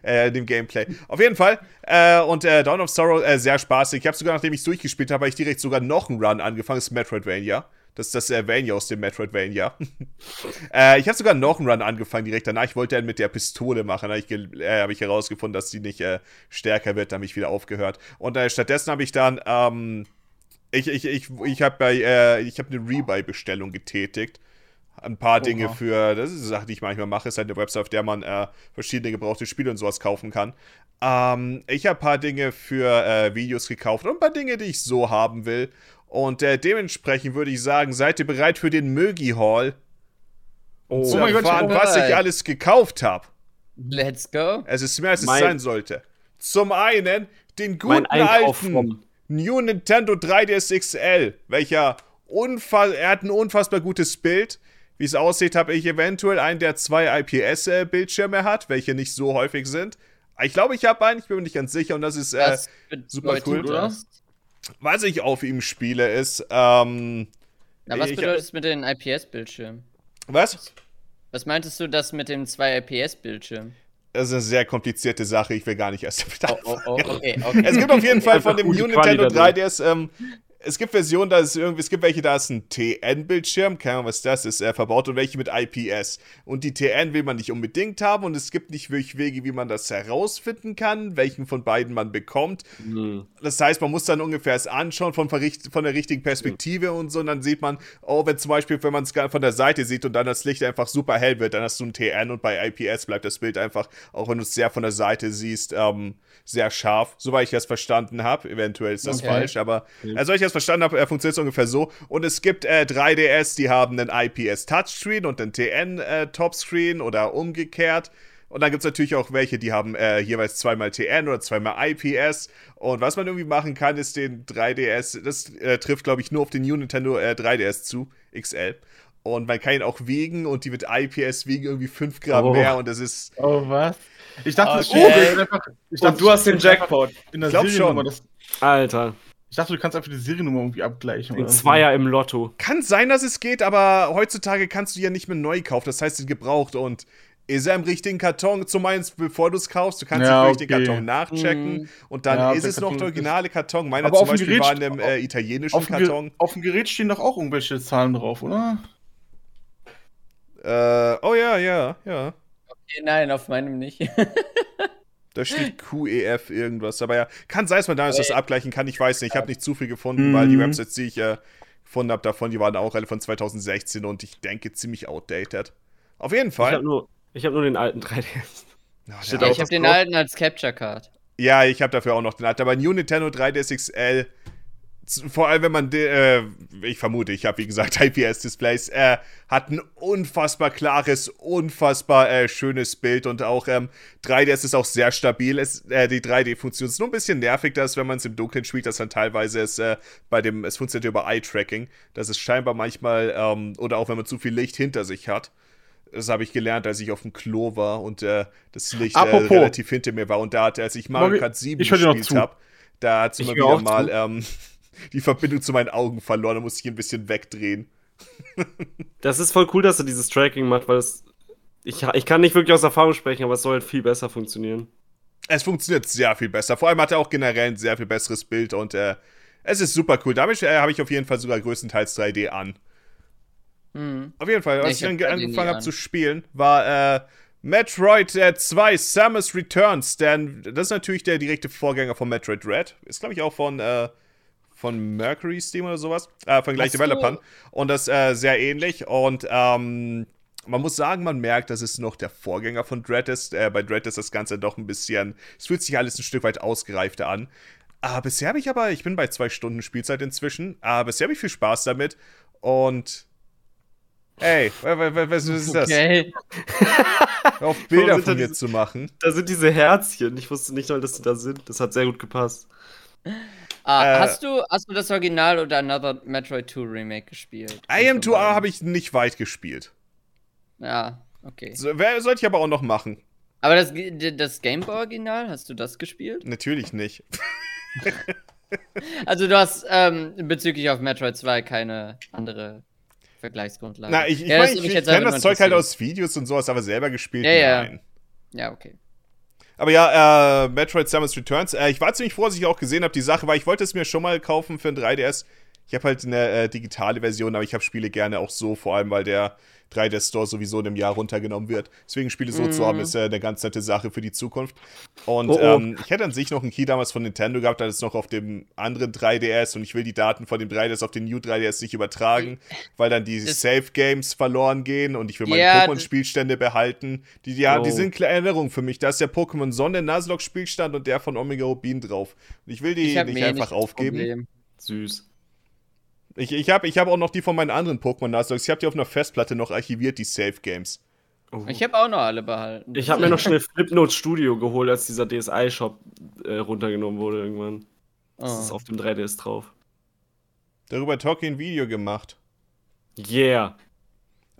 Äh, dem Gameplay. Auf jeden Fall. Äh, und äh, Dawn of Sorrow, äh, sehr spaßig. Ich habe sogar, nachdem ich es durchgespielt habe, habe ich direkt sogar noch einen Run angefangen. Das ist Metroidvania. Das ist das äh, Vania aus dem Metroidvania. äh, ich habe sogar noch einen Run angefangen direkt danach. Ich wollte dann mit der Pistole machen. Da habe ich, äh, hab ich herausgefunden, dass die nicht äh, stärker wird. Da habe ich wieder aufgehört. Und äh, stattdessen habe ich dann, ähm, ich, ich, ich, ich habe äh, ich habe eine Rebuy-Bestellung getätigt. Ein paar Oha. Dinge für, das ist eine Sache, die ich manchmal mache, ist halt eine Website, auf der man äh, verschiedene gebrauchte Spiele und sowas kaufen kann. Ähm, ich habe ein paar Dinge für äh, Videos gekauft und ein paar Dinge, die ich so haben will. Und äh, dementsprechend würde ich sagen, seid ihr bereit für den Mögi Hall? Oh, zu oh erfahren, Gott, was ich alles gekauft habe. Let's go. Es ist mehr, als es mein, sein sollte. Zum einen den guten alten New Nintendo 3DS XL, welcher unfass er hat ein unfassbar gutes Bild. Wie es aussieht, habe ich eventuell einen, der zwei IPS-Bildschirme hat, welche nicht so häufig sind. Ich glaube, ich habe einen, ich bin mir nicht ganz sicher und das ist äh, super cool. Das? Was ich auf ihm spiele, ist. Ähm, Na, was bedeutet es mit den IPS-Bildschirmen? Was? Was meintest du das mit den zwei IPS-Bildschirmen? Das ist eine sehr komplizierte Sache, ich will gar nicht erst damit oh, oh, oh, okay, okay. Es gibt auf jeden Fall von dem New Nintendo 3DS ähm, es gibt Versionen, da ist irgendwie, es gibt welche, da ist ein TN-Bildschirm, keine Ahnung, was das ist, äh, verbaut und welche mit IPS. Und die TN will man nicht unbedingt haben und es gibt nicht wirklich Wege, wie man das herausfinden kann, welchen von beiden man bekommt. Mhm. Das heißt, man muss dann ungefähr es anschauen von, von der richtigen Perspektive mhm. und so und dann sieht man, oh, wenn zum Beispiel, wenn man es von der Seite sieht und dann das Licht einfach super hell wird, dann hast du ein TN und bei IPS bleibt das Bild einfach, auch wenn du es sehr von der Seite siehst, ähm, sehr scharf, soweit ich das verstanden habe. Eventuell ist das okay. falsch, aber mhm. also, ich das verstanden habe, funktioniert es ungefähr so. Und es gibt äh, 3DS, die haben einen IPS Touchscreen und einen TN äh, Topscreen oder umgekehrt. Und dann gibt es natürlich auch welche, die haben äh, jeweils zweimal TN oder zweimal IPS. Und was man irgendwie machen kann, ist den 3DS, das äh, trifft, glaube ich, nur auf den New Nintendo äh, 3DS zu, XL. Und man kann ihn auch wiegen und die mit IPS wiegen irgendwie 5 Gramm oh. mehr und das ist. Oh, was? Ich dachte, okay. das einfach. Ich dachte, du hast den Jackpot. In der ich glaub schon. Das, Alter. Ich dachte, du kannst einfach die Seriennummer irgendwie abgleichen. Den Zweier im Lotto. Kann sein, dass es geht, aber heutzutage kannst du ja nicht mehr neu kaufen. Das heißt, den gebraucht und ist er im richtigen Karton? Zumindest bevor du es kaufst, du kannst ja, okay. den Karton nachchecken mhm. und dann ja, ist es noch der originale Karton. Meiner aber zum Beispiel Gerät, war in einem äh, italienischen auf Karton. Auf dem Gerät stehen doch auch irgendwelche Zahlen drauf, oder? Äh, oh ja, ja, ja. Okay, nein, auf meinem nicht. Da steht QEF irgendwas. Aber ja, kann sein, dass man damals das abgleichen kann. Ich weiß nicht. Ich habe nicht zu viel gefunden, mhm. weil die mhm. Websites, die ich äh, gefunden habe davon, die waren auch alle von 2016 und ich denke ziemlich outdated. Auf jeden Fall. Ich habe nur, hab nur den alten 3DS. Oh, ja, ich habe den alten als Capture Card. Ja, ich habe dafür auch noch den alten. Aber New Nintendo 3DS XL vor allem wenn man, äh, ich vermute, ich habe wie gesagt IPS-Displays, äh, hat ein unfassbar klares, unfassbar äh, schönes Bild und auch ähm, 3DS ist auch sehr stabil. Es, äh, die 3D-Funktion ist nur ein bisschen nervig, dass wenn man es im Dunkeln spielt, dass dann teilweise es äh, bei dem, es funktioniert über Eye-Tracking, dass es scheinbar manchmal, ähm, oder auch wenn man zu viel Licht hinter sich hat. Das habe ich gelernt, als ich auf dem Klo war und äh, das Licht relativ hinter mir war. Und da hat, als ich Mario Kart 7 gespielt habe, da hat es immer wieder mal ähm, die Verbindung zu meinen Augen verloren. Da musste ich ein bisschen wegdrehen. das ist voll cool, dass er dieses Tracking macht, weil es. Ich, ich kann nicht wirklich aus Erfahrung sprechen, aber es soll halt viel besser funktionieren. Es funktioniert sehr viel besser. Vor allem hat er auch generell ein sehr viel besseres Bild und äh, es ist super cool. Damit äh, habe ich auf jeden Fall sogar größtenteils 3D an. Hm. Auf jeden Fall, als ich, ich dann angefangen habe zu spielen, war äh, Metroid äh, 2 Samus Returns. Denn das ist natürlich der direkte Vorgänger von Metroid Red. Ist, glaube ich, auch von äh, von Mercury Steam oder sowas, äh, von gleich Developern. Und das äh, sehr ähnlich. Und ähm, man muss sagen, man merkt, dass es noch der Vorgänger von Dread ist. Äh, bei Dread ist das Ganze doch ein bisschen, es fühlt sich alles ein Stück weit ausgereifter an. Äh, bisher habe ich aber, ich bin bei zwei Stunden Spielzeit inzwischen, äh, bisher habe ich viel Spaß damit. Und Ey, was, ist das? Okay. auf Bilder von mir zu machen. Da sind diese Herzchen. Ich wusste nicht mal, dass die da sind. Das hat sehr gut gepasst. Ah, äh, hast, du, hast du das Original oder Another Metroid 2 Remake gespielt? IM2R habe ich nicht weit gespielt. Ja, okay. So, sollte ich aber auch noch machen. Aber das, das Game Boy Original, hast du das gespielt? Natürlich nicht. also du hast ähm, bezüglich auf Metroid 2 keine andere Vergleichsgrundlage. Na, ich, ich, ja, mein, ich, ich kenne das Zeug halt aus Videos und sowas, aber selber gespielt ja, nein. Ja. ja, okay. Aber ja, äh, Metroid Samus Returns. Äh, ich war ziemlich froh, dass ich auch gesehen habe, die Sache, weil ich wollte es mir schon mal kaufen für ein 3DS. Ich habe halt eine äh, digitale Version, aber ich habe Spiele gerne auch so, vor allem weil der 3DS Store sowieso in einem Jahr runtergenommen wird. Deswegen Spiele so mm. zu haben, mhm. ist äh, eine ganz nette Sache für die Zukunft. Und oh, oh. Ähm, ich hätte an sich noch einen Key damals von Nintendo gehabt, das ist noch auf dem anderen 3DS und ich will die Daten von dem 3DS auf den New 3DS nicht übertragen, weil dann die Safe Games verloren gehen und ich will meine ja, Pokémon-Spielstände behalten. Die, die, oh. die sind eine Erinnerung für mich. Da ist der Pokémon Sonne Nuzlocke-Spielstand und der von Omega Rubin drauf. Und ich will die ich nicht einfach aufgeben. Problem. Süß. Ich, ich habe ich hab auch noch die von meinen anderen Pokémon Nuzlocke. Ich habe die auf einer Festplatte noch archiviert, die Save Games. Oh. Ich habe auch noch alle behalten. Ich habe mir noch schnell Flipnote Studio geholt, als dieser DSi-Shop äh, runtergenommen wurde irgendwann. Das oh. ist auf dem 3DS drauf. Darüber ein Video gemacht. Yeah.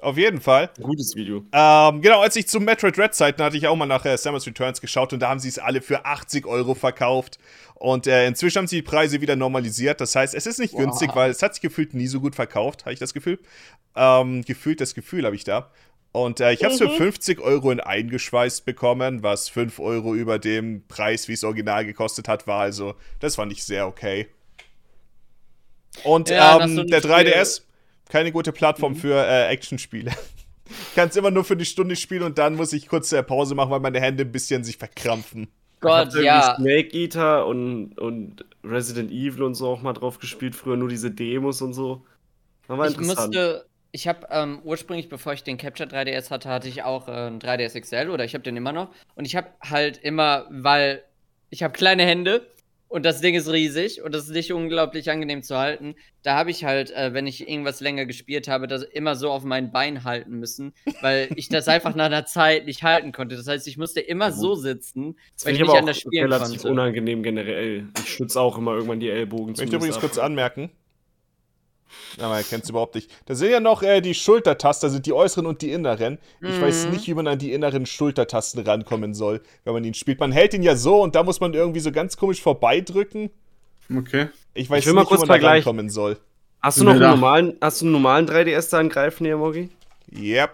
Auf jeden Fall. Gutes Video. Ähm, genau, als ich zu Metroid Red Zeiten hatte ich auch mal nach äh, Samus Returns geschaut und da haben sie es alle für 80 Euro verkauft. Und äh, inzwischen haben sie die Preise wieder normalisiert. Das heißt, es ist nicht wow. günstig, weil es hat sich gefühlt nie so gut verkauft, habe ich das Gefühl. Ähm, gefühlt das Gefühl habe ich da. Und äh, ich habe es mhm. für 50 Euro in eingeschweißt bekommen, was 5 Euro über dem Preis, wie es original gekostet hat, war. Also, das fand ich sehr okay. Und ja, ähm, der 3DS, keine gute Plattform mhm. für äh, Actionspiele. Ich kann es immer nur für die Stunde spielen und dann muss ich kurz äh, Pause machen, weil meine Hände ein bisschen sich verkrampfen. Gott, ich ja. Snake Eater und, und Resident Evil und so auch mal drauf gespielt, früher nur diese Demos und so. war ich musste, ich habe ähm, ursprünglich, bevor ich den Capture 3DS hatte, hatte ich auch äh, einen 3DS XL oder ich habe den immer noch. Und ich habe halt immer, weil ich habe kleine Hände und das Ding ist riesig und das ist nicht unglaublich angenehm zu halten. Da habe ich halt, äh, wenn ich irgendwas länger gespielt habe, das immer so auf mein Bein halten müssen, weil ich das einfach nach einer Zeit nicht halten konnte. Das heißt, ich musste immer so sitzen, das weil ich, ich nicht anders spielen relativ konnte. unangenehm generell. Ich schütze auch immer irgendwann die Ellbogen. Ich möchte übrigens kurz anmerken, aber er kennt es überhaupt nicht. Da sind ja noch äh, die Schultertasten, also die äußeren und die inneren. Ich mhm. weiß nicht, wie man an die inneren Schultertasten rankommen soll, wenn man ihn spielt. Man hält ihn ja so und da muss man irgendwie so ganz komisch vorbeidrücken. Okay. Ich weiß ich nicht, wie man da rankommen soll. Hast du noch einen normalen, hast du einen normalen 3DS da angreifen, hier, Mogi? Yep.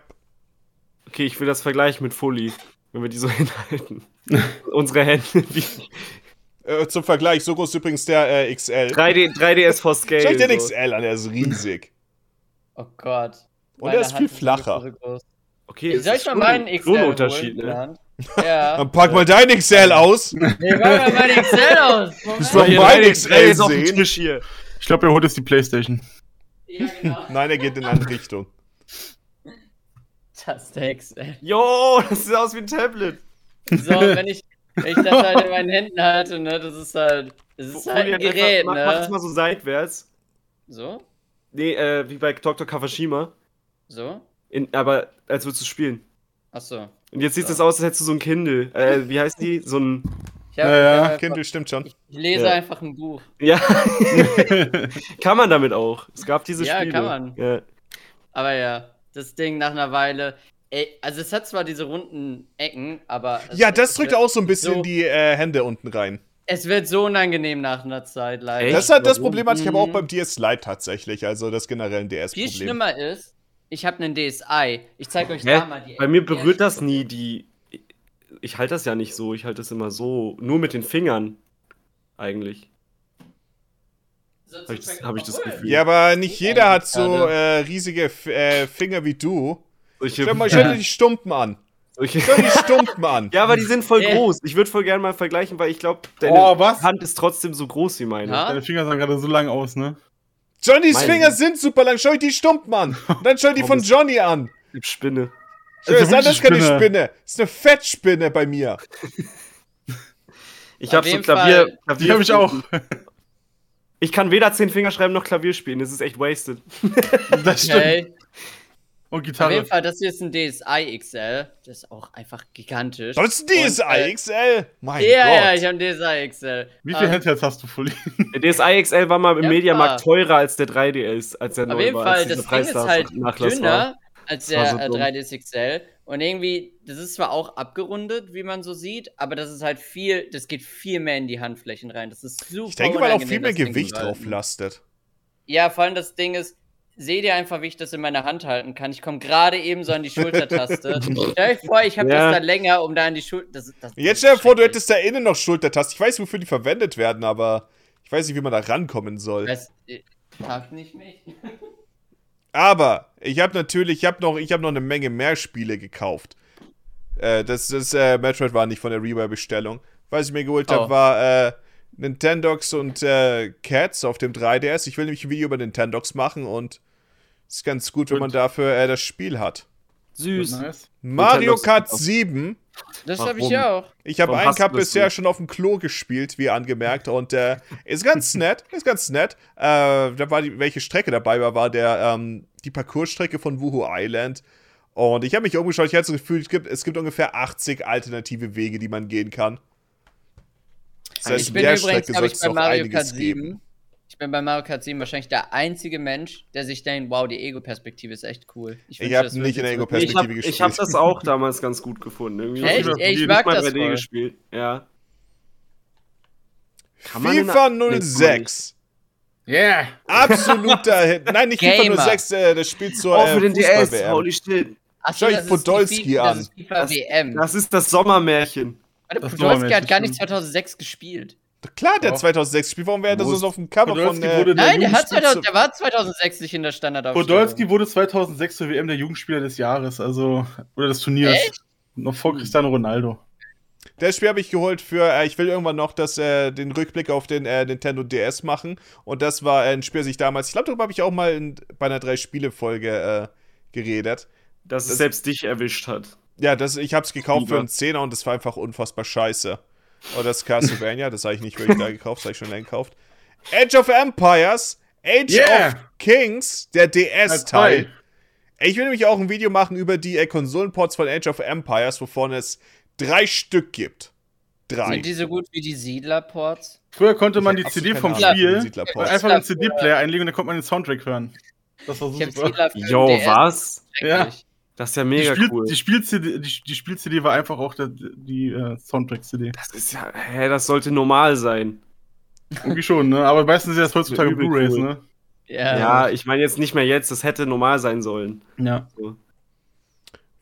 Okay, ich will das vergleichen mit Fully, wenn wir die so hinhalten. Unsere Hände, wie, äh, zum Vergleich, so groß ist übrigens der äh, XL. 3D, 3DS for Scale. Schau dir den so. XL an, der ist riesig. Oh Gott. Und der ist viel flacher. Okay, soll ich mal meinen XL Unterschied, ne? Ja. Dann pack mal dein XL aus. Nee, pack mal meinen XL aus. Bist du mein XL sehen? Hier. Ich glaube, er holt jetzt die Playstation. Ja, genau. Nein, er geht in eine andere Richtung. Das ist der XL. Jo, das sieht aus wie ein Tablet. So, wenn ich, ich das halt in meinen Händen halte, ne, das ist halt, das ist halt ein Gerät, einfach, ne. Mach, das mal so seitwärts. So? Nee, äh, wie bei Dr. Kawashima. So? In, aber als würdest du spielen. Achso. Und jetzt sieht es aus, als hättest du so ein Kindle. Äh, wie heißt die? So ein. Ich hab, ja, ja. Kindle stimmt schon. Ich, ich lese ja. einfach ein Buch. Ja. kann man damit auch. Es gab diese ja, Spiele. Ja, kann man. Ja. Aber ja, das Ding nach einer Weile, Ey, also es hat zwar diese runden Ecken, aber. Ja, das drückt auch so ein bisschen so, die äh, Hände unten rein. Es wird so unangenehm nach einer Zeit, leider. Das ist halt das Problem, hatte ich aber auch beim DS Lite tatsächlich, also das generell ein DS-Problem. Viel schlimmer ist, ich habe einen DSi. Ich zeige euch Hä? da mal die Bei mir berührt das nie die. Ich halte das ja nicht so, ich halte das immer so. Nur mit den Fingern. Eigentlich. Habe ich, das, hab ich das Gefühl. Ja, aber nicht jeder hat so äh, riesige äh, Finger wie du. Solche, Stell mal, stell dir die Stumpen an. Solche. Stell die Stumpen an. Ja, aber die sind voll groß. Ich würde voll gerne mal vergleichen, weil ich glaube, deine oh, Hand ist trotzdem so groß wie meine. Ja? Deine Finger sahen gerade so lang aus, ne? Johnnys meine. Finger sind super lang. Schau dir die Stumpen an. Und dann schau die von Johnny an. Die Spinne. Schau, das ist alles keine Spinne. Das ist eine Fettspinne bei mir. Ich habe so Klavier, Klavier. Die habe ich auch. Ich kann weder zehn Finger schreiben noch Klavier spielen. Das ist echt wasted. Das stimmt. Okay. Und Gitarre. Auf jeden Fall, das hier ist ein DSi XL. Das ist auch einfach gigantisch. Das ist ein DSi Und, äh, XL? Mein ja, Gott. Ja, ich habe einen DSi XL. Wie viele um, ähm, Handhelds hast du Fully? Der DSi XL war mal im ja, Mediamarkt teurer als der 3DS, als der Auf jeden Fall, das Ding ist halt dünner als der so 3DS äh, XL. Und irgendwie, das ist zwar auch abgerundet, wie man so sieht, aber das ist halt viel, das geht viel mehr in die Handflächen rein. Das ist super. Ich denke, weil auch viel mehr Gewicht drauf lastet. Ja, vor allem das Ding ist, seht ihr einfach, wie ich das in meiner Hand halten kann. Ich komme gerade eben so an die Schultertaste. stell euch vor, ich habe ja. das da länger, um da an die Schulter. Jetzt stell dir vor, du hättest da innen noch Schultertaste. Ich weiß, wofür die verwendet werden, aber ich weiß nicht, wie man da rankommen soll. Das fragt nicht mich. aber ich habe natürlich, ich habe noch, hab noch eine Menge mehr Spiele gekauft. Äh, das das äh, Metroid war nicht von der Rewire-Bestellung. Was ich mir geholt habe, oh. war äh, Nintendox und äh, Cats auf dem 3DS. Ich will nämlich ein Video über Nintendox machen und ist ganz gut, wenn man dafür äh, das Spiel hat. Süß. Nice. Mario Kart 7. Das habe ich ja auch. Ich habe einen Cup bisher du? schon auf dem Klo gespielt, wie angemerkt. Und äh, ist ganz nett. Ist ganz nett. Äh, da war die, welche Strecke dabei war, war der, ähm, die Parcoursstrecke von Wuhu Island. Und ich habe mich umgeschaut, ich hatte das Gefühl, es gibt, es gibt ungefähr 80 alternative Wege, die man gehen kann. Das heißt, ich bin übrigens, glaube ich, bei Mario Kart 7. Geben. Ich bin bei Mario Kart 7 wahrscheinlich der einzige Mensch, der sich denkt, wow, die Ego-Perspektive ist echt cool. Ich, ich habe nicht in der Ego-Perspektive gespielt. Ich habe das auch damals ganz gut gefunden. Irgendwie echt? Ich, ich mag das 3D voll. gespielt. Ja. Kann FIFA 06. Yeah. Absoluter Hit. Nein, nicht Gamer. FIFA 06, äh, das spielt zur oh, für äh, den DS, holy shit. Schau ich Podolski an. Das ist das Sommermärchen. Warte, Podolski hat gar nicht 2006 gespielt. Klar, der 2006 Spiel, warum wäre das so auf dem Cover Podolski von. Äh, wurde der Nein, der, hat Jugendspitze- 2000, der war 2006 nicht in der Standardaufstellung. Podolski wurde 2006 zur WM der Jugendspieler des Jahres, also oder des Turniers. Echt? Noch vor Cristiano Ronaldo. Das Spiel habe ich geholt für, äh, ich will irgendwann noch das, äh, den Rückblick auf den äh, Nintendo DS machen. Und das war ein Spiel, das ich damals, ich glaube, darüber habe ich auch mal in, bei einer Drei-Spiele-Folge äh, geredet. Dass Das- es selbst dich erwischt hat. Ja, das, ich habe es gekauft für Lieber. einen Zehner und das war einfach unfassbar scheiße. Und das Castlevania, das habe ich nicht wirklich da gekauft, das habe ich schon länger gekauft. Age of Empires, Age Yeah! of Kings, der DS-Teil. Teil. Ich will nämlich auch ein Video machen über die äh, Konsolenports von Age of Empires, wovon es drei Stück gibt. Drei. Sind die so gut wie die Siedler-Ports? Früher konnte man die CD vom Spiel einfach in den CD-Player einlegen und dann konnte man den Soundtrack hören. Das war so Ich super. Für Jo, was? Schrecklich. Das ist ja Die, mega Spiel, cool. die Spiel-CD die, die Spiel war einfach auch der, die äh, Soundtrack-CD. Das ist ja, hä, das sollte normal sein. Irgendwie schon, ne? Aber meistens sind das heutzutage Blu-Rays, cool. ne? Ja. Ja, ich meine jetzt nicht mehr jetzt, das hätte normal sein sollen. Ja.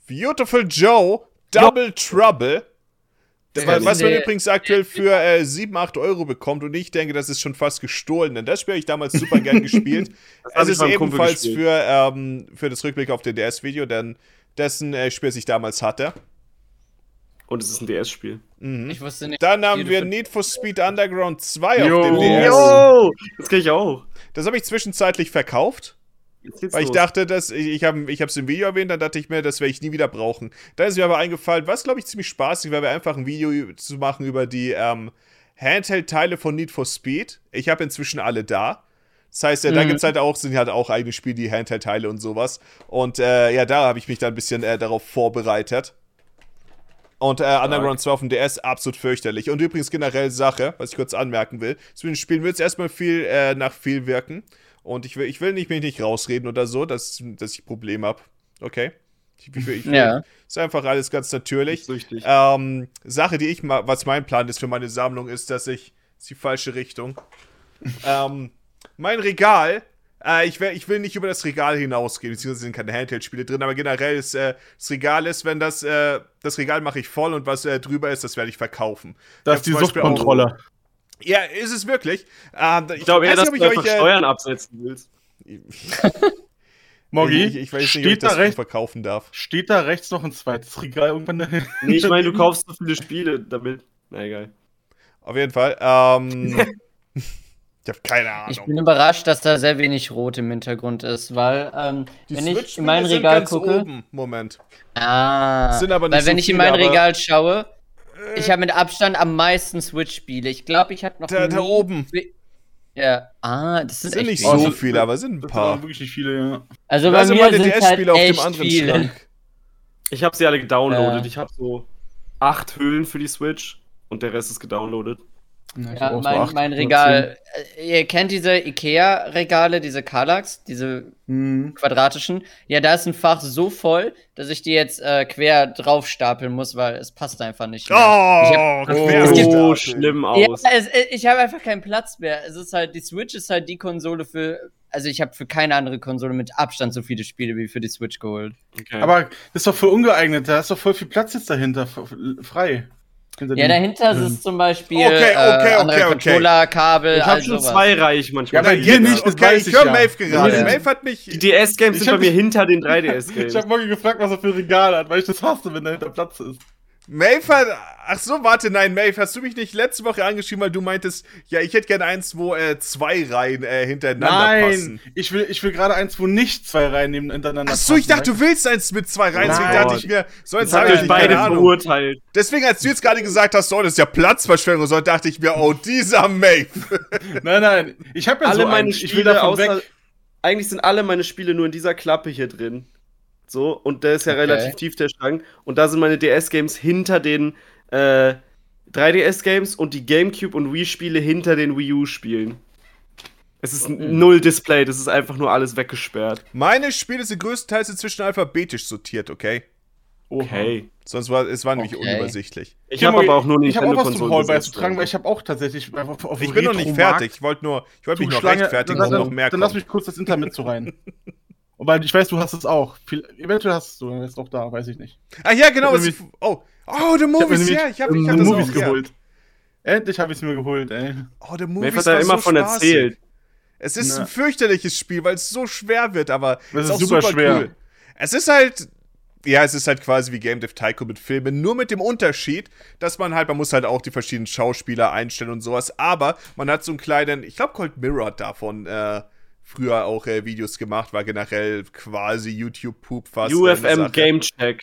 Beautiful Joe, Double Trouble. Ja, was man nee. übrigens aktuell für äh, 7, 8 Euro bekommt und ich denke, das ist schon fast gestohlen, denn das Spiel habe ich damals super gern gespielt. Das es ist ebenfalls für, ähm, für das Rückblick auf den DS-Video, denn dessen äh, Spiel, das ich damals hatte. Und es ist ein DS-Spiel. Mhm. Ich wusste nicht. Dann haben wir Need for Speed Underground 2 Jo. auf dem DS. Jo! Das krieg ich auch. Das habe ich zwischenzeitlich verkauft. Weil ich los. dachte, dass ich, ich habe es im Video erwähnt, dann dachte ich mir, das werde ich nie wieder brauchen. Dann ist mir aber eingefallen, was glaube ich ziemlich spaßig wäre, einfach ein Video zu machen über die ähm, Handheld-Teile von Need for Speed. Ich habe inzwischen alle da. Das heißt, äh, da Mhm. gibt es halt auch, sind halt auch eigene Spiele, die Handheld-Teile und sowas. Und äh, ja, da habe ich mich dann ein bisschen äh, darauf vorbereitet. Und äh, Underground 2 auf dem DS absolut fürchterlich. Und übrigens generell Sache, was ich kurz anmerken will. Zu den Spielen wird es erstmal viel äh, nach viel wirken. Und ich will, ich will nicht, mich nicht rausreden oder so, dass, dass ich Probleme habe. Okay? Ich, ich, ich, Ja. Ist einfach alles ganz natürlich. Ähm, Sache, die ich mal, was mein Plan ist für meine Sammlung, ist, dass ich. Ist die falsche Richtung. ähm, mein Regal. Äh, ich, will, ich will nicht über das Regal hinausgehen, beziehungsweise sind keine Handheld-Spiele drin, aber generell ist äh, das Regal ist, wenn das, äh, das Regal mache ich voll und was äh, drüber ist, das werde ich verkaufen. Das Ich ist die Suchtkontrolle. Ja, ist es wirklich. Ähm, Ich glaube eher, dass du ich einfach euch, äh, Steuern absetzen willst. Moggi, ich, ich weiß nicht, ob steht ich das da rechts- verkaufen darf. steht da rechts noch ein zweites Regal irgendwann dahin? Nee, ich meine, du kaufst so viele Spiele damit. Na egal. Auf jeden Fall. Ähm, ich habe keine Ahnung. Ich bin überrascht, dass da sehr wenig Rot im Hintergrund ist, weil, ähm, wenn ich in mein Regal gucke. Oben. Moment. Ah, Sind aber nicht weil so wenn ich in mein. Regal schaue, ich habe mit Abstand am meisten Switch-Spiele. Ich glaube, ich habe noch. Da, da oben. Ja, ah, das sind, Sind echt nicht viele. so Oh, viele, aber sind ein Das paar. wirklich nicht viele, ja. Also bei sind mir meine sind halt DS-Spiele auf dem anderen viele. Schrank. Ich habe sie alle gedownloadet. Ja. Ich habe so acht Hüllen für die Switch und der Rest ist gedownloadet. Ich hab Ja, so mein, mein Regal. Äh, Ihr kennt diese Ikea-Regale, diese Kallax, diese. Mhm. quadratischen. Ja, da ist ein Fach so voll, dass ich die jetzt äh, quer drauf stapeln muss, weil es passt einfach nicht mehr. Oh, Das quer sieht so gestapelt. schlimm Ja, aus. es, äh, ich habe einfach keinen Platz mehr. Es ist halt, die Switch ist halt die Konsole für. Also ich habe für keine andere Konsole mit Abstand so viele Spiele wie für die Switch geholt. Okay. Aber das ist doch voll ungeeignet, da ist doch voll viel Platz jetzt dahinter, frei. Hinter Ja, dahinter ähm, ist zum Beispiel Okay, okay, äh, okay, okay. Controller, Kabel, ich habe schon sowas. zwei reich manchmal. Ja, hier jetzt, nicht, das okay, weiß ich ich höre ja. Maeve gerade. Ja. Maeve hat mich. Die DS-Games Ich sind bei mir hinter den 3DS-Games. Ich habe Moggi gefragt, was er für ein Regal hat, weil ich das hasse, wenn dahinter Platz ist. Maeve hat. Ach so, warte, nein, Maeve, hast du mich nicht letzte Woche angeschrieben, weil du meintest, ja, ich hätte gerne eins, wo äh, zwei Reihen äh, hintereinander Nein, passen. ich will, ich will gerade eins, wo nicht zwei Reihen hintereinander Ach so, ich passen, dachte, du willst eins mit zwei Reihen. Deswegen Nein. dachte ich mir, so jetzt Das habe ich beide verurteilt. Deswegen, als du jetzt gerade gesagt hast, so, das ist ja Platzverschwendung, so dachte ich mir, oh, dieser Maeve. Nein, nein, ich habe ja alle so meine einen, Spiele, ich will davon außer, weg. eigentlich sind alle meine Spiele nur in dieser Klappe hier drin. So, und der ist ja Okay. relativ tief, der Schrank. Und da sind meine DS-Games hinter den äh, 3DS-Games und die GameCube und Wii-Spiele hinter den Wii U-Spielen. Es ist n- null Display, das ist einfach nur alles weggesperrt. Meine Spiele sind größtenteils inzwischen alphabetisch sortiert, okay? Okay. Sonst war es war nämlich Okay. unübersichtlich. Ich habe aber auch nur Ich habe auch was zum Hall beizutragen, weil ich habe auch tatsächlich auf, auf Ich bin noch nicht fertig. Ich wollte nur, ich wollte mich noch rechtfertigen, dann, dann, noch mehr dann lass kommt. mich kurz das Internet zu rein. Weil ich weiß, du hast es auch. Viel, eventuell hast du es auch da, weiß ich nicht. Ah ja, genau. Ich Was hab ich, oh, oh, The Ich Movies, nämlich ja, ich habe ich hab das Movies auch, ja. geholt. Endlich habe ich es mir geholt, ey. Oh, der Movie hat da immer so von spaßig. erzählt. Es ist Na. ein fürchterliches Spiel, weil es so schwer wird, aber es ist, auch super, super schwer. Cool. Es ist halt ja, es ist halt quasi wie Game Dev Tycoon mit Filmen, nur mit dem Unterschied, dass man halt, man muss halt auch die verschiedenen Schauspieler einstellen und sowas, aber man hat so einen kleinen, ich glaube Cold Mirror davon, äh, früher auch äh, Videos gemacht, war generell quasi YouTube-Poop fast. UFM Game Check.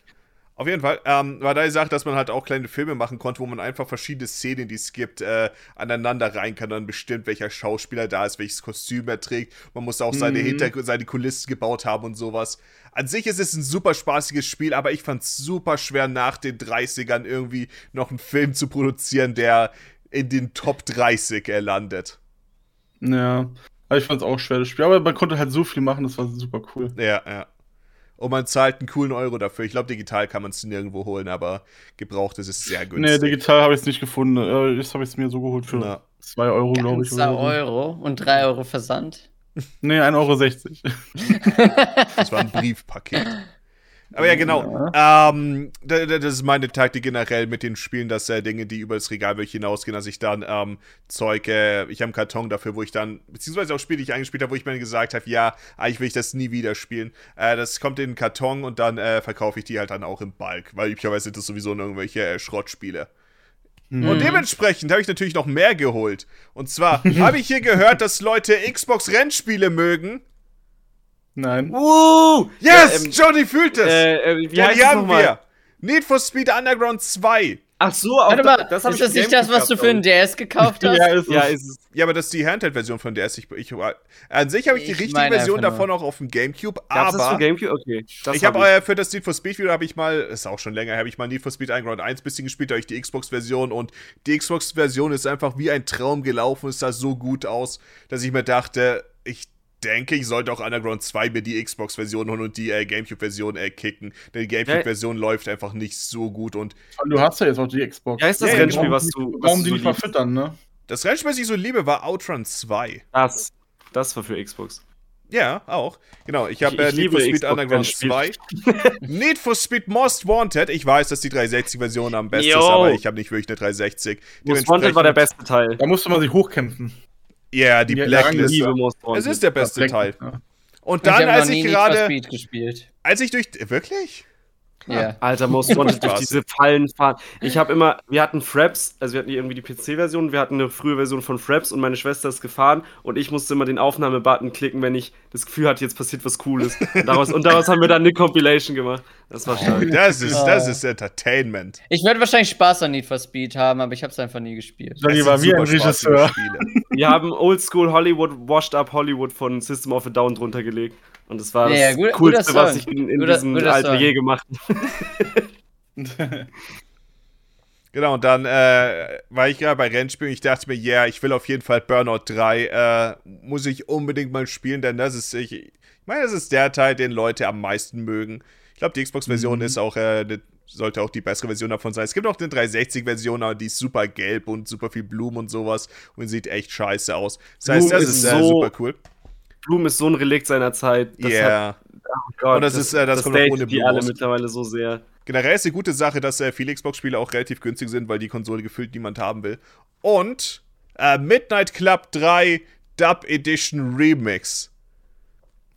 Auf jeden Fall. Ähm, war da Sache, dass man halt auch kleine Filme machen konnte, wo man einfach verschiedene Szenen, die es gibt, äh, aneinander rein kann. Dann bestimmt, welcher Schauspieler da ist, welches Kostüm er trägt. Man muss auch seine, mhm. Hinter seine Kulissen gebaut haben und sowas. An sich ist es ein super spaßiges Spiel, aber ich fand es super schwer, nach den 30ern irgendwie noch einen Film zu produzieren, der in den Top 30 er landet. Ja, ich fand es auch schwer, das Spiel. Aber man konnte halt so viel machen, das war super cool. Ja, ja und man zahlt einen coolen Euro dafür. Ich glaube, digital kann man es nirgendwo holen, aber gebraucht ist es sehr günstig. Nee, digital habe ich es nicht gefunden. Äh, jetzt habe ich es mir so geholt für 2 Euro, glaube ich. 2 Euro und 3 Euro Versand? Nee, 1,60 Euro. das war ein Briefpaket. Aber ja, genau. Ja. Ähm, das ist meine Taktik generell mit den Spielen, dass äh, Dinge, die über das Regal wirklich hinausgehen, dass ich dann ähm, Zeug, äh, ich habe einen Karton dafür, wo ich dann, beziehungsweise auch Spiele, die ich eingespielt habe, wo ich mir gesagt habe, ja, eigentlich will ich das nie wieder spielen. Äh, das kommt in den Karton und dann äh, verkaufe ich die halt dann auch im Bulk, weil üblicherweise sind das sowieso irgendwelche äh, Schrottspiele. Mhm. Und dementsprechend habe ich natürlich noch mehr geholt. Und zwar habe ich hier gehört, dass Leute Xbox-Rennspiele mögen. Nein. Uh, yes, ja, ähm, Johnny fühlt es. Äh, äh, wie ja, heißt die haben wir. Need for Speed Underground 2. Ach so, auch Warte mal, das ist das nicht das, was du für einen DS gekauft hast? ja, ist ja, ist es. Ja, aber das ist die Handheld-Version von DS. Ich, ich, an sich habe ich, ich die richtige Version davon auch auf dem Gamecube, aber. Das für Gamecube? Okay. Das ich habe hab äh, für das Need for Speed Video habe ich mal, ist auch schon länger, habe ich mal Need for Speed Underground 1 bisschen gespielt, da habe ich die Xbox-Version und die Xbox-Version ist einfach wie ein Traum gelaufen, es sah so gut aus, dass ich mir dachte, ich denke, ich sollte auch Underground 2 mir die Xbox-Version holen und die äh, GameCube-Version äh, kicken. Denn die GameCube-Version ja. läuft einfach nicht so gut und. Du hast ja jetzt auch die Xbox. Ja, ist das ja, Rennspiel, was du. Was warum die nicht mal füttern, ne? Das Rennspiel, was ich so liebe, war Outrun 2. Das. Das war für Xbox. Ja, auch. Genau, ich habe äh, Need for Speed Xbox Underground 2. Need for Speed Most Wanted. Ich weiß, dass die 360-Version am besten Yo. ist, aber ich habe nicht wirklich eine 360. Most Wanted war der beste Teil. Da musste man sich hochkämpfen. Ja, yeah, die Blacklist. Es ist der beste Teil. Und dann, als ich gerade. Als ich durch. Wirklich? Ja. Alter, Most Wanted durch diese Fallen fahren. Ich habe immer, wir hatten Fraps, also wir hatten irgendwie die PC-Version, wir hatten eine frühe Version von Fraps und meine Schwester ist gefahren und ich musste immer den Aufnahmebutton klicken, wenn ich das Gefühl hatte, jetzt passiert was Cooles. Und daraus, und daraus haben wir dann eine Compilation gemacht. Das war stark. Das ist, das ist Entertainment. Ich werde wahrscheinlich Spaß an Need for Speed haben, aber ich habe es einfach nie gespielt. Johnny war wie ein Regisseur. Wir haben Oldschool Hollywood, Washed Up Hollywood von System of a Down drunter gelegt. Und das war ja, das gut, Coolste, was ich in, in guter, diesem guter Alter je gemacht habe. genau, und dann äh, war ich gerade bei Rennspielen. Ich dachte mir, ja, yeah, ich will auf jeden Fall Burnout 3. Äh, muss ich unbedingt mal spielen, denn das ist, ich, ich meine, das ist der Teil, den Leute am meisten mögen. Ich glaube, die Xbox-Version mhm. ist auch, äh, ne, sollte auch die bessere Version davon sein. Es gibt auch eine 360-Version, aber die ist super gelb und super viel Blumen und sowas und sieht echt scheiße aus. Das heißt, das ist, ist äh, super cool. Blumen ist so ein Relikt seiner Zeit. Ja. Yeah. Oh Gott, und das, das ist, äh, das, das kommt auch ohne Blumen. die alle mittlerweile so sehr. Generell ist eine gute Sache, dass äh, viele Xbox-Spiele auch relativ günstig sind, weil die Konsole gefühlt niemand haben will. Und äh, Midnight Club 3 Dub Edition Remix.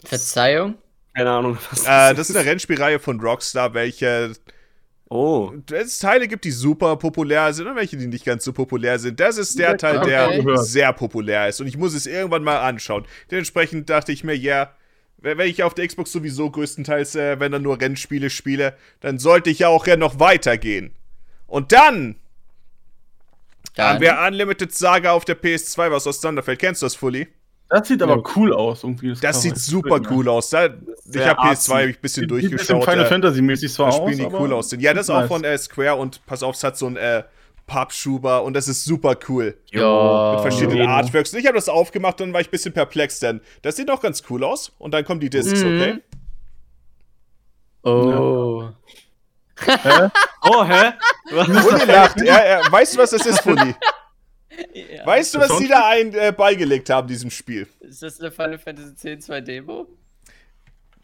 Verzeihung? Keine Ahnung. Was das, äh, das ist eine Rennspielreihe von Rockstar, welche Oh. Es Teile gibt, die super populär sind und welche, die nicht ganz so populär sind. Das ist der Teil, der okay. sehr populär ist. Und ich muss es irgendwann mal anschauen. Dementsprechend dachte ich mir, ja, wenn ich auf der Xbox sowieso größtenteils, äh, wenn dann nur Rennspiele spiele, dann sollte ich ja auch ja noch weitergehen. Und dann, dann haben wir Unlimited Saga auf der PS2, was aus Thunderfeld. Kennst du das, Fully? Das sieht aber cool aus, irgendwie. Das, das sieht super cool ne? aus. Da, ich habe PS2 hab ich ein bisschen die, durchgeschaut. Final äh, Fantasy mäßig zwar aus, spielen die cool aus. Ja, das ist auch von äh, Square und pass auf, es hat so ein äh, Pappschuber und das ist super cool. Ja. Mit verschiedenen ja. Artworks. Und ich habe das aufgemacht und dann war ich ein bisschen perplex, denn das sieht auch ganz cool aus. Und dann kommen die Discs, mhm. okay? Oh. hä? Oh, hä? Fully lacht. Er, er, weißt du, was das ist, Fully? Ja. Weißt du, was die da ein, äh, beigelegt haben, diesem Spiel? Ist das eine Final Fantasy X 2 Demo?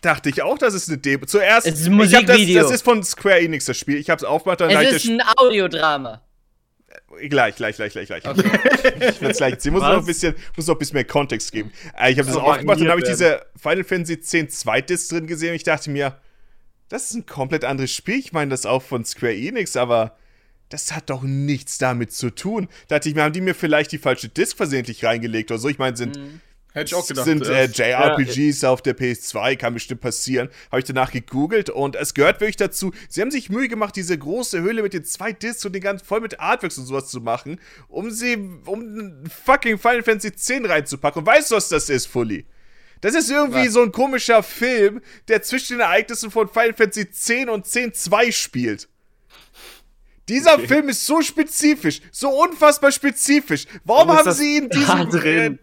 Dachte ich auch, dass es eine Demo. Zuerst. Es ist ein Musikvideo. Das, das, ist von Square Enix das Spiel. Ich hab's aufgemacht, dann Es ist ein Audiodrama. Gleich, gleich, gleich, gleich, gleich. Okay. ich werde gleich ziehen. Muss noch ein bisschen, muss noch ein bisschen mehr Kontext geben. Äh, ich habe das, das aufgemacht und habe ich diese Final Fantasy X Zweites drin gesehen und ich dachte mir, das ist ein komplett anderes Spiel. Ich meine das auch von Square Enix, aber das hat doch nichts damit zu tun. Da dachte ich mir, haben die mir vielleicht die falsche Disc versehentlich reingelegt oder so? Ich meine, sind. Mhm. Hätte ich auch gedacht. Sind äh, JRPGs ja, auf der PS2, kann bestimmt passieren. Habe ich danach gegoogelt und es gehört wirklich dazu. Sie haben sich Mühe gemacht, diese große Höhle mit den zwei Discs und den ganzen voll mit Artworks und sowas zu machen, um sie, um fucking Final Fantasy X reinzupacken. Und weißt du, was das ist, Fully? Das ist irgendwie was? so ein komischer Film, der zwischen den Ereignissen von Final Fantasy X und 10.2 spielt. Dieser okay. Film ist so spezifisch, so unfassbar spezifisch. Warum, haben sie ihm diesen äh,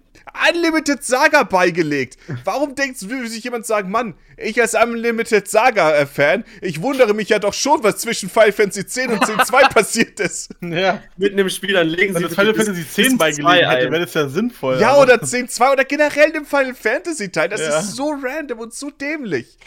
Unlimited Saga beigelegt? Warum denkt sich jemand sagen, Mann, ich als Unlimited Saga-Fan, ich wundere mich ja doch schon, was zwischen Final Fantasy 10 und 10 2 passiert ist. Ja, mitten im Spiel, dann legen sie das Final Fantasy 10 beigelegt hätte, wäre das ja sinnvoll. Ja, aber. oder 10 2 oder generell dem Final Fantasy Teil. Das ja. ist so random und so dämlich.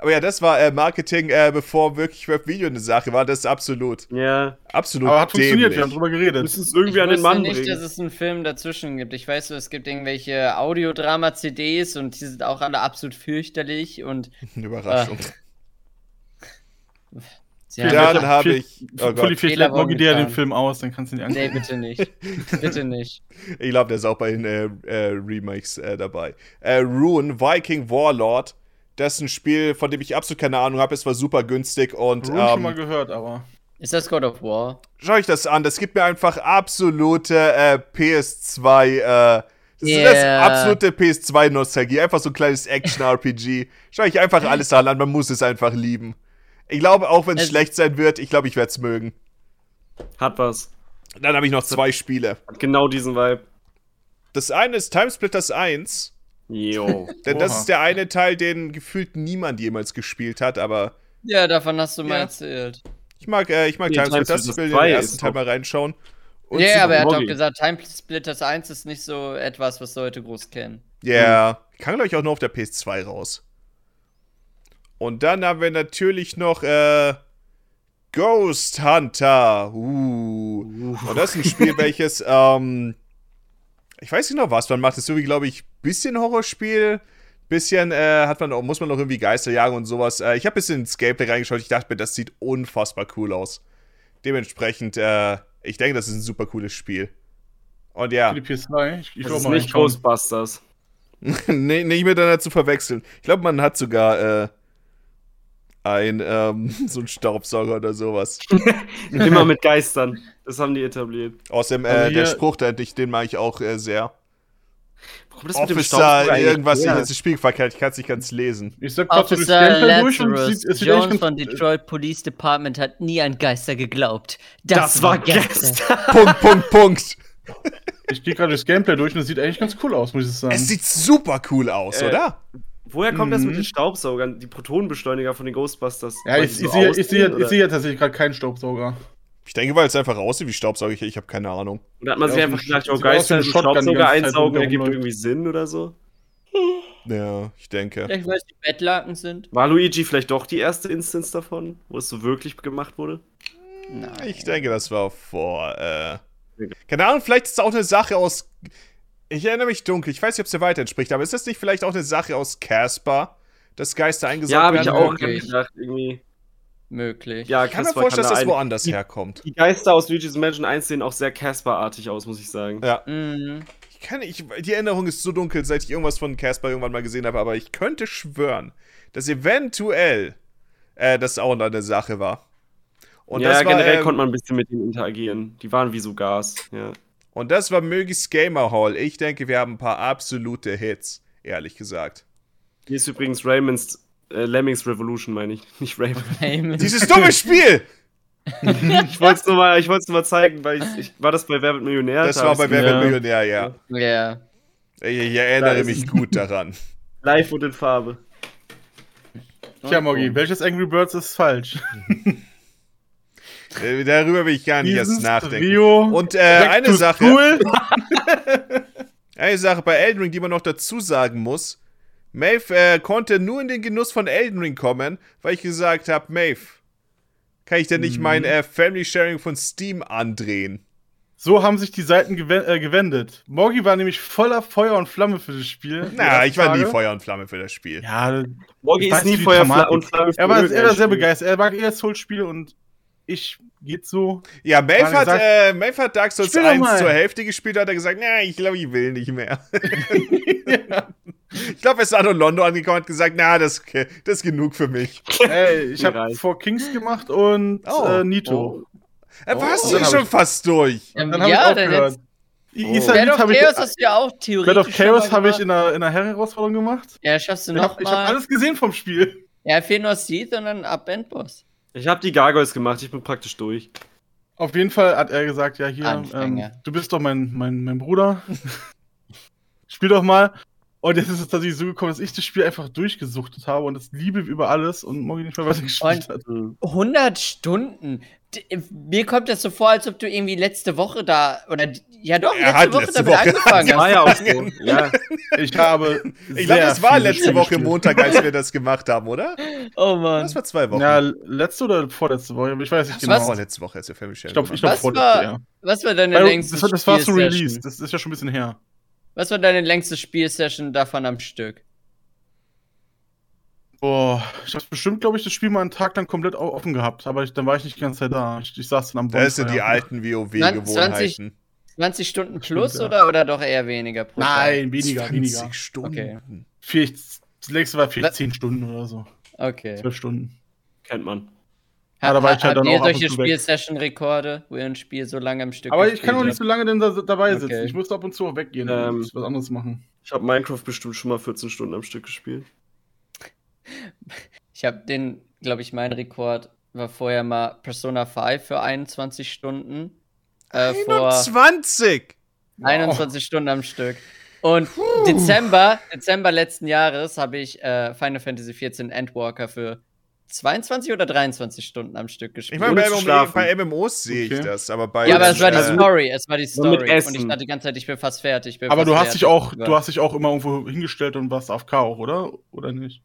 Aber ja, das war äh, Marketing, äh, bevor wirklich Webvideo eine Sache war. Das ist absolut. Ja. Absolut. Aber hat dämlich. funktioniert, wir haben drüber geredet. Müssen es irgendwie ich an den Mann nicht, bringen. dass es einen Film dazwischen gibt. Ich weiß, es gibt irgendwelche Audiodrama-CDs und die sind auch alle absolut fürchterlich und. Überraschung. Äh, ja, dann habe ich. Oh Gott. Vielleicht logge dir den Film aus, dann kannst du ihn angucken. Nee, bitte nicht. bitte nicht. Ich glaube, der ist auch bei den äh, äh, Remakes äh, dabei. Äh, Rune, Viking Warlord das ist ein Spiel, von dem ich absolut keine Ahnung habe. Es war super günstig und. Rune ähm, schon mal gehört, aber. Ist das God of War? Schau ich das an. Das gibt mir einfach absolute äh, PS2. Äh, das yeah. ist das absolute PS2-Nostalgie. Einfach so ein kleines Action-RPG. Schau ich einfach alles an. Man muss es einfach lieben. Ich glaube, auch wenn es schlecht sein wird, ich glaube, ich werde es mögen. Hat was. Dann habe ich noch zwei Spiele. Hat genau diesen Vibe. Das eine ist Timesplitters 1. Jo. Denn das ist der eine Teil, den gefühlt niemand jemals gespielt hat, aber. Ja, davon hast du ja. mal erzählt. Ich mag, äh, ich mag Time Splitters, ich will den ersten Teil mal reinschauen. Ja, yeah, aber er hat auch gesagt, Time Splitters 1 ist nicht so etwas, was Leute groß kennen. Ja, yeah. mhm. kann glaube ich auch nur auf der PS2 raus. Und dann haben wir natürlich noch äh, Ghost Hunter. Uh. uh. Und das ist ein Spiel, welches ähm, ich weiß nicht noch was man macht. Das ist irgendwie, glaube ich, bisschen Horrorspiel. Bisschen äh, hat man, muss man noch irgendwie Geister jagen und sowas. Äh, ich habe ein bisschen ins Gameplay reingeschaut. Ich dachte mir, das sieht unfassbar cool aus. Dementsprechend, äh, ich denke, das ist ein super cooles Spiel. Und ja. Für die PS2? Ich, ich das ist nicht Ghostbusters. nee, nicht miteinander zu verwechseln. Ich glaube, man hat sogar äh, ein, ähm, so ein Staubsauger oder sowas. Immer mit Geistern. Das haben die etabliert. Außerdem, äh, also der Spruch, der, den mag ich auch äh, sehr. Warum das Officer, mit dem Staubsauger irgendwas, ja. ich Spiel verkehrt, ich kann es nicht ganz lesen. Ich sag Officer du durch und sieht, es sieht Jones von Detroit Police Department hat nie an Geister geglaubt. Das, das war gestern. Punkt, Punkt, Punkt. Ich gehe gerade das Gameplay durch und es sieht eigentlich ganz cool aus, muss ich sagen. Es sieht super cool aus, äh, oder? Woher kommt mhm. das mit den mhm. Staubsaugern? Die Protonenbeschleuniger von den Ghostbusters? Ja, ich, so ich, sehe, ich, sehe, ich sehe tatsächlich gerade keinen Staubsauger. Ich denke, weil es einfach aussieht wie Staubsauger. Ich, ich habe keine Ahnung. Und hat man ja, sich einfach gedacht, oh, Geister einen Staubsauger einsaugen, ergibt irgendwie Sinn oder so? Ja, ich denke. Vielleicht, weil es die Bettlaken sind. War Luigi vielleicht doch die erste Instance davon, wo es so wirklich gemacht wurde? Nein. Ich denke, das war vor, äh. Keine Ahnung, vielleicht ist es auch eine Sache aus ich erinnere mich dunkel. Ich weiß nicht, ob es dir weiter entspricht, aber ist das nicht vielleicht auch eine Sache aus Casper, dass Geister eingesaugt ja, werden? Ja, habe ich auch gedacht, irgendwie. Möglich. Ja, ich kann mir vorstellen, dass das woanders die, herkommt. Die Geister aus Luigi's Mansion 1 sehen auch sehr Casper-artig aus, muss ich sagen. Ja. Mhm. Ich kann, ich, die Erinnerung ist so dunkel, seit ich irgendwas von Casper irgendwann mal gesehen habe, aber ich könnte schwören, dass eventuell äh, das auch eine Sache war. Und ja, war, generell ähm, konnte man ein bisschen mit ihnen interagieren. Die waren wie so Gas, ja. Und das war Mögis Gamer Hall. Ich denke, wir haben ein paar absolute Hits, ehrlich gesagt. Hier ist übrigens Raymonds äh, Lemmings Revolution, meine ich. Nicht Raymond. Dieses dumme Spiel! ich wollte es nur, mal, nur mal zeigen, weil ich, ich, war das bei Wer wird Millionär? Das war bei Wer wird Millionär, ja. Ja. Ich, ich erinnere mich gut daran. Live und in Farbe. Tja, Moggi, welches Angry Birds ist falsch? Äh, darüber will ich gar nicht erst nachdenken. Trio Und äh, eine Sache. Cool. eine Sache bei Elden Ring, die man noch dazu sagen muss. Maeve äh, konnte nur in den Genuss von Elden Ring kommen, weil ich gesagt habe, Maeve, kann ich denn nicht mhm. mein äh, Family Sharing von Steam andrehen? So haben sich die Seiten äh, gewendet. Morgi war nämlich voller Feuer und Flamme für das Spiel. Na, ich war nie Feuer und Flamme für das Spiel. Ja, Morgi ist nie Feuer und Flamme für Er war, er war sehr begeistert. Er mag eher Soul-Spiele und ich geht so. Ja, Melf hat, äh, hat Dark Souls 1 zur Hälfte gespielt, hat er gesagt, na, ich glaube, ich will nicht mehr. ja. Ich glaube, er ist an Londo angekommen und hat gesagt, na, das, das ist genug für mich. Ey, ich habe Four Kings gemacht und oh. äh, Nito. Oh. Äh, warst oh. du schon fast durch? Ja, dann habe ja, ich aufgehört. Oh. Bed of Chaos hast du ja auch theoretisch Bed of Chaos habe ich in einer, in einer Herr-Herausforderung gemacht. Ja, schaffst du noch Ich habe hab alles gesehen vom Spiel. Ja, fehlt nur Seath und dann Up-Endboss. Ich habe die Gargoyles gemacht, ich bin praktisch durch. Auf jeden Fall hat er gesagt, ja hier, ähm, du bist doch mein, mein, mein Bruder. Spiel doch mal. Und jetzt ist es tatsächlich so gekommen, dass ich das Spiel einfach durchgesuchtet habe und das liebe über alles und morgen nicht mehr weiter gespielt hat. 100 Stunden. Mir kommt das so vor, als ob du irgendwie letzte Woche da oder ja doch er letzte Woche letzte damit Woche angefangen hast. War ja auch so. ja. Ich habe Ich glaube, das war letzte Woche Montag, als wir das gemacht haben, oder? Oh Mann. Das war zwei Wochen. Ja, letzte oder vorletzte Woche, ich weiß nicht genau. Was? Vorletzte Woche, als wir Family Ich glaube, ich glaub, vorletzte, war, ja. Was war deine längste Das, das war so Release, das ist ja schon ein bisschen her. Was war deine längste Spielsession davon am Stück? Boah, ich habe bestimmt, glaube ich, das Spiel mal einen Tag lang komplett offen gehabt, aber ich, dann war ich nicht die ganze Zeit da. Ich, ich saß dann am Bonfire. Das sind die alten WoW-Gewohnheiten. 20, 20 Stunden plus Stimmt, ja. oder, oder doch eher weniger pro Nein, weniger, 20 weniger. Stunden. Okay. Vielleicht, das längste war vielleicht 10 Stunden oder so. Okay. 12 Stunden. Kennt man. Ja, da war ich halt dann ihr solche Spielsession-Rekorde, wo ihr ein Spiel so lange am Stück Aber ich kann auch nicht so lange denn da, dabei sitzen. Okay. Ich musste ab und zu auch weggehen ähm, und was anderes machen. Ich habe Minecraft bestimmt schon mal 14 Stunden am Stück gespielt. Ich habe den, glaube ich, mein Rekord war vorher mal Persona 5 für 21 Stunden. Äh, 21! Vor 21 wow. Stunden am Stück. Und Puh. Dezember, Dezember letzten Jahres habe ich äh, Final Fantasy XIV Endwalker für 22 oder 23 Stunden am Stück gespielt. Ich meine, bei, bei, MMOs sehe ich okay. das, aber bei. Ja, aber es war die äh, Story, es war die Story. Und ich dachte die ganze Zeit, ich bin fast fertig. Bin aber du hast dich auch, du hast dich auch immer irgendwo hingestellt und warst auf K auch, oder? Oder nicht?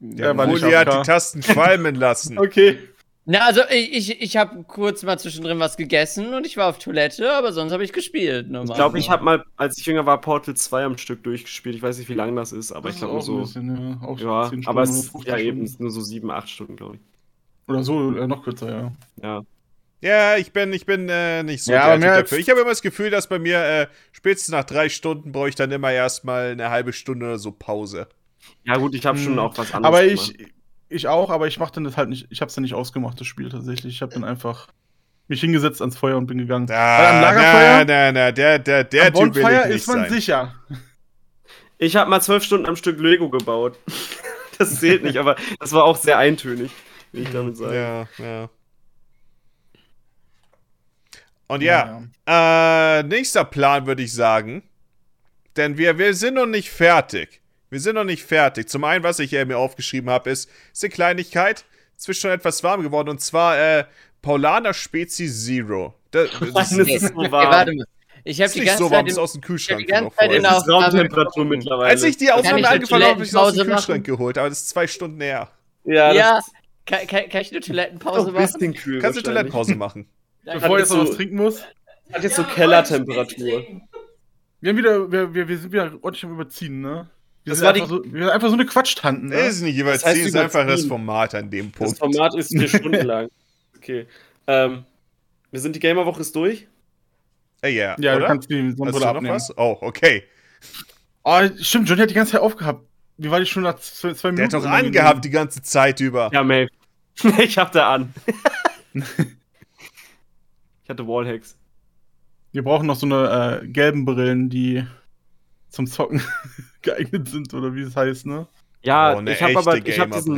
Ja, ja Juli hat die Tasten qualmen lassen. okay. Na, also ich, ich, ich habe kurz mal zwischendrin was gegessen und ich war auf Toilette, aber sonst habe ich gespielt. Normal. Ich glaube, ich habe mal, als ich jünger war, Portal 2 am Stück durchgespielt. Ich weiß nicht, wie lang das ist, aber das ich glaube so. Bisschen, ja, ja aber es ist ja eben nur so 7, 8 Stunden, glaube ich. Oder so, äh, noch kürzer, ja. Ja. Ja, ich bin, ich bin äh, nicht so ja, der dafür. Ich habe immer das Gefühl, dass bei mir äh, spätestens nach drei Stunden brauche ich dann immer erstmal eine halbe Stunde oder so Pause. Ja, gut, ich habe schon hm. auch was anderes. Aber ich, gemacht. Ich auch, aber ich mache dann das halt nicht. Ich habe es dann nicht ausgemacht, das Spiel tatsächlich. Ich habe dann einfach mich hingesetzt ans Feuer und bin gegangen. Da, Weil am Lagerfeuer. Na, na, na, der, der, der am Typ Bonfire ist man sein. sicher. Ich habe mal zwölf Stunden am Stück Lego gebaut. Das zählt nicht, aber das war auch sehr eintönig, wie ich damit sage. Ja, ja. Und ja, ja. Äh, nächster Plan würde ich sagen. Denn wir, wir sind noch nicht fertig. Wir sind noch nicht fertig. Zum einen, was ich hier mir aufgeschrieben habe, ist, ist eine Kleinigkeit. Zwischen schon etwas warm geworden. Und zwar, äh, Paulaner Spezi Zero. Das, das ist, ist so warm. warte mal. Ich habe die ganze so warm, Zeit aus dem Kühlschrank. Die ganze Zeit in auf Raumtemperatur mittlerweile. Als ich die Aufnahme angefangen habe, habe ich sie aus dem Kühlschrank machen? geholt, aber das ist zwei Stunden näher. Ja, ja. Kann, kann, kann, ich eine Toilettenpause machen? Kühl Kannst du Toilettenpause machen? Bevor ich jetzt noch was trinken muss. Hat jetzt so Kellertemperatur. Wir haben wieder, wir, wir, wir sind wieder ordentlich am Überziehen, ne? Wir, das war die, so, wir sind einfach so eine Quatschtanten. Ne? Ist nicht überziehen, das heißt, ist einfach das Format an dem Punkt. Das Format ist vier Stunden lang. Okay. Ähm, wir sind die Gamerwoche ist durch. Äh, ja, ja oder? du kannst die Sonnenbrille noch was? Oh, okay. Oh, stimmt, Johnny hat die ganze Zeit aufgehabt. Wie war die schon nach zwei, zwei Minuten? Der hat doch angehabt die ganze Zeit über. Ja, Mate. ich hab da an. ich hatte Wallhacks. Wir brauchen noch so eine äh, gelben Brillen, die zum Zocken geeignet sind oder wie es heißt, ne? Ja, oh, ich habe aber ich hab diesen,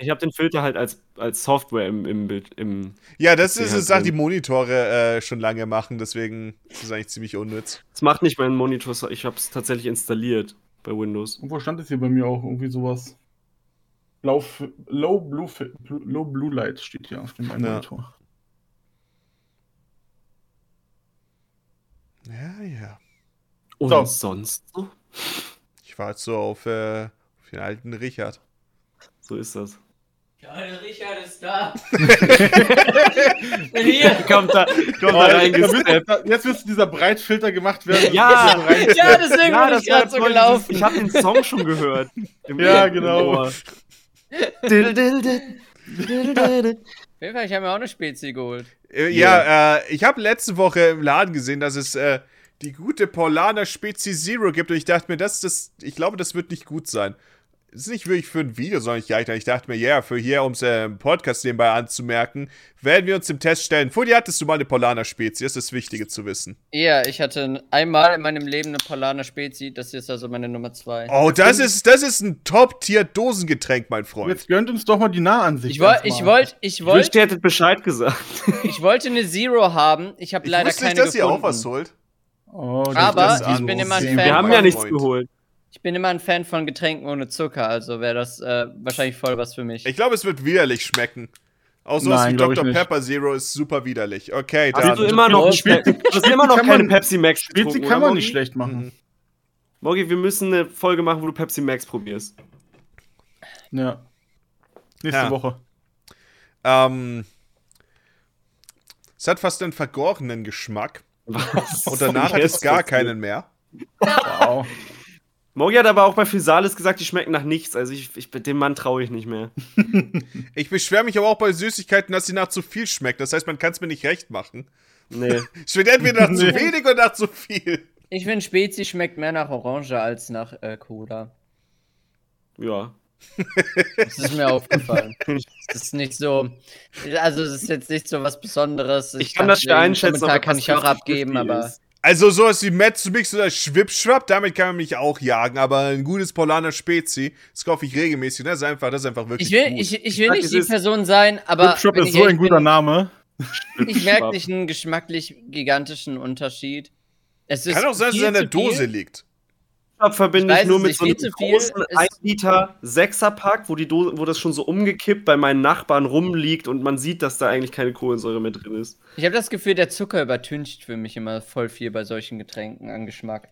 ich habe den Filter halt als, als Software im, im Bild. Im ja, das ist eine Sache, die Monitore äh, schon lange machen, deswegen ist es eigentlich ziemlich unnütz. Das macht nicht mein Monitor, ich habe es tatsächlich installiert bei Windows. Und wo stand es hier bei mir auch? Irgendwie sowas. Blau, Low, Blue, Low Blue Light steht hier auf dem ja. Monitor. Ja, ja. Und so. sonst so? Ich war halt so auf, äh, auf den alten Richard. So ist das. Kleine Richard ist da. Hier. Kommt da, kommt oh, da reingesteppt. Jetzt müsste dieser Breitfilter gemacht werden. Ja, ja deswegen ja, bin ich gerade so gelaufen. Ich habe den Song schon gehört. ja, genau. dill, dill, dill. Auf jeden Fall, ich habe mir auch eine Spezie geholt. Äh, ja, yeah. äh, ich habe letzte Woche im Laden gesehen, dass es äh, die gute Paulaner Spezie Zero gibt und ich dachte mir, das, das, ich glaube, das wird nicht gut sein ist nicht wirklich für ein Video, sondern ich, ich dachte mir, ja, yeah, für hier, um es äh, im Podcast nebenbei anzumerken, werden wir uns im Test stellen. Fudi, hattest du mal eine Polaner-Spezie? Das ist das Wichtige zu wissen. Ja, ich hatte einmal in meinem Leben eine Polaner-Spezie. Das ist also meine Nummer zwei. Oh, das ist, das ist ein Top-Tier-Dosengetränk, mein Freund. Jetzt gönnt uns doch mal die Nahansicht. Ich wollte, ich wollte, ich wollte. Ich hätte Bescheid gesagt. ich wollte eine Zero haben. Ich habe leider keine nicht, dass gefunden. ihr auch was holt. Oh, Aber ich bin immer ein Fan. Wir haben ja nichts geholt. Ich bin immer ein Fan von Getränken ohne Zucker, also wäre das äh, wahrscheinlich voll was für mich. Ich glaube, es wird widerlich schmecken. Auch so wie Dr. Pepper Zero ist super widerlich. Okay, dann. Also immer noch, du hast immer noch keine Pepsi Max Spezi kann man nicht schlecht machen. Mhm. Morgi, wir müssen eine Folge machen, wo du Pepsi Max probierst. Ja. Nächste ja. Woche. Ähm. Es hat fast einen vergorenen Geschmack. Was? Und danach hat es gar keinen mehr. Wow. Mogi hat aber auch bei Physalis gesagt, die schmecken nach nichts. Also ich, ich dem Mann traue ich nicht mehr. ich beschwere mich aber auch bei Süßigkeiten, dass sie nach zu viel schmeckt. Das heißt, man kann es mir nicht recht machen. Nee. Schmeckt entweder nach zu wenig oder nach zu viel. Ich finde, Spezi schmeckt mehr nach Orange als nach äh, Cola. Ja. Das ist mir aufgefallen. Das ist nicht so. Also, es ist jetzt nicht so was Besonderes. Ich, ich kann das schwer einschätzen. Kommentar kann ich auch abgeben, aber. Ist. Also sowas wie Metzmix oder Schwipschwapp, damit kann man mich auch jagen, aber ein gutes Polaner Spezi, das kaufe ich regelmäßig. Das ist einfach, das ist einfach wirklich Ich will, gut. Ich, ich will nicht die Person sein, aber Schwipschwapp ist so ein guter bin, Name. Ich merke nicht einen geschmacklich gigantischen Unterschied. Es ist kann auch sein, dass es in der Dose liegt verbinde ich, ich nur mit so einem großen 1 Liter 6er Pack, wo, die Dose, wo das schon so umgekippt bei meinen Nachbarn rumliegt und man sieht, dass da eigentlich keine Kohlensäure mehr drin ist. Ich habe das Gefühl, der Zucker übertüncht für mich immer voll viel bei solchen Getränken an Geschmack.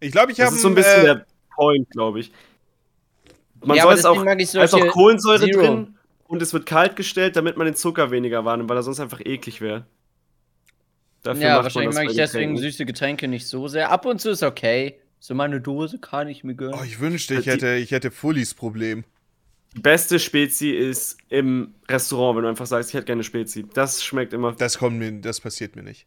Ich glaube, ich habe. Das ist so ein bisschen äh, der Point, glaube ich. Man ja, soll es auch, ist auch Kohlensäure Zero. drin und es wird kalt gestellt, damit man den Zucker weniger wahrnimmt, weil er sonst einfach eklig wäre. ja, wahrscheinlich mag ich deswegen süße Getränke nicht so sehr. Ab und zu ist okay. So meine Dose kann ich mir gönnen. Oh, ich wünschte, ich hätte, ich hätte Fullies Problem. Die beste Spezi ist im Restaurant, wenn du einfach sagst, ich hätte gerne Spezi. Das schmeckt immer. Das kommt mir, das passiert mir nicht.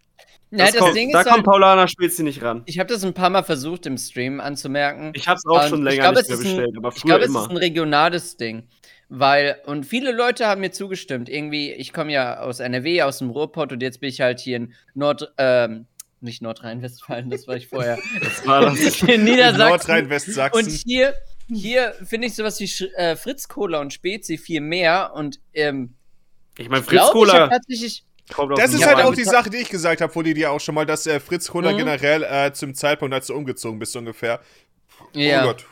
Na, das kommt, da kommt halt, Paulaner Spezi nicht ran. Ich habe das ein paar Mal versucht im Stream anzumerken. Ich habe es auch schon länger glaub, nicht mehr bestellt, ein, aber früher Ich glaube, es ist ein regionales Ding. Weil, und viele Leute haben mir zugestimmt. Irgendwie, ich komme ja aus NRW, aus dem Ruhrpott und jetzt bin ich halt hier in Nord, ähm, nicht Nordrhein-Westfalen, das war ich vorher. das war das. In Niedersachsen. Nordrhein-Westsachsen. Und hier, hier finde ich sowas wie äh, Fritz Cola und Spezi viel mehr und ähm, ich meine Fritz Cola. Das ist halt auch die Sache, die ich gesagt habe, vor dir auch schon mal, dass äh, Fritz Cola mhm. generell äh, zum Zeitpunkt, als du umgezogen bist, ungefähr. Ja. Oh Gott,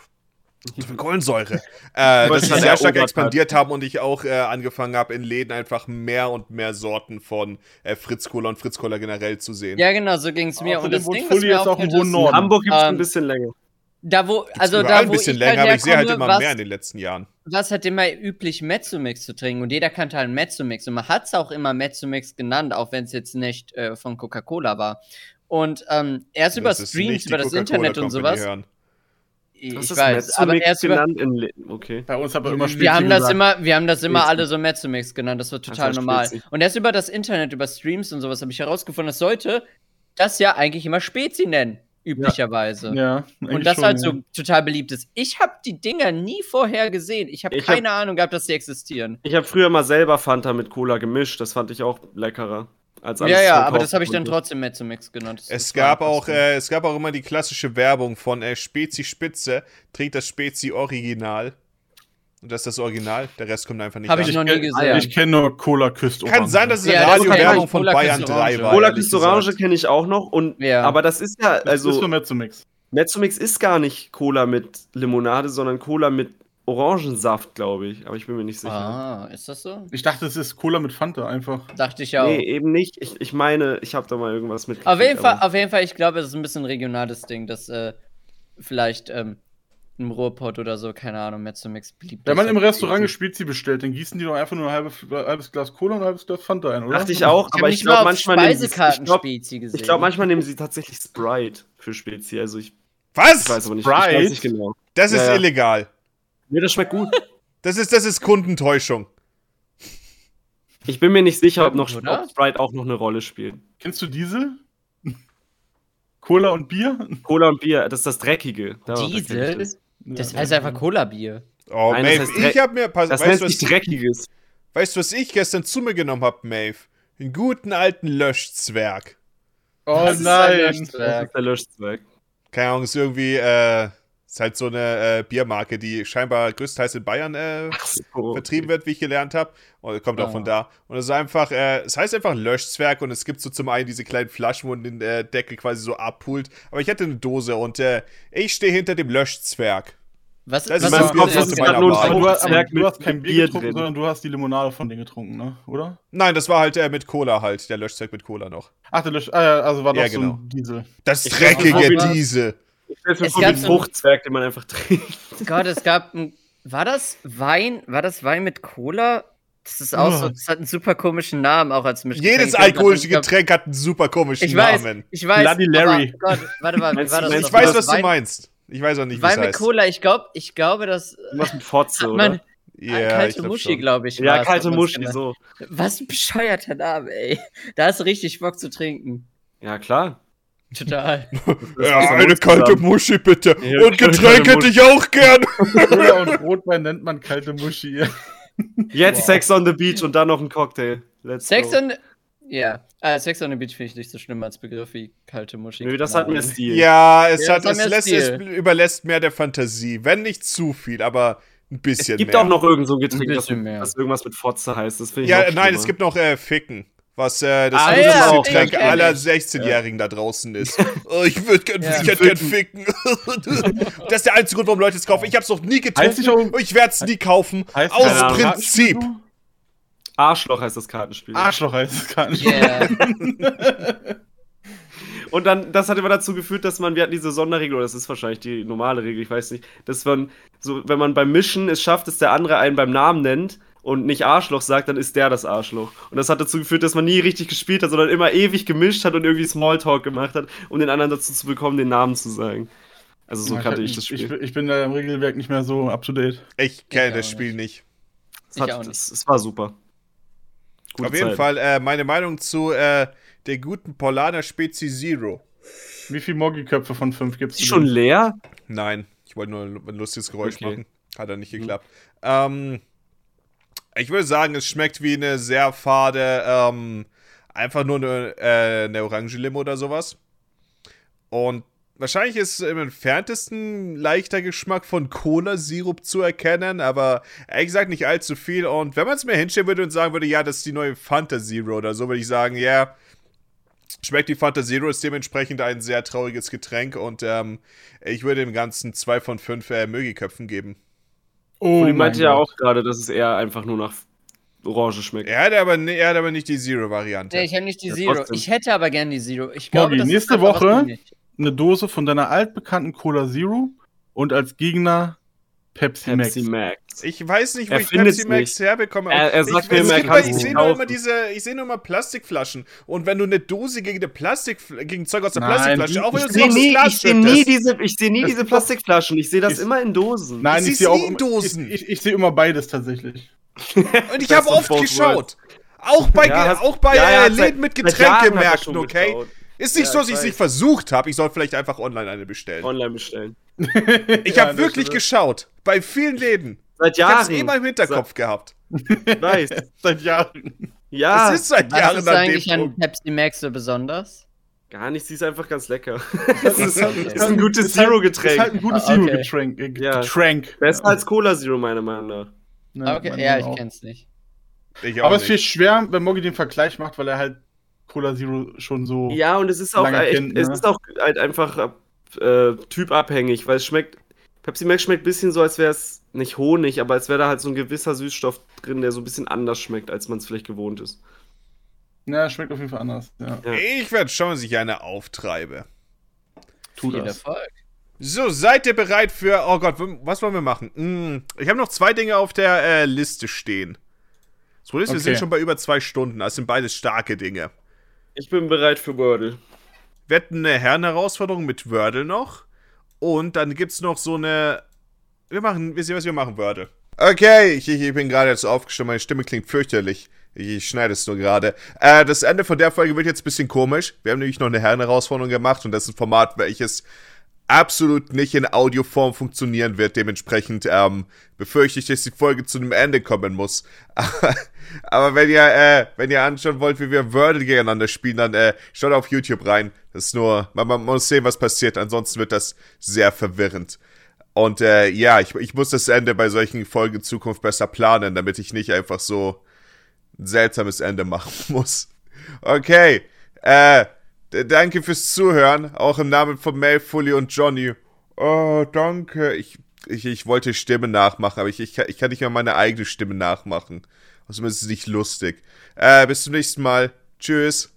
Kohlensäure. äh, dass sie sehr stark expandiert hat. haben und ich auch äh, angefangen habe, in Läden einfach mehr und mehr Sorten von äh, Fritz Cola und Fritz Cola generell zu sehen. Ja, genau, so ging es mir. und das Ding, was ist auch im Norden. Hamburg gibt es ähm, ein bisschen länger. Da wo, also da, ein bisschen länger, halt aber ich sehe halt immer was, mehr in den letzten Jahren. Was hat immer üblich, Mezzomix zu trinken und jeder kannte halt Mezzomix und man hat es auch immer Mezzomix genannt, auch wenn es jetzt nicht äh, von Coca-Cola war. Und ähm, erst über Streams, über das Internet und sowas. Hören. Ich das weiß, aber erst genannt in okay. Bei uns aber immer Spezi Wir haben das immer, wir haben das immer alle so Mezzomix genannt, das war total das normal. Spezi. Und erst über das Internet, über Streams und sowas habe ich herausgefunden, dass Leute das ja eigentlich immer Spezi nennen, üblicherweise. Ja, ja Und das schon, halt so ja. total beliebt ist. Ich habe die Dinger nie vorher gesehen. Ich habe keine hab, Ahnung gehabt, dass die existieren. Ich habe früher mal selber Fanta mit Cola gemischt, das fand ich auch leckerer. Als ja, ja, aber das habe ich dann trotzdem Mezzomix genannt. Es gab, auch, äh, es gab auch immer die klassische Werbung von äh, Spezi Spitze, trinkt das Spezi Original. Und das ist das Original, der Rest kommt einfach nicht Habe ich noch nie gesehen. Ich kenne nur Cola Küst Kann sein, dass es eine ja, Radiowerbung von Bayern 3 war. Cola Küst Orange kenne ich auch noch. Und, ja. Aber das ist ja, also. Das ist nur Mezzomix. Mezzomix ist gar nicht Cola mit Limonade, sondern Cola mit Orangensaft, glaube ich, aber ich bin mir nicht sicher. Ah, ist das so? Ich dachte, es ist Cola mit Fanta einfach. Dachte ich auch. Nee, eben nicht. Ich, ich meine, ich habe da mal irgendwas mit. Auf jeden, Fall, auf jeden Fall, ich glaube, es ist ein bisschen ein regionales Ding, dass äh, vielleicht ähm, im Ruhrpott oder so, keine Ahnung, Mezzomix beliebt. Wenn man im Restaurant eine Spezi bestellt, dann gießen die doch einfach nur ein halbes, halbes Glas Cola und ein halbes Glas Fanta ein, oder? Dachte ich auch, ich aber ich glaube manchmal nehmen sie, ich glaube glaub, manchmal nehmen sie tatsächlich Sprite für Spezi, also ich Was? Ich weiß aber nicht, Sprite? Ich weiß nicht genau. Das ist ja, illegal. Nee, das schmeckt gut. Das ist, das ist Kundentäuschung. Ich bin mir nicht sicher, ob, noch, ob Sprite auch noch eine Rolle spielt. Kennst du Diesel? Cola und Bier? Cola und Bier, das ist das Dreckige. Diesel? Das. das heißt einfach Cola-Bier. Oh, Nein, Maeve, das heißt ich hab mir. Pass, das weißt, heißt nicht Dreckiges. Weißt du, was ich gestern zu mir genommen hab, Maeve? Einen guten alten Löschzwerg. Oh was nein! Ist das ist der Löschzwerg. Keine Ahnung, ist irgendwie, äh, ist halt so eine äh, Biermarke, die scheinbar größtenteils in Bayern äh, so, vertrieben okay. wird, wie ich gelernt habe. Und kommt auch von ah. da. Und es ist einfach, äh, es heißt einfach Löschzwerg und es gibt so zum einen diese kleinen Flaschen, wo man den äh, Deckel quasi so abpult. Aber ich hatte eine Dose und äh, ich stehe hinter dem Löschzwerg. Was, das was ist Kopf, was los du, hast, du hast kein Bier getrunken, drin. sondern du hast die Limonade von denen getrunken, ne? Oder? Nein, das war halt äh, mit Cola halt, der Löschzwerg mit Cola noch. Ach, der Lösch, ah, ja, also war doch ja, genau. so ein Diesel. Das dreckige Diesel. Das ist wie ein Fruchtzwerg, den man einfach trinkt. Gott, es gab ein, War das Wein? War das Wein mit Cola? Das ist auch oh. so, das hat einen super komischen Namen, auch als Mischgetränk. Jedes alkoholische Getränk hat einen super komischen ich weiß, Namen. Ich weiß, Bloody Larry. Gott, warte mal, war das Ich weiß, was Wein? du meinst. Ich weiß auch nicht, wie Wein mit heißt. Cola, ich glaube, ich glaube, das. Was mit Fotze, oder? Ja, kalte glaub Muschi, glaube ich. Ja, kalte Muschi, so. Was ein bescheuerter Name, ey. Da hast du richtig Bock zu trinken. Ja, klar. Total. ja, eine kalte Muschi bitte. Ja, und Getränk hätte ich auch gern. Cola und Rotwein nennt man kalte Muschi. Jetzt wow. Sex on the Beach und dann noch ein Cocktail. Let's Sex go. on ja, äh, Sex on the Beach finde ich nicht so schlimm als Begriff wie kalte Muschi. Nö, das hat mehr Stil. Ja, es, ja, hat, es, lässt, es überlässt mehr der Fantasie. Wenn nicht zu viel, aber ein bisschen mehr. Es gibt mehr. auch noch irgend so ein Getränk, das, das, irgendwas mit Fotze heißt. Das ich ja, nein, es gibt noch äh, Ficken. Was äh, das ah, ja, Getränk aller 16-Jährigen ja. da draußen ist. oh, ich würde gern, ja, ich hätte gern ficken. das ist der einzige Grund, warum Leute es kaufen. Ich habe es noch nie getrunken. und ich werde es nie kaufen. Aus Prinzip. Arschloch heißt das Kartenspiel. Arschloch heißt das Kartenspiel. Yeah. Und dann, das hat immer dazu geführt, dass man, wir hatten diese Sonderregel, oder das ist wahrscheinlich die normale Regel, ich weiß nicht, dass man so, wenn man beim Mischen es schafft, dass der andere einen beim Namen nennt, und nicht Arschloch sagt, dann ist der das Arschloch. Und das hat dazu geführt, dass man nie richtig gespielt hat, sondern immer ewig gemischt hat und irgendwie Smalltalk gemacht hat, um den anderen dazu zu bekommen, den Namen zu sagen. Also so ja, kannte ich, ich das Spiel. Ich, ich, bin da im Regelwerk nicht mehr so up to date. Ich kenne das Spiel nicht. Es, hat, es, es war super. Gute Auf jeden Zeit. Fall äh, meine Meinung zu äh, der guten Polana Spezi Zero. Wie viele Moggi-Köpfe von fünf gibt es? Ist schon leer? Nein, ich wollte nur ein lustiges Geräusch okay. machen. Hat er nicht geklappt. Mhm. Ähm, ich würde sagen, es schmeckt wie eine sehr fade, ähm, einfach nur eine, äh, eine Orangenlimo oder sowas. Und wahrscheinlich ist im entferntesten leichter Geschmack von Cola-Sirup zu erkennen, aber ehrlich gesagt nicht allzu viel. Und wenn man es mir hinstellen würde und sagen würde, ja, das ist die neue Fanta Zero oder so, würde ich sagen, ja, yeah, schmeckt die Fanta Zero, ist dementsprechend ein sehr trauriges Getränk und ähm, ich würde dem Ganzen zwei von fünf äh, Mögiköpfen geben. Oh, die meinte ja auch gerade, dass es eher einfach nur nach Orange schmeckt. Er hat aber, er hat aber nicht die Zero-Variante. Nee, ich habe nicht die ja, Zero. Trotzdem. Ich hätte aber gern die Zero. Ich glaube, Morgi, nächste Woche eine Dose von deiner altbekannten Cola Zero und als Gegner Pepsi, Pepsi Max. Max. Ich weiß nicht, wo er ich Pepsi Max nicht. herbekomme. Er, er sagt ich, mir immer, ich sehe nur immer diese, ich sehe nur immer Plastikflaschen. Und wenn du eine Dose gegen eine Plastik, gegen Zeug aus der Nein, Plastikflasche, auch wenn du es nie, Ich sehe nie diese, ich sehe nie diese Plastikflaschen. Ich sehe das ich, immer in Dosen. Nein, ich, ich sehe auch in Dosen. Ich, ich sehe immer beides tatsächlich. Und ich habe oft geschaut. Auch bei, ja, auch bei ja, ja, Läden mit Getränkemärkten, okay? Geschaut. Ist nicht ja, so, dass ich es nicht versucht habe. Ich soll vielleicht einfach online eine bestellen. Online bestellen. ich habe wirklich geschaut. Bei vielen Läden. Seit Jahren. Ich hab's immer im Hinterkopf seit, gehabt. Nice. seit Jahren. Ja. Es ist seit Was Jahren ist eigentlich an Pepsi Max so besonders? Gar nichts, sie ist einfach ganz lecker. Das ist, ist ein gutes Zero-Getränk. Ist halt ein gutes ah, okay. Zero-Getränk. Äh, ja. Getränk. Besser als Cola Zero, meiner Meinung nach. Ne, okay, ja, ich auch. kenn's nicht. Ich Aber es ist viel schwer, wenn Moggi den Vergleich macht, weil er halt Cola Zero schon so. Ja, und es ist auch, echt, kennt, ne? es ist auch halt einfach äh, typabhängig, weil es schmeckt. Pepsi Max schmeckt ein bisschen so, als wäre es nicht Honig, aber als wäre da halt so ein gewisser Süßstoff drin, der so ein bisschen anders schmeckt, als man es vielleicht gewohnt ist. Ja, schmeckt auf jeden Fall anders. Ja. Ich werde schauen, dass ich eine auftreibe. Tu Viel das. Erfolg. So, seid ihr bereit für. Oh Gott, was wollen wir machen? Hm, ich habe noch zwei Dinge auf der äh, Liste stehen. Das Problem ist, okay. wir sind schon bei über zwei Stunden. Das sind beides starke Dinge. Ich bin bereit für Wordle. Wir hatten eine Herrenherausforderung mit Wordle noch. Und dann gibt's noch so eine. Wir machen, wir sehen, was wir machen, Wordle. Okay, ich, ich bin gerade jetzt aufgestimmt. Meine Stimme klingt fürchterlich. Ich, ich schneide es nur gerade. Äh, das Ende von der Folge wird jetzt ein bisschen komisch. Wir haben nämlich noch eine Herrenherausforderung gemacht und das ist ein Format, welches absolut nicht in Audioform funktionieren wird. Dementsprechend ähm, befürchte ich, dass die Folge zu einem Ende kommen muss. Aber wenn ihr, äh, wenn ihr anschauen wollt, wie wir Wordle gegeneinander spielen, dann äh, schaut auf YouTube rein. Das ist nur, man, man muss sehen, was passiert. Ansonsten wird das sehr verwirrend. Und äh, ja, ich, ich muss das Ende bei solchen Folgen in Zukunft besser planen, damit ich nicht einfach so ein seltsames Ende machen muss. Okay, äh, danke fürs Zuhören, auch im Namen von Mel, Fully und Johnny. Oh, danke. Ich, ich, ich wollte Stimme nachmachen, aber ich, ich, ich kann nicht mal meine eigene Stimme nachmachen. Außerdem ist es nicht lustig. Äh, bis zum nächsten Mal. Tschüss.